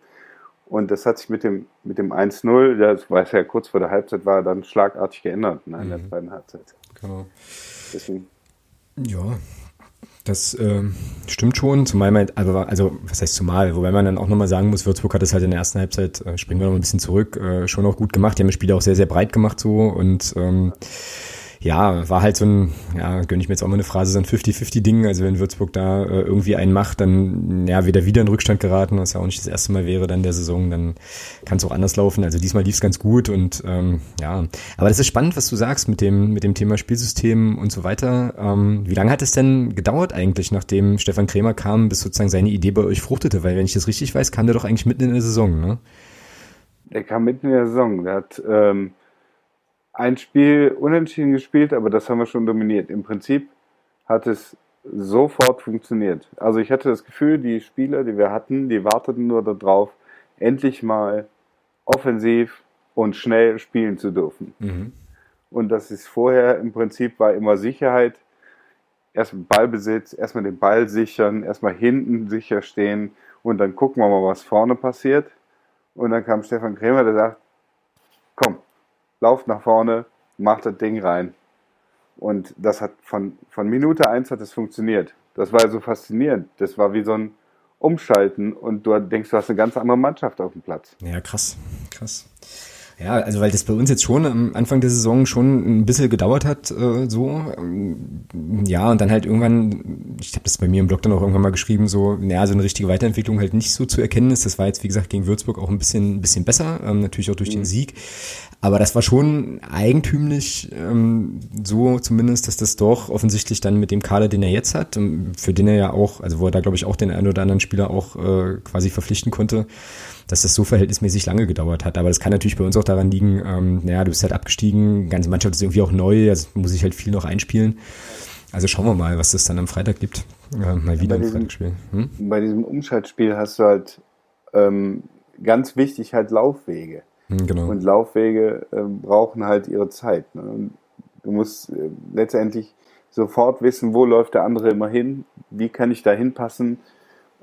Speaker 2: Und das hat sich mit dem, mit dem 1-0, das weiß ja kurz vor der Halbzeit war, dann schlagartig geändert ne, in der mhm. zweiten Halbzeit. Genau.
Speaker 1: Deswegen. Ja, das äh, stimmt schon, zumal man, also, also was heißt zumal, wobei man dann auch nochmal sagen muss, Würzburg hat es halt in der ersten Halbzeit, äh, springen wir noch ein bisschen zurück, äh, schon auch gut gemacht. Die haben das Spiel auch sehr, sehr breit gemacht so und ähm, ja, war halt so ein, ja, gönne ich mir jetzt auch mal eine Phrase, so ein 50-50-Ding. Also wenn Würzburg da äh, irgendwie einen macht, dann ja, wieder wieder in Rückstand geraten, was ja auch nicht das erste Mal wäre dann der Saison, dann kann es auch anders laufen. Also diesmal lief es ganz gut und ähm, ja, aber das ist spannend, was du sagst mit dem, mit dem Thema Spielsystem und so weiter. Ähm, wie lange hat es denn gedauert eigentlich, nachdem Stefan Krämer kam, bis sozusagen seine Idee bei euch fruchtete? Weil wenn ich das richtig weiß, kam der doch eigentlich mitten in der Saison, ne?
Speaker 2: Der kam mitten in der Saison. Der hat ähm ein Spiel unentschieden gespielt, aber das haben wir schon dominiert. Im Prinzip hat es sofort funktioniert. Also ich hatte das Gefühl, die Spieler, die wir hatten, die warteten nur darauf, endlich mal offensiv und schnell spielen zu dürfen. Mhm. Und das ist vorher im Prinzip war immer Sicherheit. Erstmal Ballbesitz, erstmal den Ball sichern, erstmal hinten sicher stehen und dann gucken wir mal, was vorne passiert. Und dann kam Stefan Krämer, der sagt, komm, lauft nach vorne, macht das Ding rein. Und das hat von, von Minute eins hat es funktioniert. Das war so faszinierend. Das war wie so ein Umschalten und du denkst, du hast eine ganz andere Mannschaft auf dem Platz.
Speaker 1: Ja, krass, krass. Ja, also weil das bei uns jetzt schon am Anfang der Saison schon ein bisschen gedauert hat, äh, so. Ähm, ja, und dann halt irgendwann, ich habe das bei mir im Blog dann auch irgendwann mal geschrieben, so, naja, so eine richtige Weiterentwicklung halt nicht so zu erkennen ist. Das war jetzt, wie gesagt, gegen Würzburg auch ein bisschen, ein bisschen besser, ähm, natürlich auch durch mhm. den Sieg. Aber das war schon eigentümlich, ähm, so zumindest, dass das doch offensichtlich dann mit dem Kader, den er jetzt hat, für den er ja auch, also wo er da glaube ich auch den einen oder anderen Spieler auch äh, quasi verpflichten konnte, dass das so verhältnismäßig lange gedauert hat. Aber das kann natürlich bei uns auch daran liegen, ähm, naja, du bist halt abgestiegen, die ganze Mannschaft ist irgendwie auch neu, also muss ich halt viel noch einspielen. Also schauen wir mal, was das dann am Freitag gibt. Äh, mal wieder
Speaker 2: ja,
Speaker 1: ein Freitagsspiel.
Speaker 2: Hm? Bei diesem Umschaltspiel hast du halt ähm, ganz wichtig halt Laufwege. Hm, genau. Und Laufwege äh, brauchen halt ihre Zeit. Ne? Du musst äh, letztendlich sofort wissen, wo läuft der andere immer hin, wie kann ich da hinpassen.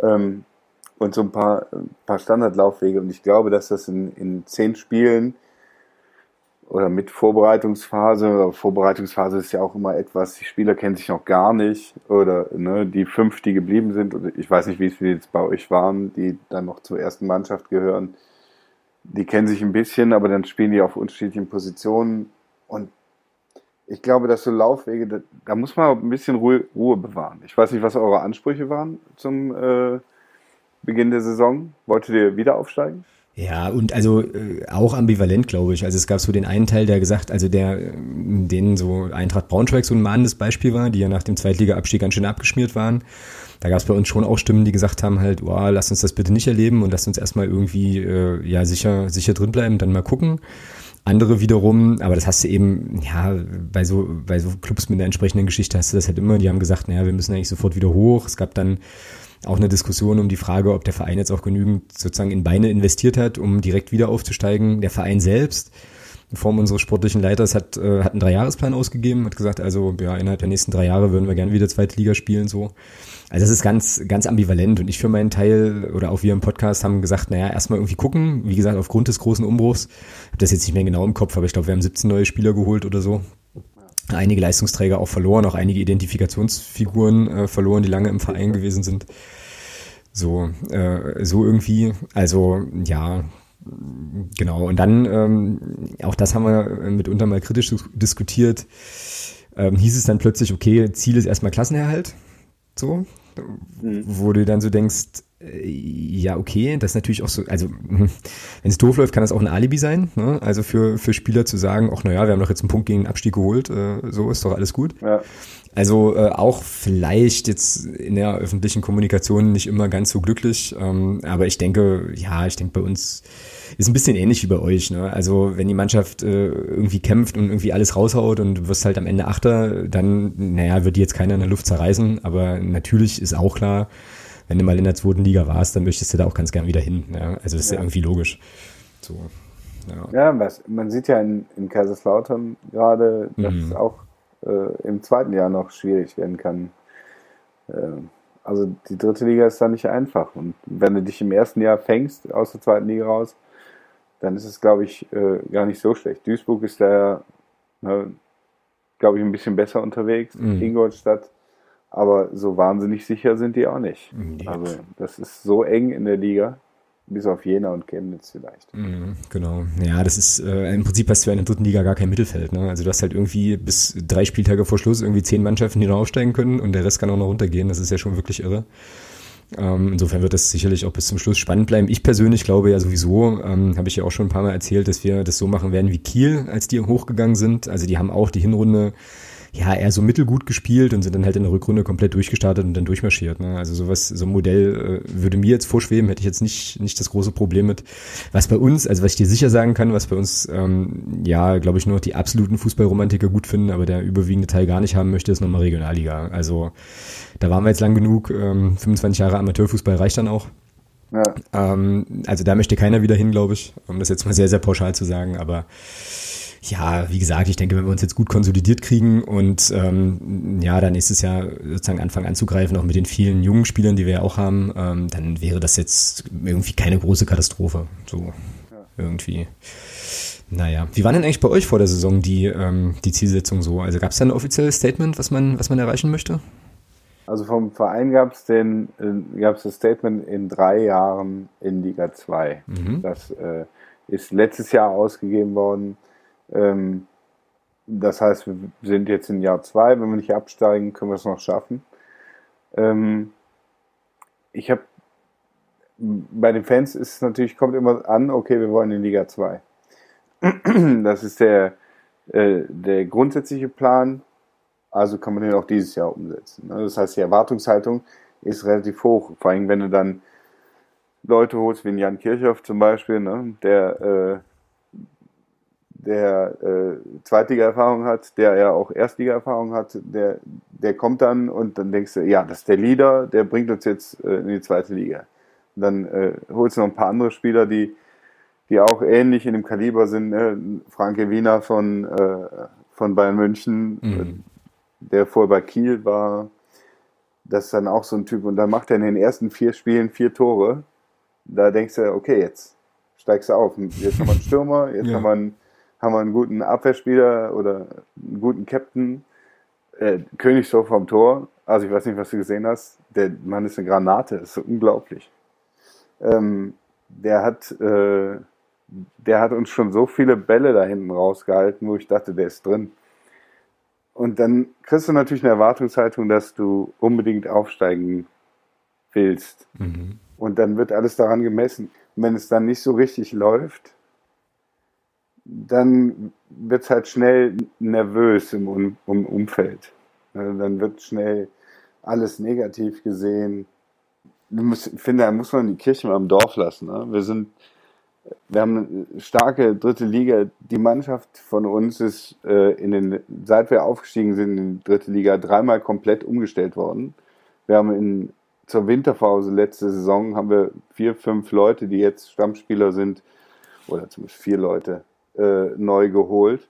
Speaker 2: Ähm, und so ein paar, ein paar Standardlaufwege. Und ich glaube, dass das in, in zehn Spielen oder mit Vorbereitungsphase, Vorbereitungsphase ist ja auch immer etwas, die Spieler kennen sich noch gar nicht oder ne, die fünf, die geblieben sind, oder ich weiß nicht, wie es jetzt bei euch waren, die dann noch zur ersten Mannschaft gehören, die kennen sich ein bisschen, aber dann spielen die auf unterschiedlichen Positionen und ich glaube, dass so Laufwege, da, da muss man ein bisschen Ruhe, Ruhe, bewahren. Ich weiß nicht, was eure Ansprüche waren zum äh, Beginn der Saison? Wolltet ihr wieder aufsteigen?
Speaker 1: Ja, und also äh, auch ambivalent, glaube ich. Also es gab so den einen Teil, der gesagt, also der, äh, denen so Eintracht Braunschweig so ein mahnendes Beispiel war, die ja nach dem Zweitliga-Abstieg ganz schön abgeschmiert waren. Da gab es bei uns schon auch Stimmen, die gesagt haben halt, oh, lass uns das bitte nicht erleben und lass uns erstmal irgendwie äh, ja sicher sicher drin bleiben, dann mal gucken. Andere wiederum, aber das hast du eben, ja, bei so, bei so Clubs mit einer entsprechenden Geschichte hast du das halt immer, die haben gesagt, naja, wir müssen eigentlich sofort wieder hoch. Es gab dann auch eine Diskussion um die Frage, ob der Verein jetzt auch genügend sozusagen in Beine investiert hat, um direkt wieder aufzusteigen. Der Verein selbst, in Form unseres sportlichen Leiters, hat, äh, hat einen Dreijahresplan ausgegeben, hat gesagt, also ja, innerhalb der nächsten drei Jahre würden wir gerne wieder zweite Liga spielen, so. Also das ist ganz, ganz ambivalent und ich für meinen Teil oder auch wir im Podcast haben gesagt, naja, erstmal irgendwie gucken, wie gesagt, aufgrund des großen Umbruchs, habe das jetzt nicht mehr genau im Kopf, aber ich glaube, wir haben 17 neue Spieler geholt oder so, einige Leistungsträger auch verloren, auch einige Identifikationsfiguren äh, verloren, die lange im Verein gewesen sind. So, äh, so irgendwie. Also ja, genau. Und dann, ähm, auch das haben wir mitunter mal kritisch diskutiert, ähm, hieß es dann plötzlich, okay, Ziel ist erstmal Klassenerhalt. So, mhm. wo du dann so denkst, äh, ja, okay, das ist natürlich auch so, also wenn es doof läuft, kann das auch ein Alibi sein. Ne? Also für, für Spieler zu sagen, ach naja, wir haben doch jetzt einen Punkt gegen den Abstieg geholt, äh, so ist doch alles gut. Ja. Also äh, auch vielleicht jetzt in der öffentlichen Kommunikation nicht immer ganz so glücklich, ähm, aber ich denke, ja, ich denke bei uns ist ein bisschen ähnlich wie bei euch. Ne? Also wenn die Mannschaft äh, irgendwie kämpft und irgendwie alles raushaut und du wirst halt am Ende Achter, dann, naja, wird die jetzt keiner in der Luft zerreißen, aber natürlich ist auch klar, wenn du mal in der zweiten Liga warst, dann möchtest du da auch ganz gern wieder hin. Ja? Also das ist ja. irgendwie logisch. So,
Speaker 2: ja, ja was, man sieht ja in, in Kaiserslautern gerade, dass mhm. es auch äh, im zweiten Jahr noch schwierig werden kann. Äh, also die dritte Liga ist da nicht einfach. Und wenn du dich im ersten Jahr fängst aus der zweiten Liga raus, dann ist es, glaube ich, äh, gar nicht so schlecht. Duisburg ist da, ne, glaube ich, ein bisschen besser unterwegs. Mhm. Ingolstadt aber so wahnsinnig sicher sind die auch nicht. Nee. Also das ist so eng in der Liga. Bis auf Jena und Chemnitz vielleicht.
Speaker 1: Mhm, genau. Ja, das ist, äh, im Prinzip hast du ja in der dritten Liga gar kein Mittelfeld. Ne? Also du hast halt irgendwie bis drei Spieltage vor Schluss irgendwie zehn Mannschaften, die noch aufsteigen können und der Rest kann auch noch runtergehen. Das ist ja schon wirklich irre. Ähm, insofern wird das sicherlich auch bis zum Schluss spannend bleiben. Ich persönlich glaube ja sowieso, ähm, habe ich ja auch schon ein paar Mal erzählt, dass wir das so machen werden wie Kiel, als die hochgegangen sind. Also die haben auch die Hinrunde ja, eher so mittelgut gespielt und sind dann halt in der Rückrunde komplett durchgestartet und dann durchmarschiert. Ne? Also sowas, so ein Modell äh, würde mir jetzt vorschweben, hätte ich jetzt nicht, nicht das große Problem mit. Was bei uns, also was ich dir sicher sagen kann, was bei uns, ähm, ja, glaube ich, nur die absoluten Fußballromantiker gut finden, aber der überwiegende Teil gar nicht haben möchte, ist nochmal Regionalliga. Also da waren wir jetzt lang genug, ähm, 25 Jahre Amateurfußball reicht dann auch. Ja. Ähm, also da möchte keiner wieder hin, glaube ich, um das jetzt mal sehr, sehr pauschal zu sagen, aber ja, wie gesagt, ich denke, wenn wir uns jetzt gut konsolidiert kriegen und ähm, ja, dann nächstes Jahr sozusagen anfangen anzugreifen, auch mit den vielen jungen Spielern, die wir ja auch haben, ähm, dann wäre das jetzt irgendwie keine große Katastrophe. So ja. irgendwie. Naja, wie war denn eigentlich bei euch vor der Saison die, ähm, die Zielsetzung so? Also gab es da ein offizielles Statement, was man, was man erreichen möchte?
Speaker 2: Also vom Verein gab es den, äh, gab es das Statement in drei Jahren in Liga 2. Mhm. Das äh, ist letztes Jahr ausgegeben worden. Ähm, das heißt, wir sind jetzt in Jahr zwei. Wenn wir nicht absteigen, können wir es noch schaffen. Ähm, ich habe bei den Fans ist es natürlich, kommt immer an, okay, wir wollen in Liga 2. Das ist der, äh, der grundsätzliche Plan, also kann man den auch dieses Jahr umsetzen. Ne? Das heißt, die Erwartungshaltung ist relativ hoch, vor allem wenn du dann Leute holst, wie Jan Kirchhoff zum Beispiel, ne? der äh, der äh, Zweitliga-Erfahrung hat, der ja auch Erstliga-Erfahrung hat, der, der kommt dann und dann denkst du, ja, das ist der Leader, der bringt uns jetzt äh, in die zweite Liga. Und dann äh, holst du noch ein paar andere Spieler, die, die auch ähnlich in dem Kaliber sind. Ne? Franke Wiener von, äh, von Bayern München, mhm. der vorher bei Kiel war. Das ist dann auch so ein Typ. Und dann macht er in den ersten vier Spielen vier Tore. Da denkst du, okay, jetzt steigst du auf. Jetzt haben wir einen Stürmer, jetzt ja. haben wir einen haben wir einen guten Abwehrspieler oder einen guten Captain. Äh, Königshow vom Tor. Also ich weiß nicht, was du gesehen hast. Der Mann ist eine Granate, das ist so unglaublich. Ähm, der hat, äh, der hat uns schon so viele Bälle da hinten rausgehalten, wo ich dachte, der ist drin. Und dann kriegst du natürlich eine Erwartungshaltung, dass du unbedingt aufsteigen willst. Mhm. Und dann wird alles daran gemessen. Und wenn es dann nicht so richtig läuft, dann wird es halt schnell nervös im, um, im Umfeld. Dann wird schnell alles negativ gesehen. Ich finde, da muss man die Kirche mal im Dorf lassen. Ne? Wir sind wir haben eine starke dritte Liga. Die Mannschaft von uns ist äh, in den, seit wir aufgestiegen sind in die dritte Liga, dreimal komplett umgestellt worden. Wir haben in, zur Winterpause letzte Saison haben wir vier, fünf Leute, die jetzt Stammspieler sind, oder zumindest vier Leute, äh, neu geholt.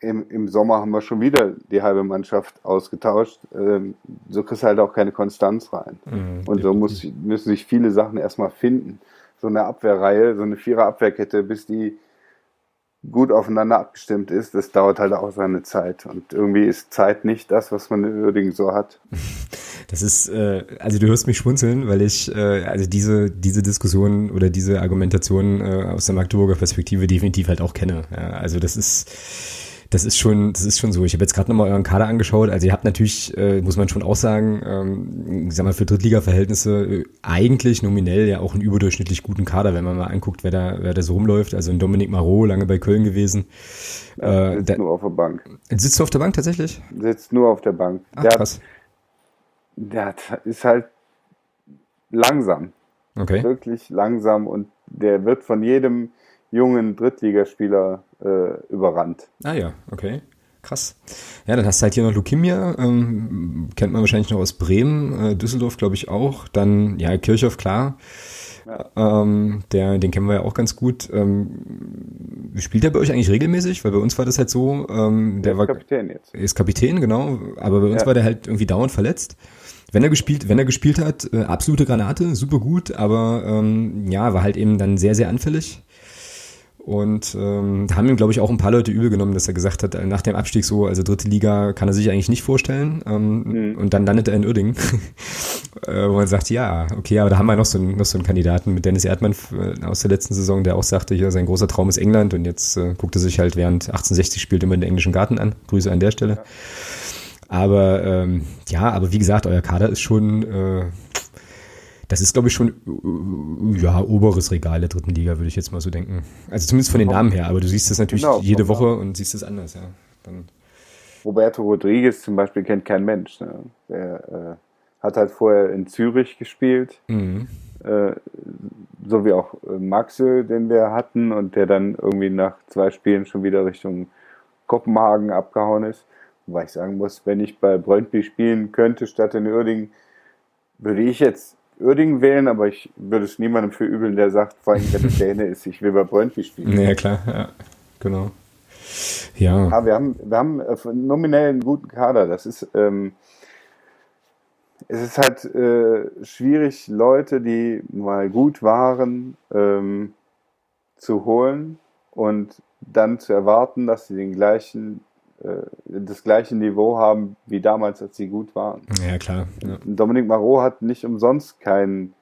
Speaker 2: Im, Im Sommer haben wir schon wieder die halbe Mannschaft ausgetauscht. Ähm, so kriegst du halt auch keine Konstanz rein. Mhm, Und so muss, müssen sich viele Sachen erstmal finden so eine Abwehrreihe, so eine Vierer-Abwehrkette, bis die gut aufeinander abgestimmt ist, das dauert halt auch seine Zeit. Und irgendwie ist Zeit nicht das, was man in Uerdingen so hat.
Speaker 1: Das ist, äh, also du hörst mich schmunzeln, weil ich äh, also diese, diese Diskussion oder diese Argumentation äh, aus der Magdeburger Perspektive definitiv halt auch kenne. Ja, also das ist das ist schon, das ist schon so. Ich habe jetzt gerade nochmal euren Kader angeschaut. Also ihr habt natürlich, äh, muss man schon auch sagen, ähm, ich sag mal, für Drittliga-Verhältnisse äh, eigentlich nominell ja auch einen überdurchschnittlich guten Kader, wenn man mal anguckt, wer da, wer da so rumläuft. Also ein Dominik Marot, lange bei Köln gewesen.
Speaker 2: Ja, sitzt äh, nur auf der Bank.
Speaker 1: Sitzt du auf der Bank tatsächlich?
Speaker 2: Sitzt nur auf der Bank.
Speaker 1: Ach, der krass. Hat,
Speaker 2: der ist halt langsam.
Speaker 1: Okay.
Speaker 2: Wirklich langsam und der wird von jedem jungen Drittligaspieler äh, überrannt.
Speaker 1: Ah ja, okay. Krass. Ja, dann hast du halt hier noch Lukimia, ähm, kennt man wahrscheinlich noch aus Bremen, äh, Düsseldorf glaube ich auch. Dann, ja, Kirchhoff, klar. Ja. Ähm, der, den kennen wir ja auch ganz gut. Ähm, spielt er bei euch eigentlich regelmäßig? Weil bei uns war das halt so, ähm, der, der ist war
Speaker 2: Kapitän jetzt.
Speaker 1: Ist Kapitän, genau. Aber bei uns ja. war der halt irgendwie dauernd verletzt. Wenn er gespielt, wenn er gespielt hat, äh, absolute Granate, super gut, aber ähm, ja, war halt eben dann sehr, sehr anfällig. Und ähm, da haben ihm, glaube ich, auch ein paar Leute übel genommen, dass er gesagt hat, nach dem Abstieg so, also dritte Liga kann er sich eigentlich nicht vorstellen. Ähm, mhm. Und dann landet er in Uerdingen, äh, wo man sagt, ja, okay, aber da haben wir noch so einen, noch so einen Kandidaten mit Dennis Erdmann äh, aus der letzten Saison, der auch sagte, hier, sein großer Traum ist England und jetzt äh, guckt er sich halt während 1860 spielt immer in den englischen Garten an. Grüße an der Stelle. Ja. Aber ähm, ja, aber wie gesagt, euer Kader ist schon äh, das ist, glaube ich, schon ja, oberes Regal der dritten Liga, würde ich jetzt mal so denken. Also zumindest von den Namen her, aber du siehst das natürlich genau, jede Woche und siehst es anders, ja. Dann
Speaker 2: Roberto Rodriguez zum Beispiel kennt kein Mensch. Ne? Der äh, hat halt vorher in Zürich gespielt, mhm. äh, so wie auch äh, Maxel, den wir hatten und der dann irgendwie nach zwei Spielen schon wieder Richtung Kopenhagen abgehauen ist. Wobei ich sagen muss, wenn ich bei Brøndby spielen könnte statt in Uerdingen, würde ich jetzt Uerdingen wählen, aber ich würde es niemandem für übeln, der sagt, vor allem wenn es Däne ist, ich will bei Brøndby spielen.
Speaker 1: Ja, klar, ja, genau. Ja.
Speaker 2: ja wir haben, wir haben äh, nominell einen guten Kader. Das ist, ähm, es ist halt äh, schwierig, Leute, die mal gut waren, ähm, zu holen und dann zu erwarten, dass sie den gleichen das gleiche Niveau haben wie damals, als sie gut waren.
Speaker 1: Ja, klar. Ja.
Speaker 2: Dominik Marot hat nicht umsonst keinen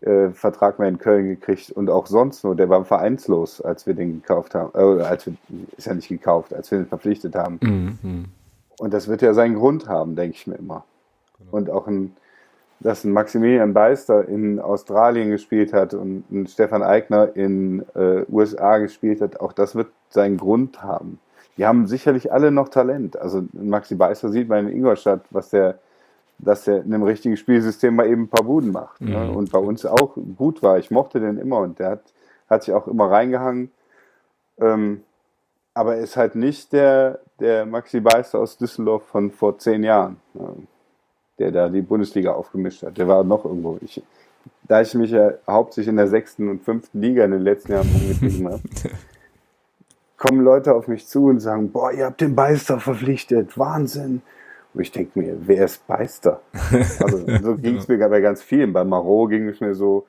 Speaker 2: äh, Vertrag mehr in Köln gekriegt und auch sonst nur, der war vereinslos, als wir den gekauft haben, äh, als wir, ist ja nicht gekauft, als wir den verpflichtet haben. Mhm. mhm. Und das wird ja seinen Grund haben, denke ich mir immer. Genau. Und auch ein, dass ein Maximilian Beister in Australien gespielt hat und ein Stefan Eigner in äh, USA gespielt hat, auch das wird seinen Grund haben die haben sicherlich alle noch Talent. Also Maxi Beißer sieht man in Ingolstadt, was der, dass er in einem richtigen Spielsystem mal eben ein paar Buden macht. Ne? Mhm. Ne? Und bei uns auch gut war. Ich mochte den immer und der hat, hat sich auch immer reingehangen. Ähm, aber er ist halt nicht der, der Maxi Beißer aus Düsseldorf von vor zehn Jahren, ne? der da die Bundesliga aufgemischt hat. Der war noch irgendwo. Ich, da ich mich ja hauptsächlich in der sechsten und fünften Liga in den letzten Jahren umgetrieben habe, kommen Leute auf mich zu und sagen, boah, ihr habt den Beister verpflichtet, Wahnsinn. Und ich denke mir, wer ist Beister? Also so ging es mir bei ganz vielen. Bei Marot ging es mir so,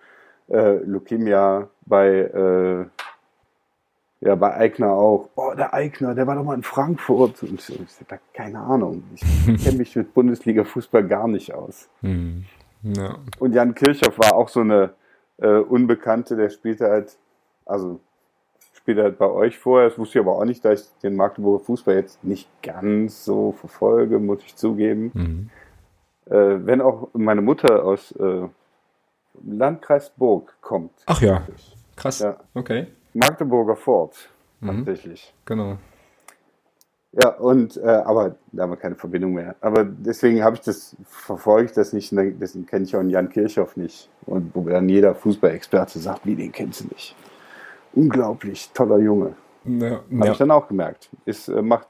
Speaker 2: äh, Lukimia, bei, äh, ja, bei Eigner auch. Boah, der Eigner, der war doch mal in Frankfurt. Und ich, ich da keine Ahnung. Ich kenne mich mit Bundesliga-Fußball gar nicht aus.
Speaker 1: Hm. Ja.
Speaker 2: Und Jan Kirchhoff war auch so eine äh, Unbekannte, der spielte halt, also spielt halt bei euch vor. Das wusste ich aber auch nicht, da ich den Magdeburger Fußball jetzt nicht ganz so verfolge, muss ich zugeben. Mhm. Äh, wenn auch meine Mutter aus äh, Landkreis Burg kommt.
Speaker 1: Ach ja, krass. Ja. Okay.
Speaker 2: Magdeburger Fort, mhm. tatsächlich.
Speaker 1: Genau.
Speaker 2: Ja, und äh, aber da haben wir keine Verbindung mehr. Aber deswegen habe ich das, verfolge ich das nicht, deswegen kenne ich auch Jan Kirchhoff nicht. Und wo dann jeder Fußballexperte sagt, wie den kennst du nicht. Unglaublich toller Junge. Ja, Habe ja. ich dann auch gemerkt. Ist, äh, macht,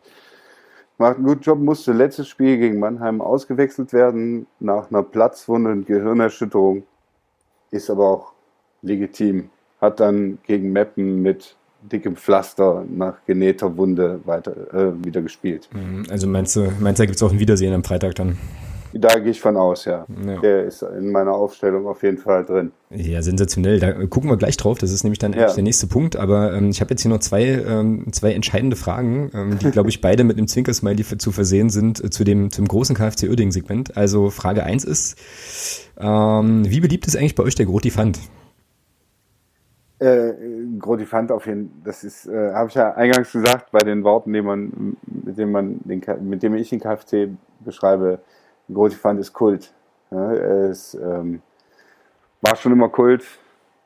Speaker 2: macht einen guten Job, musste letztes Spiel gegen Mannheim ausgewechselt werden nach einer Platzwunde und Gehirnerschütterung. Ist aber auch legitim. Hat dann gegen Meppen mit dickem Pflaster nach genähter Wunde weiter äh, wieder gespielt.
Speaker 1: Mhm. Also meinst du, meinst du, da gibt es auch ein Wiedersehen am Freitag dann?
Speaker 2: Da gehe ich von aus, ja. ja. Der ist in meiner Aufstellung auf jeden Fall drin.
Speaker 1: Ja, sensationell. Da gucken wir gleich drauf. Das ist nämlich dann ja. der nächste Punkt. Aber ähm, ich habe jetzt hier noch zwei, ähm, zwei entscheidende Fragen, ähm, die, glaube ich, beide mit einem Zwinkersmiley zu versehen sind äh, zu dem zum großen KFC Uerdingen-Segment. Also Frage eins ist, ähm, wie beliebt ist eigentlich bei euch der Grotifant?
Speaker 2: Äh, Grotifant auf jeden Fall, das ist, äh, habe ich ja eingangs gesagt, bei den Worten, die man, mit dem man den, mit dem ich den KFC beschreibe, Grotifant ist Kult. Ja, es ähm, war schon immer Kult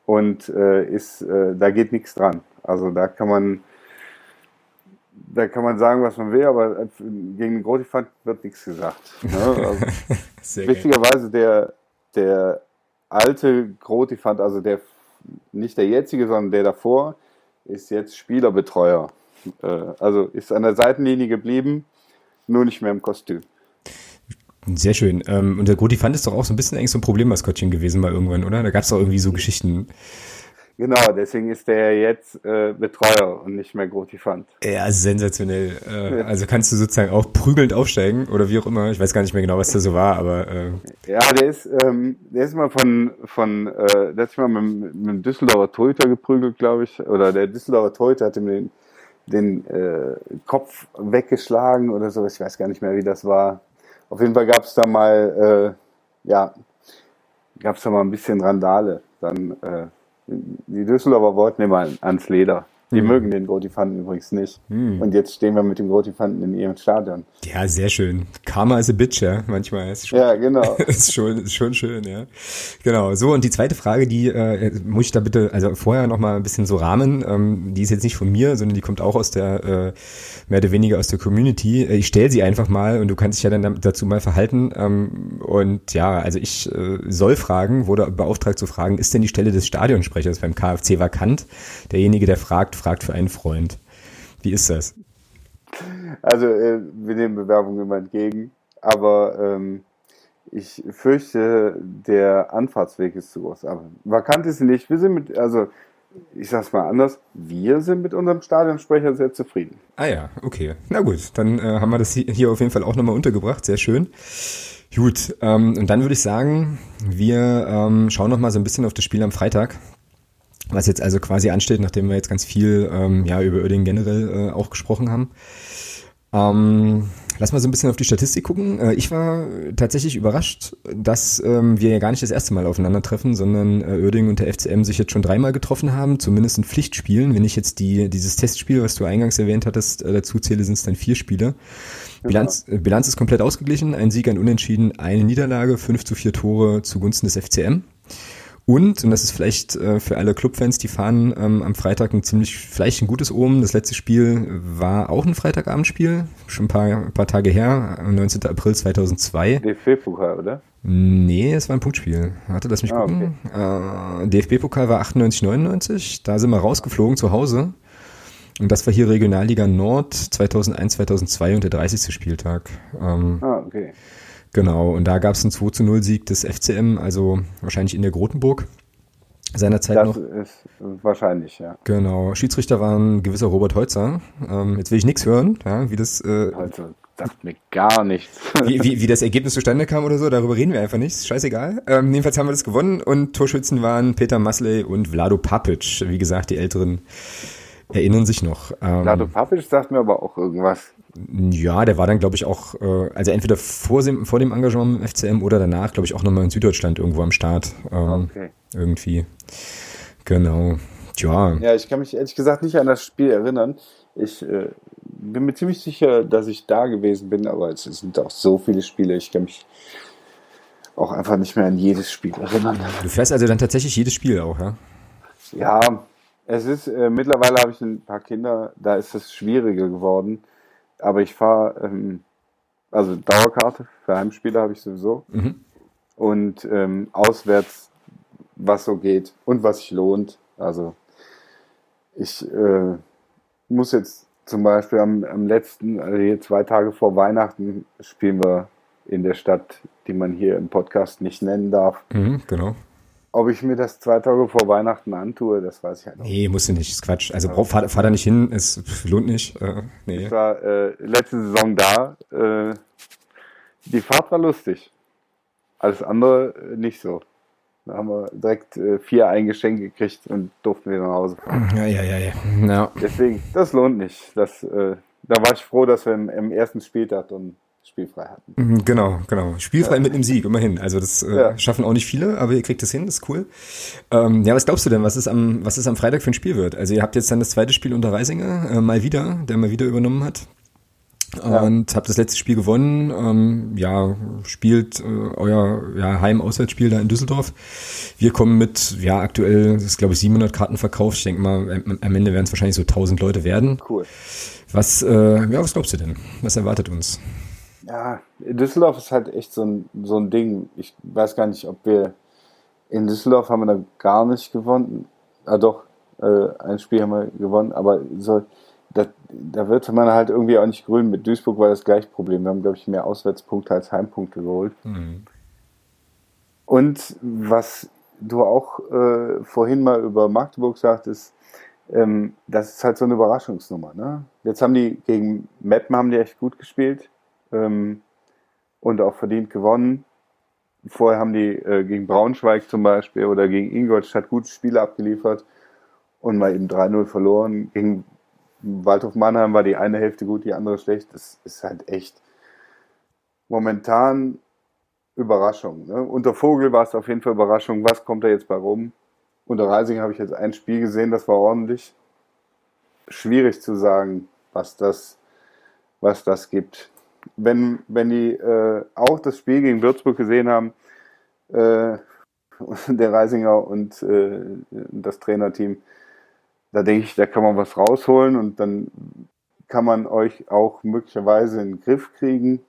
Speaker 2: und äh, ist, äh, da geht nichts dran. Also da kann man, da kann man sagen, was man will, aber gegen den Grotifant wird nichts gesagt. Ne? Also, witzigerweise der, der alte Grotifant, also der nicht der jetzige, sondern der davor, ist jetzt Spielerbetreuer. Äh, also ist an der Seitenlinie geblieben, nur nicht mehr im Kostüm.
Speaker 1: Sehr schön. Ähm, und der Grotifant ist doch auch so ein bisschen eigentlich so ein Problemmaskottchen gewesen mal irgendwann, oder? Da gab es doch irgendwie so Geschichten.
Speaker 2: Genau, deswegen ist der jetzt äh, Betreuer und nicht mehr Grotifant.
Speaker 1: Ja, sensationell. Äh, also kannst du sozusagen auch prügelnd aufsteigen oder wie auch immer. Ich weiß gar nicht mehr genau, was da so war, aber äh.
Speaker 2: ja, der ist, ähm, der ist mal von von, äh, der hat sich mal mit, mit dem Düsseldorfer Torhüter geprügelt, glaube ich, oder der Düsseldorfer Torhüter hat ihm den den äh, Kopf weggeschlagen oder so. Ich weiß gar nicht mehr, wie das war. Auf jeden Fall gab es da mal, äh, ja, gab es da mal ein bisschen Randale. Dann äh, die Düsseldorfer wollten immer ans Leder. Die mhm. mögen den Grotifanten übrigens nicht. Mhm. Und jetzt stehen wir mit dem Grotifanten in ihrem Stadion.
Speaker 1: Ja, sehr schön. Karma is a bitch, ja. Manchmal ist schon,
Speaker 2: Ja, genau.
Speaker 1: ist schon, ist schon schön, ja. Genau. So, und die zweite Frage, die äh, muss ich da bitte, also vorher nochmal ein bisschen so rahmen. Ähm, die ist jetzt nicht von mir, sondern die kommt auch aus der, äh, mehr oder weniger aus der Community. Äh, ich stelle sie einfach mal und du kannst dich ja dann dazu mal verhalten. Ähm, und ja, also ich äh, soll fragen, wurde beauftragt zu fragen, ist denn die Stelle des Stadionsprechers beim KfC vakant? Derjenige, der fragt, fragt für einen Freund. Wie ist das?
Speaker 2: Also, äh, wir nehmen Bewerbungen immer entgegen, aber ähm, ich fürchte, der Anfahrtsweg ist zu groß. Aber vakant ist sie nicht. Wir sind mit, also ich sag's mal anders, wir sind mit unserem Stadionsprecher sehr zufrieden.
Speaker 1: Ah ja, okay. Na gut, dann äh, haben wir das hier auf jeden Fall auch nochmal untergebracht. Sehr schön. Gut, ähm, und dann würde ich sagen, wir ähm, schauen nochmal so ein bisschen auf das Spiel am Freitag was jetzt also quasi ansteht, nachdem wir jetzt ganz viel ähm, ja, über Oerding generell äh, auch gesprochen haben. Ähm, lass mal so ein bisschen auf die Statistik gucken. Äh, ich war tatsächlich überrascht, dass ähm, wir ja gar nicht das erste Mal aufeinandertreffen, sondern äh, Oerding und der FCM sich jetzt schon dreimal getroffen haben, zumindest in Pflichtspielen. Wenn ich jetzt die, dieses Testspiel, was du eingangs erwähnt hattest, äh, dazu zähle, sind es dann vier Spiele. Bilanz, äh, Bilanz ist komplett ausgeglichen, ein Sieg, ein Unentschieden, eine Niederlage, fünf zu vier Tore zugunsten des FCM. Und, und das ist vielleicht äh, für alle Clubfans, die fahren ähm, am Freitag ein ziemlich, vielleicht ein gutes Omen. Das letzte Spiel war auch ein Freitagabendspiel, schon ein paar, ein paar Tage her, 19. April 2002.
Speaker 2: DFB-Pokal, oder?
Speaker 1: Nee, es war ein Punktspiel. Warte, lass mich ah, gucken. Okay. Äh, DFB-Pokal war 98, 99. Da sind wir rausgeflogen zu Hause. Und das war hier Regionalliga Nord 2001, 2002 und der 30. Spieltag. Ähm, ah, okay. Genau, und da gab es einen 2 zu 0 Sieg des FCM, also wahrscheinlich in der Grotenburg seinerzeit
Speaker 2: das
Speaker 1: noch.
Speaker 2: Das ist wahrscheinlich, ja.
Speaker 1: Genau. Schiedsrichter war ein gewisser Robert Holzer. Ähm, jetzt will ich nichts hören, ja, wie das. Äh,
Speaker 2: Holzer sagt mir gar nichts.
Speaker 1: wie, wie, wie das Ergebnis zustande kam oder so, darüber reden wir einfach nicht. Scheißegal. Ähm, jedenfalls haben wir das gewonnen und Torschützen waren Peter Masley und Vlado Papic. Wie gesagt, die Älteren erinnern sich noch.
Speaker 2: Ähm, Vlado Papic sagt mir aber auch irgendwas.
Speaker 1: Ja, der war dann, glaube ich, auch, äh, also entweder vor dem, vor dem Engagement im FCM oder danach, glaube ich, auch nochmal in Süddeutschland irgendwo am Start. Ähm, okay. Irgendwie. Genau. Tja.
Speaker 2: Ja, ich kann mich ehrlich gesagt nicht an das Spiel erinnern. Ich äh, bin mir ziemlich sicher, dass ich da gewesen bin, aber es sind auch so viele Spiele, ich kann mich auch einfach nicht mehr an jedes Spiel erinnern.
Speaker 1: Du fährst also dann tatsächlich jedes Spiel auch, ja?
Speaker 2: Ja, es ist, äh, mittlerweile habe ich ein paar Kinder, da ist es schwieriger geworden aber ich fahre, ähm, also Dauerkarte für Heimspiele habe ich sowieso. Mhm. Und ähm, auswärts, was so geht und was sich lohnt. Also ich äh, muss jetzt zum Beispiel am, am letzten, also hier zwei Tage vor Weihnachten, spielen wir in der Stadt, die man hier im Podcast nicht nennen darf.
Speaker 1: Mhm, genau.
Speaker 2: Ob ich mir das zwei Tage vor Weihnachten antue, das weiß ich halt
Speaker 1: noch. Nee, musst du nicht, ist Quatsch. Also ja. fahr, fahr da nicht hin, es lohnt nicht. Äh,
Speaker 2: nee. Ich war äh, letzte Saison da. Äh, die Fahrt war lustig. Alles andere äh, nicht so. Da haben wir direkt äh, vier eingeschenkt gekriegt und durften wieder nach Hause fahren.
Speaker 1: Ja, ja, ja, ja. ja.
Speaker 2: Deswegen, das lohnt nicht. Das, äh, da war ich froh, dass wir im, im ersten Spieltag dann spielfrei hatten.
Speaker 1: Mhm, genau, genau. Spielfrei ja. mit einem Sieg, immerhin. Also das äh, ja. schaffen auch nicht viele, aber ihr kriegt es hin, das ist cool. Ähm, ja, was glaubst du denn, was es am, was es am Freitag für ein Spiel wird? Also ihr habt jetzt dann das zweite Spiel unter Reisinger, äh, mal wieder, der mal wieder übernommen hat. Und ja. habt das letzte Spiel gewonnen. Ähm, ja, spielt äh, euer ja, Heim-Auswärtsspiel da in Düsseldorf. Wir kommen mit, ja, aktuell ist glaube ich 700 Karten verkauft. Ich denke mal, am Ende werden es wahrscheinlich so 1000 Leute werden.
Speaker 2: Cool.
Speaker 1: Was, äh, ja, was glaubst du denn? Was erwartet uns?
Speaker 2: Ja, Düsseldorf ist halt echt so ein, so ein Ding. Ich weiß gar nicht, ob wir in Düsseldorf haben wir da gar nicht gewonnen. Ah doch, äh, ein Spiel haben wir gewonnen, aber so, da, da wird man halt irgendwie auch nicht grün. Mit Duisburg war das gleiche Problem. Wir haben, glaube ich, mehr Auswärtspunkte als Heimpunkte geholt. Mhm. Und was du auch äh, vorhin mal über Magdeburg sagtest, ähm, das ist halt so eine Überraschungsnummer. Ne? Jetzt haben die gegen Meppen haben die echt gut gespielt ähm, und auch verdient gewonnen. Vorher haben die äh, gegen Braunschweig zum Beispiel oder gegen Ingolstadt gute Spiele abgeliefert und mal eben 3-0 verloren. Gegen Waldhof Mannheim war die eine Hälfte gut, die andere schlecht. Das ist halt echt momentan Überraschung. Ne? Unter Vogel war es auf jeden Fall Überraschung. Was kommt da jetzt bei rum? Unter Reising habe ich jetzt ein Spiel gesehen, das war ordentlich. Schwierig zu sagen, was das, was das gibt wenn, wenn die äh, auch das Spiel gegen Würzburg gesehen haben, äh, der Reisinger und äh, das Trainerteam, da denke ich, da kann man was rausholen und dann kann man euch auch möglicherweise in den Griff kriegen.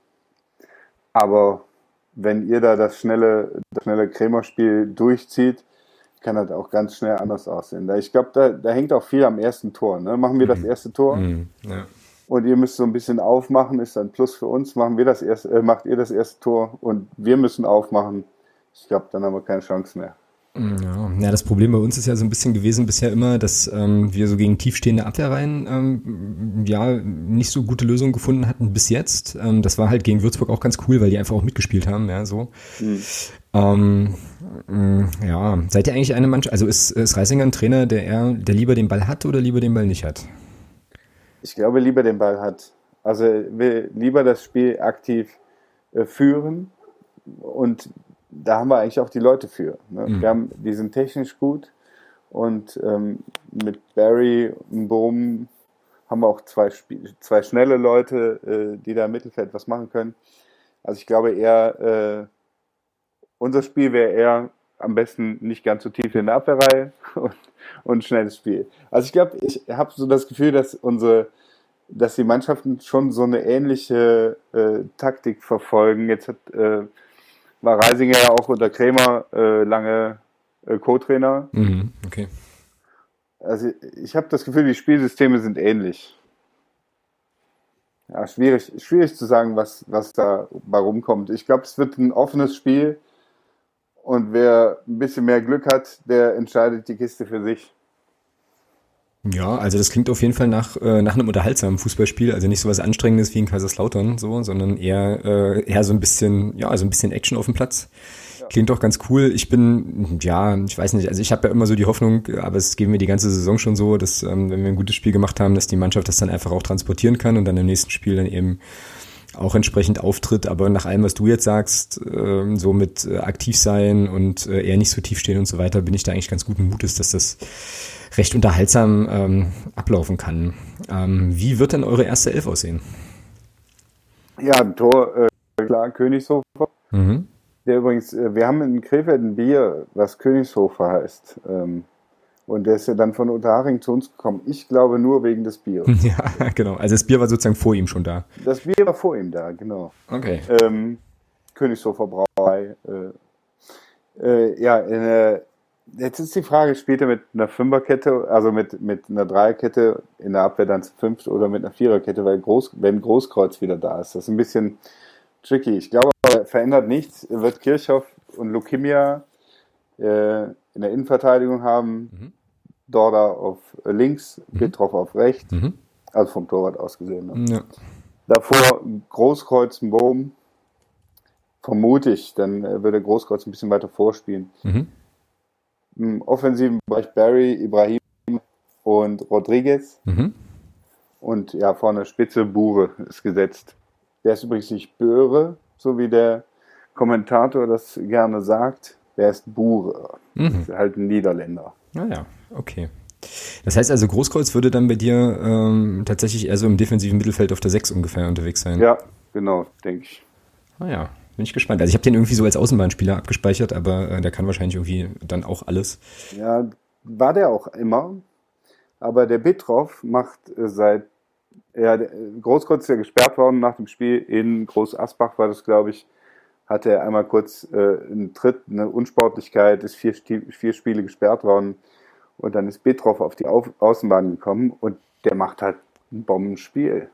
Speaker 2: Aber wenn ihr da das schnelle, das schnelle Krämerspiel durchzieht, kann das auch ganz schnell anders aussehen. Ich glaube, da, da hängt auch viel am ersten Tor. Ne? Machen wir das mhm. erste Tor, mhm. ja und ihr müsst so ein bisschen aufmachen, ist ein Plus für uns. Machen wir das erste, äh, macht ihr das erste Tor und wir müssen aufmachen. Ich glaube, dann haben wir keine Chance mehr.
Speaker 1: Ja, ja, das Problem bei uns ist ja so ein bisschen gewesen bisher immer, dass ähm, wir so gegen tiefstehende Abwehrreihen ähm, ja nicht so gute Lösungen gefunden hatten bis jetzt. Ähm, das war halt gegen Würzburg auch ganz cool, weil die einfach auch mitgespielt haben, ja, so. Mhm. Ähm, ja, seid ihr eigentlich eine Mannschaft, also ist, ist Reisinger ein Trainer, der eher, der lieber den Ball hat oder lieber den Ball nicht hat?
Speaker 2: Ich glaube, lieber den Ball hat. Also will lieber das Spiel aktiv äh, führen und da haben wir eigentlich auch die Leute für. Ne? Mhm. Wir haben, die sind technisch gut und ähm, mit Barry und Bohm haben wir auch zwei, zwei schnelle Leute, äh, die da im Mittelfeld was machen können. Also ich glaube eher, äh, unser Spiel wäre eher am besten nicht ganz so tief in der Abwehrreihe und, und schnelles Spiel. Also ich glaube, ich habe so das Gefühl, dass unsere, dass die Mannschaften schon so eine ähnliche äh, Taktik verfolgen. Jetzt hat, äh, war Reisinger ja auch unter Krämer äh, lange äh, Co-Trainer.
Speaker 1: Mhm, okay.
Speaker 2: Also ich habe das Gefühl, die Spielsysteme sind ähnlich. Ja, schwierig, schwierig zu sagen, was, was da rumkommt. Ich glaube, es wird ein offenes Spiel und wer ein bisschen mehr Glück hat, der entscheidet die Kiste für sich.
Speaker 1: Ja, also das klingt auf jeden Fall nach, äh, nach einem unterhaltsamen Fußballspiel, also nicht so was Anstrengendes wie in Kaiserslautern, so, sondern eher, äh, eher so ein bisschen, ja, so ein bisschen Action auf dem Platz. Klingt doch ganz cool. Ich bin, ja, ich weiß nicht, also ich habe ja immer so die Hoffnung, aber es geben wir die ganze Saison schon so, dass, ähm, wenn wir ein gutes Spiel gemacht haben, dass die Mannschaft das dann einfach auch transportieren kann und dann im nächsten Spiel dann eben auch entsprechend auftritt. Aber nach allem, was du jetzt sagst, äh, so mit äh, aktiv sein und äh, eher nicht so tief stehen und so weiter, bin ich da eigentlich ganz guten Mutes, dass das recht unterhaltsam ähm, ablaufen kann. Ähm, wie wird denn eure erste Elf aussehen?
Speaker 2: Ja, ein Tor, äh, klar, Königshofer. Mhm. Der übrigens, wir haben in Krefeld ein Bier, was Königshofer heißt. Ähm, und der ist ja dann von Unterhaching zu uns gekommen. Ich glaube nur wegen des Biers.
Speaker 1: Ja, genau. Also das Bier war sozusagen vor ihm schon da.
Speaker 2: Das Bier war vor ihm da, genau.
Speaker 1: Okay.
Speaker 2: Ähm, Königshofer Brauerei. Äh, äh, ja, äh, Jetzt ist die Frage, spielt er mit einer Fünferkette, also mit, mit einer Dreierkette in der Abwehr dann zu fünft oder mit einer Viererkette, weil Groß, wenn Großkreuz wieder da ist. Das ist ein bisschen tricky. Ich glaube, aber verändert nichts. Wird Kirchhoff und Lukimia äh, in der Innenverteidigung haben. Mhm. Dorda auf links, mhm. Petrov auf rechts. Mhm. Also vom Torwart aus gesehen. Ne? Ja. Davor Großkreuz, Bohm. Vermute ich, dann würde Großkreuz ein bisschen weiter vorspielen. Mhm. Im offensiven Bereich Barry, Ibrahim und Rodriguez. Mhm. Und ja, vorne Spitze Bure ist gesetzt. Der ist übrigens nicht Böhre, so wie der Kommentator das gerne sagt. Der ist Bure. Mhm. Halt ein Niederländer.
Speaker 1: Ah ja, okay. Das heißt also, Großkreuz würde dann bei dir ähm, tatsächlich eher so im defensiven Mittelfeld auf der 6 ungefähr unterwegs sein.
Speaker 2: Ja, genau, denke ich.
Speaker 1: Ah ja, bin ich gespannt. Also ich habe den irgendwie so als Außenbahnspieler abgespeichert, aber äh, der kann wahrscheinlich irgendwie dann auch alles.
Speaker 2: Ja, war der auch immer. Aber der Bitroff macht äh, seit ja, Großkreuz ist ja gesperrt worden nach dem Spiel in Groß Asbach war das, glaube ich, hatte er einmal kurz äh, einen Tritt, eine Unsportlichkeit, ist vier, vier Spiele gesperrt worden und dann ist Betroff auf die Au Außenbahn gekommen und der macht halt ein Bombenspiel.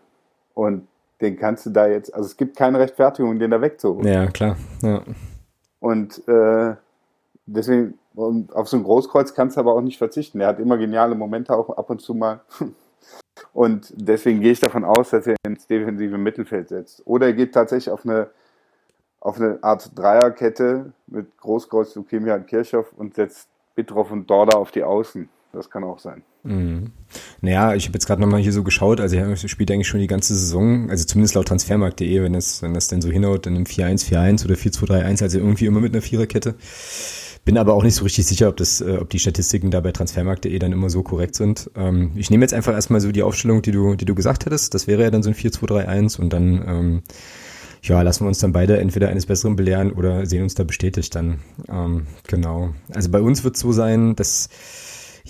Speaker 2: Und den kannst du da jetzt, also es gibt keine Rechtfertigung, den da wegzuholen.
Speaker 1: Ja, klar. Ja.
Speaker 2: Und äh, deswegen, und auf so ein Großkreuz kannst du aber auch nicht verzichten. Er hat immer geniale Momente, auch ab und zu mal. Und deswegen gehe ich davon aus, dass er ins defensive Mittelfeld setzt. Oder er geht tatsächlich auf eine, auf eine Art Dreierkette mit Großkreuz, Leukemia und Kirchhoff und setzt Bitroff und Dorda auf die Außen. Das kann auch sein.
Speaker 1: Mhm. Naja, ich habe jetzt gerade nochmal hier so geschaut, also er spielt eigentlich schon die ganze Saison, also zumindest laut transfermarkt.de, wenn das, wenn das denn so hinhaut, dann im 4-1-4-1 oder 4-2-3-1, also irgendwie immer mit einer Viererkette. Bin aber auch nicht so richtig sicher, ob das, äh, ob die Statistiken da bei transfermarkt.de dann immer so korrekt sind. Ähm, ich nehme jetzt einfach erstmal so die Aufstellung, die du, die du gesagt hattest. Das wäre ja dann so ein 4-2-3-1 und dann, ähm, ja, lassen wir uns dann beide entweder eines Besseren belehren oder sehen uns da bestätigt dann. Ähm, genau. Also bei uns wird so sein, dass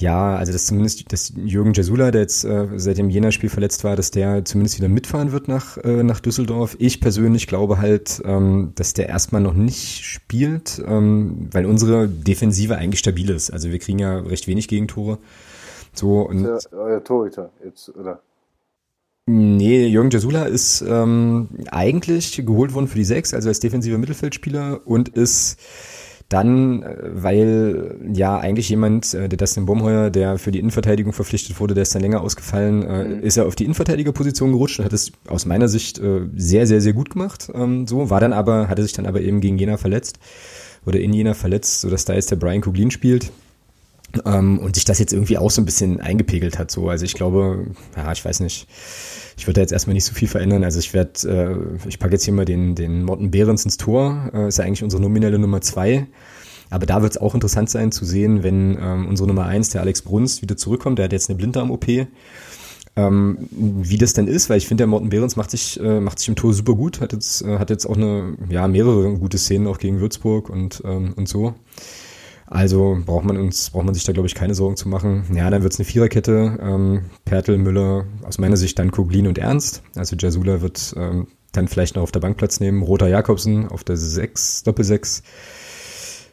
Speaker 1: ja, also dass zumindest dass Jürgen Jasula, der jetzt äh, seit dem Jena-Spiel verletzt war, dass der zumindest wieder mitfahren wird nach, äh, nach Düsseldorf. Ich persönlich glaube halt, ähm, dass der erstmal noch nicht spielt, ähm, weil unsere Defensive eigentlich stabil ist. Also wir kriegen ja recht wenig Gegentore. So und
Speaker 2: ja euer Torhüter jetzt, oder?
Speaker 1: Nee, Jürgen Jasula ist ähm, eigentlich geholt worden für die Sechs, also als defensiver Mittelfeldspieler und ist dann, äh, weil ja eigentlich jemand, äh, der Dustin Baumheuer, der für die Innenverteidigung verpflichtet wurde, der ist dann länger ausgefallen, äh, mhm. ist er auf die Innenverteidigerposition gerutscht und hat es aus meiner Sicht sehr, sehr, sehr gut gemacht. Ähm, so war dann aber, hatte sich dann aber eben gegen Jena verletzt oder in Jena verletzt, sodass da jetzt der Brian Kuglin spielt. Ähm, und sich das jetzt irgendwie auch so ein bisschen eingepegelt hat. So, also ich glaube, ja, ich weiß nicht. Ich würde jetzt erstmal nicht so viel verändern. Also ich werde, äh, ich packe jetzt hier mal den, den Morten Behrens ins Tor. Äh, ist ja eigentlich unsere nominelle Nummer zwei. Aber da wird es auch interessant sein zu sehen, wenn ähm, unsere Nummer eins, der Alex Brunst, wieder zurückkommt. Der hat jetzt eine Blinddarm-OP. Ähm, wie das denn ist, weil ich finde, der Morten Behrens macht sich, äh, macht sich im Tor super gut, hat jetzt, äh, hat jetzt auch eine, ja, mehrere gute Szenen auch gegen Würzburg und, ähm, und so. Also braucht man uns, braucht man sich da, glaube ich, keine Sorgen zu machen. Ja, dann wird es eine Viererkette. Ähm, Pertel, Müller, aus meiner Sicht dann Koglin und Ernst. Also Jasula wird ähm, dann vielleicht noch auf der Bank Platz nehmen. Roter Jakobsen auf der 6, Doppel-6.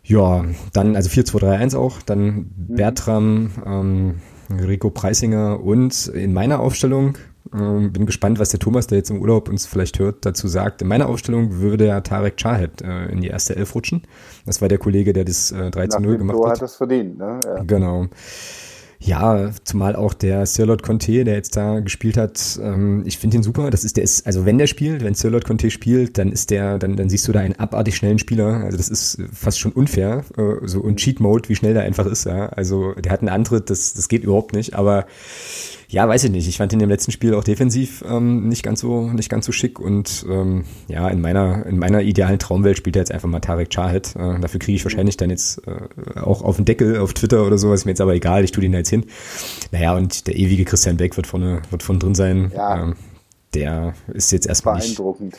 Speaker 1: Ja, dann, also 4-2-3-1 auch. Dann mhm. Bertram, ähm, Rico Preisinger und in meiner Aufstellung ähm, bin gespannt, was der Thomas, der jetzt im Urlaub uns vielleicht hört, dazu sagt. In meiner Aufstellung würde der Tarek Chahed äh, in die erste Elf rutschen. Das war der Kollege, der das äh, 3 zu 0 gemacht Tor hat.
Speaker 2: hat das verdient, ne?
Speaker 1: Ja. Genau. Ja, zumal auch der Sirlot Conte, der jetzt da gespielt hat, ähm, ich finde ihn super. Das ist der ist, also wenn der spielt, wenn Sirlot Conte spielt, dann ist der, dann, dann siehst du da einen abartig schnellen Spieler. Also das ist fast schon unfair. Äh, so und Cheat Mode, wie schnell der einfach ist, ja. Also der hat einen Antritt, das, das geht überhaupt nicht, aber ja, weiß ich nicht. Ich fand ihn im letzten Spiel auch defensiv ähm, nicht ganz so nicht ganz so schick und ähm, ja, in meiner in meiner idealen Traumwelt spielt er jetzt einfach mal Tarek Chahed. Äh, dafür kriege ich wahrscheinlich dann jetzt äh, auch auf den Deckel auf Twitter oder sowas. Ist mir jetzt aber egal. Ich tue den da jetzt hin. Naja, und der ewige Christian Beck wird vorne wird von drin sein. Ja. Ähm, der ist jetzt erstmal
Speaker 2: nicht. Beeindruckend.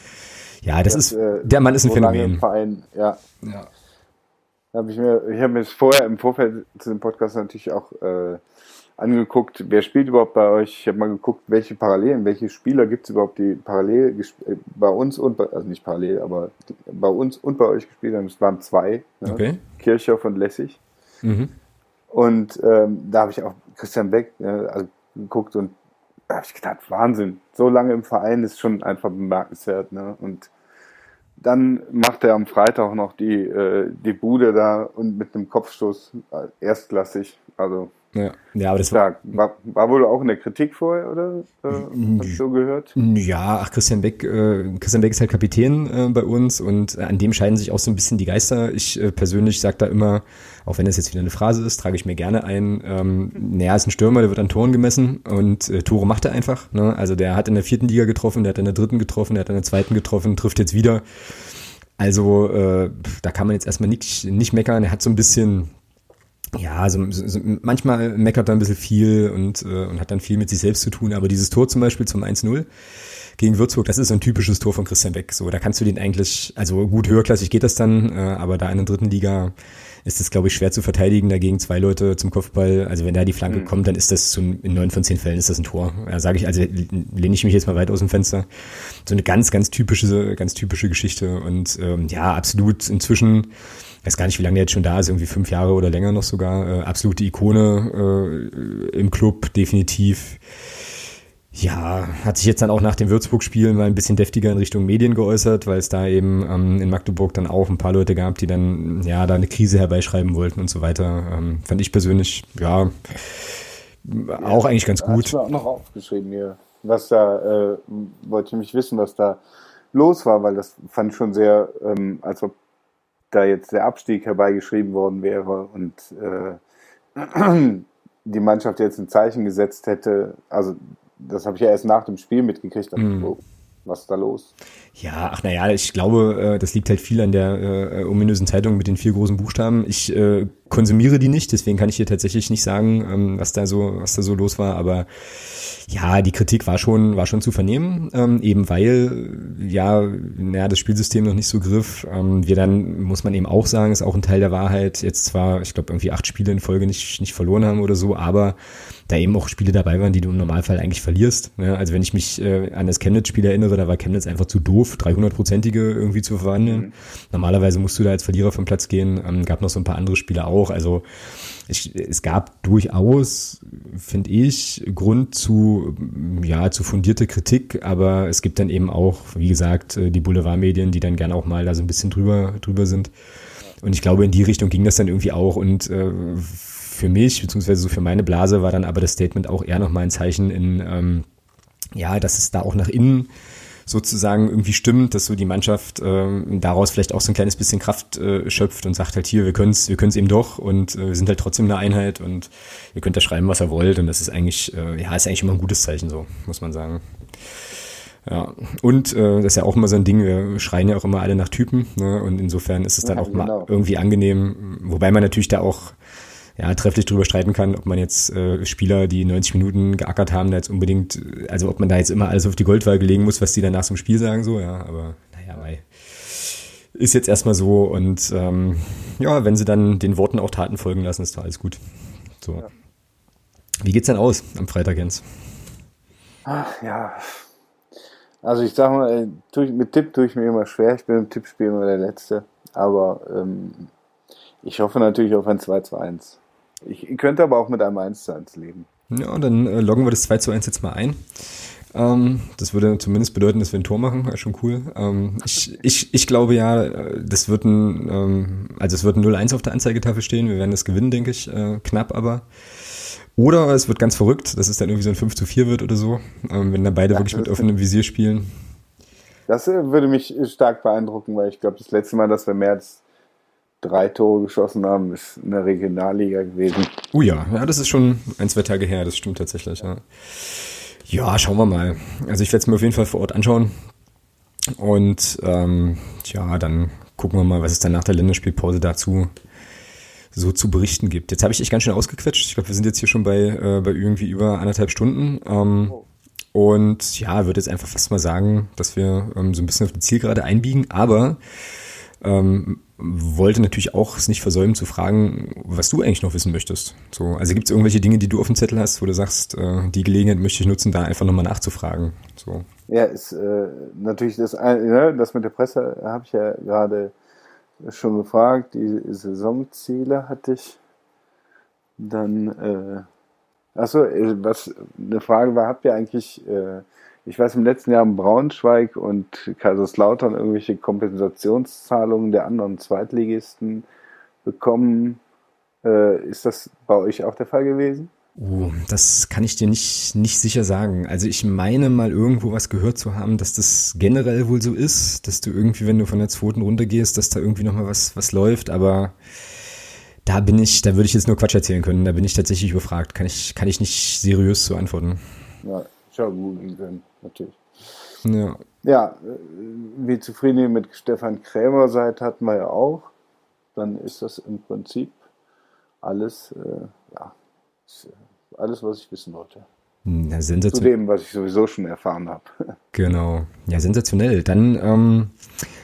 Speaker 1: Ja, das, das ist äh, der Mann ist ein Phänomen.
Speaker 2: Verein, ja. ja. Hab ich mir ich habe mir vorher im Vorfeld zu dem Podcast natürlich auch äh, angeguckt, wer spielt überhaupt bei euch. Ich habe mal geguckt, welche Parallelen, welche Spieler gibt es überhaupt, die parallel äh, bei uns und bei, also nicht parallel, aber bei uns und bei euch gespielt haben. Es waren zwei, ne? okay. Kirchhoff und Lessig. Mhm. Und ähm, da habe ich auch Christian Beck äh, also geguckt und da habe ich gedacht, Wahnsinn, so lange im Verein ist schon einfach bemerkenswert. Ne? Und dann macht er am Freitag noch die, äh, die Bude da und mit einem Kopfstoß äh, erstklassig. Also
Speaker 1: ja, ja aber das war,
Speaker 2: war, war wohl auch in der Kritik vorher, oder? Äh, hast du so gehört?
Speaker 1: Ja, ach, Christian Beck, äh, Christian Beck ist halt Kapitän äh, bei uns und an dem scheiden sich auch so ein bisschen die Geister. Ich äh, persönlich sage da immer, auch wenn das jetzt wieder eine Phrase ist, trage ich mir gerne ein, ähm, naja, ist ein Stürmer, der wird an Toren gemessen und äh, Tore macht er einfach. Ne? Also der hat in der vierten Liga getroffen, der hat in der dritten getroffen, der hat in der zweiten getroffen, trifft jetzt wieder. Also äh, da kann man jetzt erstmal nicht, nicht meckern. Er hat so ein bisschen ja, so, so, manchmal meckert er ein bisschen viel und, äh, und hat dann viel mit sich selbst zu tun, aber dieses Tor zum Beispiel zum 1-0 gegen Würzburg, das ist so ein typisches Tor von Christian Beck. So, da kannst du den eigentlich, also gut höherklassig geht das dann, äh, aber da in der dritten Liga ist es, glaube ich, schwer zu verteidigen, dagegen zwei Leute zum Kopfball. Also wenn da die Flanke mhm. kommt, dann ist das so in neun von zehn Fällen ist das ein Tor. Ja, sage ich, also lehne ich mich jetzt mal weit aus dem Fenster. So eine ganz, ganz typische, ganz typische Geschichte. Und ähm, ja, absolut inzwischen weiß gar nicht, wie lange der jetzt schon da ist, irgendwie fünf Jahre oder länger noch sogar. Äh, absolute Ikone äh, im Club, definitiv. Ja, hat sich jetzt dann auch nach dem Würzburg-Spiel mal ein bisschen deftiger in Richtung Medien geäußert, weil es da eben ähm, in Magdeburg dann auch ein paar Leute gab, die dann ja da eine Krise herbeischreiben wollten und so weiter. Ähm, fand ich persönlich, ja, auch eigentlich ganz gut.
Speaker 2: Hast du auch noch aufgeschrieben hier, was da, äh, wollte ich mich wissen, was da los war, weil das fand ich schon sehr, ähm, als ob da jetzt der Abstieg herbeigeschrieben worden wäre und äh, die Mannschaft jetzt ein Zeichen gesetzt hätte, also das habe ich ja erst nach dem Spiel mitgekriegt, mhm. oh, was ist da los?
Speaker 1: Ja, ach naja, ich glaube, äh, das liegt halt viel an der äh, ominösen Zeitung mit den vier großen Buchstaben. Ich äh, konsumiere die nicht, deswegen kann ich hier tatsächlich nicht sagen, ähm, was da so, was da so los war, aber ja, die Kritik war schon, war schon zu vernehmen, ähm, eben weil ja, naja, das Spielsystem noch nicht so griff. Ähm, wir dann, muss man eben auch sagen, ist auch ein Teil der Wahrheit, jetzt zwar, ich glaube, irgendwie acht Spiele in Folge nicht, nicht verloren haben oder so, aber da eben auch Spiele dabei waren, die du im Normalfall eigentlich verlierst. Ja, also wenn ich mich äh, an das Chemnitz-Spiel erinnere, da war Chemnitz einfach zu doof, 300-prozentige irgendwie zu verwandeln. Mhm. Normalerweise musst du da als Verlierer vom Platz gehen. Ähm, gab noch so ein paar andere Spiele auch. Also ich, es gab durchaus, finde ich, Grund zu, ja, zu fundierte Kritik, aber es gibt dann eben auch, wie gesagt, äh, die Boulevardmedien, die dann gerne auch mal da so ein bisschen drüber, drüber sind. Und ich glaube, in die Richtung ging das dann irgendwie auch und äh, für mich, beziehungsweise so für meine Blase, war dann aber das Statement auch eher nochmal ein Zeichen in, ähm, ja, dass es da auch nach innen sozusagen irgendwie stimmt, dass so die Mannschaft ähm, daraus vielleicht auch so ein kleines bisschen Kraft äh, schöpft und sagt halt hier, wir können es wir können's eben doch und äh, wir sind halt trotzdem eine Einheit und ihr könnt da schreiben, was ihr wollt und das ist eigentlich, äh, ja, ist eigentlich immer ein gutes Zeichen so, muss man sagen. Ja, und äh, das ist ja auch immer so ein Ding, wir schreien ja auch immer alle nach Typen, ne? Und insofern ist es dann ja, auch genau. mal irgendwie angenehm, wobei man natürlich da auch ja, trefflich drüber streiten kann, ob man jetzt äh, Spieler, die 90 Minuten geackert haben, da jetzt unbedingt, also ob man da jetzt immer alles auf die Goldwaage legen muss, was die dann nach so einem Spiel sagen, so, ja, aber naja, weil ist jetzt erstmal so und ähm, ja, wenn sie dann den Worten auch Taten folgen lassen, ist doch alles gut. So. Ja. Wie geht's denn aus am Freitag, Jens?
Speaker 2: Ach, ja. Also ich sag mal, mit Tipp tue ich mir immer schwer. Ich bin im Tippspiel immer der Letzte. Aber ähm, ich hoffe natürlich auf ein 2 zu 1. Ich könnte aber auch mit einem 1 zu 1 leben.
Speaker 1: Ja, dann äh, loggen wir das 2 zu 1 jetzt mal ein. Ähm, das würde zumindest bedeuten, dass wir ein Tor machen, wäre schon cool. Ähm, ich, ich, ich glaube ja, äh, das wird ein, ähm, also es wird ein 0-1 auf der Anzeigetafel stehen. Wir werden das gewinnen, denke ich. Äh, knapp aber. Oder es wird ganz verrückt, dass es dann irgendwie so ein 5 zu 4 wird oder so, ähm, wenn dann beide ja, wirklich mit offenem Visier spielen.
Speaker 2: Das äh, würde mich stark beeindrucken, weil ich glaube, das letzte Mal, dass wir mehr als drei Tore geschossen haben, ist in der Regionalliga gewesen.
Speaker 1: Oh ja, ja, das ist schon ein, zwei Tage her, das stimmt tatsächlich. Ja, ja schauen wir mal. Also ich werde es mir auf jeden Fall vor Ort anschauen. Und ähm, ja, dann gucken wir mal, was es dann nach der Länderspielpause dazu so zu berichten gibt. Jetzt habe ich dich ganz schön ausgequetscht. Ich glaube, wir sind jetzt hier schon bei, äh, bei irgendwie über anderthalb Stunden. Ähm, oh. Und ja, würde jetzt einfach fast mal sagen, dass wir ähm, so ein bisschen auf die Zielgerade einbiegen. Aber ähm, wollte natürlich auch es nicht versäumen zu fragen, was du eigentlich noch wissen möchtest. So, also gibt es irgendwelche Dinge, die du auf dem Zettel hast, wo du sagst, äh, die Gelegenheit möchte ich nutzen, da einfach nochmal nachzufragen. So.
Speaker 2: Ja, ist äh, natürlich das, ne, das mit der Presse habe ich ja gerade schon gefragt. Die Saisonziele hatte ich dann, äh, achso, äh, was eine Frage war, habt ihr eigentlich, äh, ich weiß, im letzten Jahr in Braunschweig und Kaiserslautern irgendwelche Kompensationszahlungen der anderen Zweitligisten bekommen? Äh, ist das bei euch auch der Fall gewesen?
Speaker 1: Oh, das kann ich dir nicht, nicht sicher sagen. Also ich meine mal irgendwo was gehört zu haben, dass das generell wohl so ist, dass du irgendwie, wenn du von der zweiten Runde gehst, dass da irgendwie nochmal was, was läuft, aber da bin ich, da würde ich jetzt nur Quatsch erzählen können, da bin ich tatsächlich überfragt. Kann ich, kann ich nicht seriös so antworten.
Speaker 2: Ja, ich habe googeln können, natürlich.
Speaker 1: Ja.
Speaker 2: Ja, äh, wie zufrieden ihr mit Stefan Krämer seid, hatten wir ja auch. Dann ist das im Prinzip alles, äh, ja, alles, was ich wissen wollte.
Speaker 1: Ja,
Speaker 2: Zu dem, was ich sowieso schon erfahren habe.
Speaker 1: Genau. Ja, sensationell. Dann, ähm,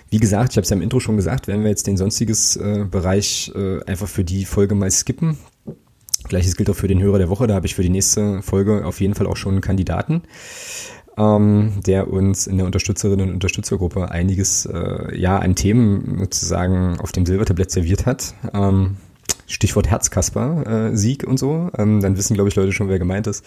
Speaker 1: wie gesagt, ich habe es ja im Intro schon gesagt, werden wir jetzt den sonstiges äh, Bereich äh, einfach für die Folge mal skippen. Gleiches gilt auch für den Hörer der Woche. Da habe ich für die nächste Folge auf jeden Fall auch schon einen Kandidaten, ähm, der uns in der Unterstützerinnen und Unterstützergruppe einiges äh, ja an Themen sozusagen auf dem Silbertablett serviert hat. Ähm, Stichwort Herzkasper, äh, Sieg und so. Ähm, dann wissen, glaube ich, Leute schon, wer gemeint ist.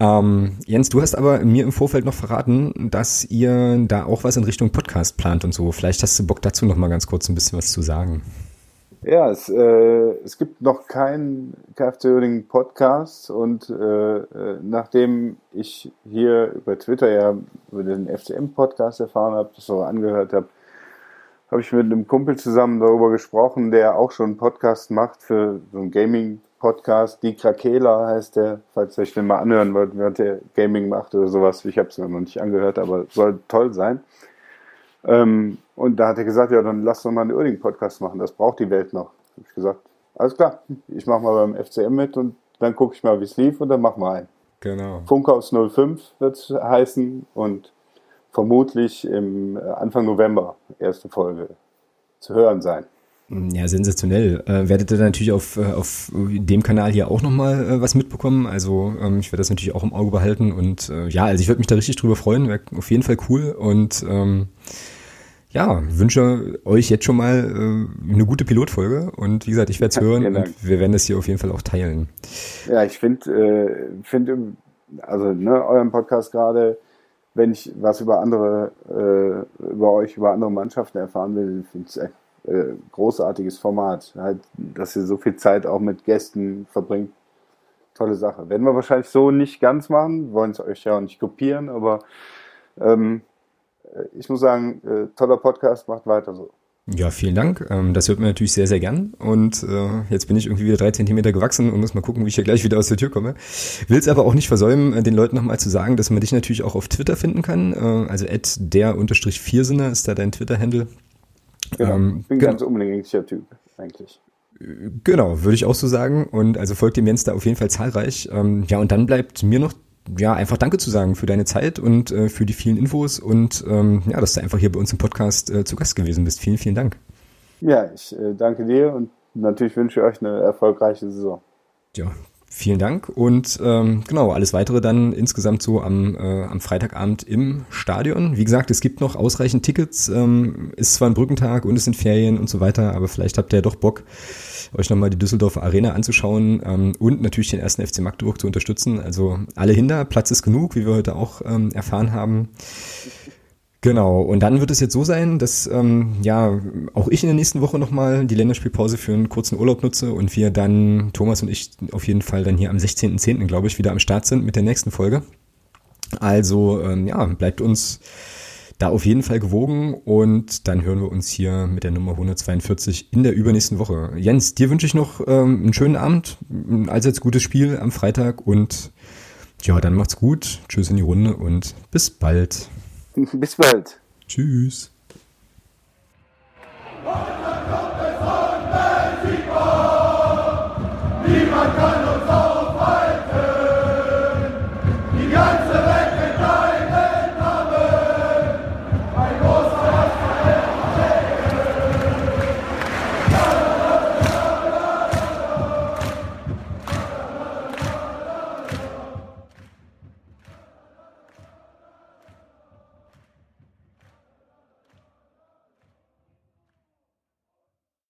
Speaker 1: Ähm, Jens, du hast aber mir im Vorfeld noch verraten, dass ihr da auch was in Richtung Podcast plant und so. Vielleicht hast du Bock dazu noch mal ganz kurz ein bisschen was zu sagen.
Speaker 2: Ja, es, äh, es gibt noch keinen KFC Oerding Podcast und äh, äh, nachdem ich hier über Twitter ja über den FCM Podcast erfahren habe, das auch angehört habe, habe ich mit einem Kumpel zusammen darüber gesprochen, der auch schon einen Podcast macht für so einen Gaming-Podcast. Die Krakela heißt der, falls ihr euch den mal anhören wollt, wer der Gaming macht oder sowas. Ich habe es noch nicht angehört, aber soll toll sein. Ähm, und da hat er gesagt, ja, dann lass doch mal einen Oerding-Podcast machen. Das braucht die Welt noch. Habe ich gesagt, alles klar, ich mache mal beim FCM mit und dann gucke ich mal, wie es lief und dann machen wir einen.
Speaker 1: Genau.
Speaker 2: Funkhaus 05 wird es heißen und vermutlich im Anfang November erste Folge zu hören sein.
Speaker 1: Ja, sensationell. Äh, werdet ihr natürlich auf, äh, auf dem Kanal hier auch nochmal äh, was mitbekommen. Also ähm, ich werde das natürlich auch im Auge behalten und äh, ja, also ich würde mich da richtig drüber freuen. Wäre auf jeden Fall cool und ähm, ja, wünsche euch jetzt schon mal äh, eine gute Pilotfolge und wie gesagt, ich werde es hören und wir werden das hier auf jeden Fall auch teilen.
Speaker 2: Ja, ich finde, äh, finde, also ne, euren Podcast gerade wenn ich was über andere, äh, über euch, über andere Mannschaften erfahren will, finde ich ein äh, großartiges Format. Halt, dass ihr so viel Zeit auch mit Gästen verbringt. Tolle Sache. Werden wir wahrscheinlich so nicht ganz machen, wollen es euch ja auch nicht kopieren, aber ähm, ich muss sagen, äh, toller Podcast, macht weiter so.
Speaker 1: Ja, vielen Dank. Ähm, das hört man natürlich sehr, sehr gern. Und äh, jetzt bin ich irgendwie wieder drei Zentimeter gewachsen und muss mal gucken, wie ich hier gleich wieder aus der Tür komme. Will es aber auch nicht versäumen, äh, den Leuten nochmal zu sagen, dass man dich natürlich auch auf Twitter finden kann. Äh, also at der unterstrich Viersinner ist da dein Twitter-Handle.
Speaker 2: Genau, ähm, bin ganz umgänglicher Typ, eigentlich.
Speaker 1: Genau, würde ich auch so sagen. Und also folgt dem Jens da auf jeden Fall zahlreich. Ähm, ja, und dann bleibt mir noch ja, einfach Danke zu sagen für deine Zeit und äh, für die vielen Infos und ähm, ja, dass du einfach hier bei uns im Podcast äh, zu Gast gewesen bist. Vielen, vielen Dank.
Speaker 2: Ja, ich äh, danke dir und natürlich wünsche ich euch eine erfolgreiche Saison.
Speaker 1: Ja, vielen Dank und ähm, genau, alles weitere dann insgesamt so am, äh, am Freitagabend im Stadion. Wie gesagt, es gibt noch ausreichend Tickets, ähm, ist zwar ein Brückentag und es sind Ferien und so weiter, aber vielleicht habt ihr ja doch Bock, euch nochmal die Düsseldorfer Arena anzuschauen ähm, und natürlich den ersten FC Magdeburg zu unterstützen. Also alle hinter, Platz ist genug, wie wir heute auch ähm, erfahren haben. Genau, und dann wird es jetzt so sein, dass ähm, ja auch ich in der nächsten Woche nochmal die Länderspielpause für einen kurzen Urlaub nutze und wir dann, Thomas und ich, auf jeden Fall dann hier am 16.10., glaube ich, wieder am Start sind mit der nächsten Folge. Also ähm, ja, bleibt uns da auf jeden Fall gewogen und dann hören wir uns hier mit der Nummer 142 in der übernächsten Woche. Jens, dir wünsche ich noch ähm, einen schönen Abend, ein allseits gutes Spiel am Freitag und ja, dann macht's gut. Tschüss in die Runde und bis bald.
Speaker 2: Bis bald.
Speaker 1: Tschüss.
Speaker 5: Niemand kann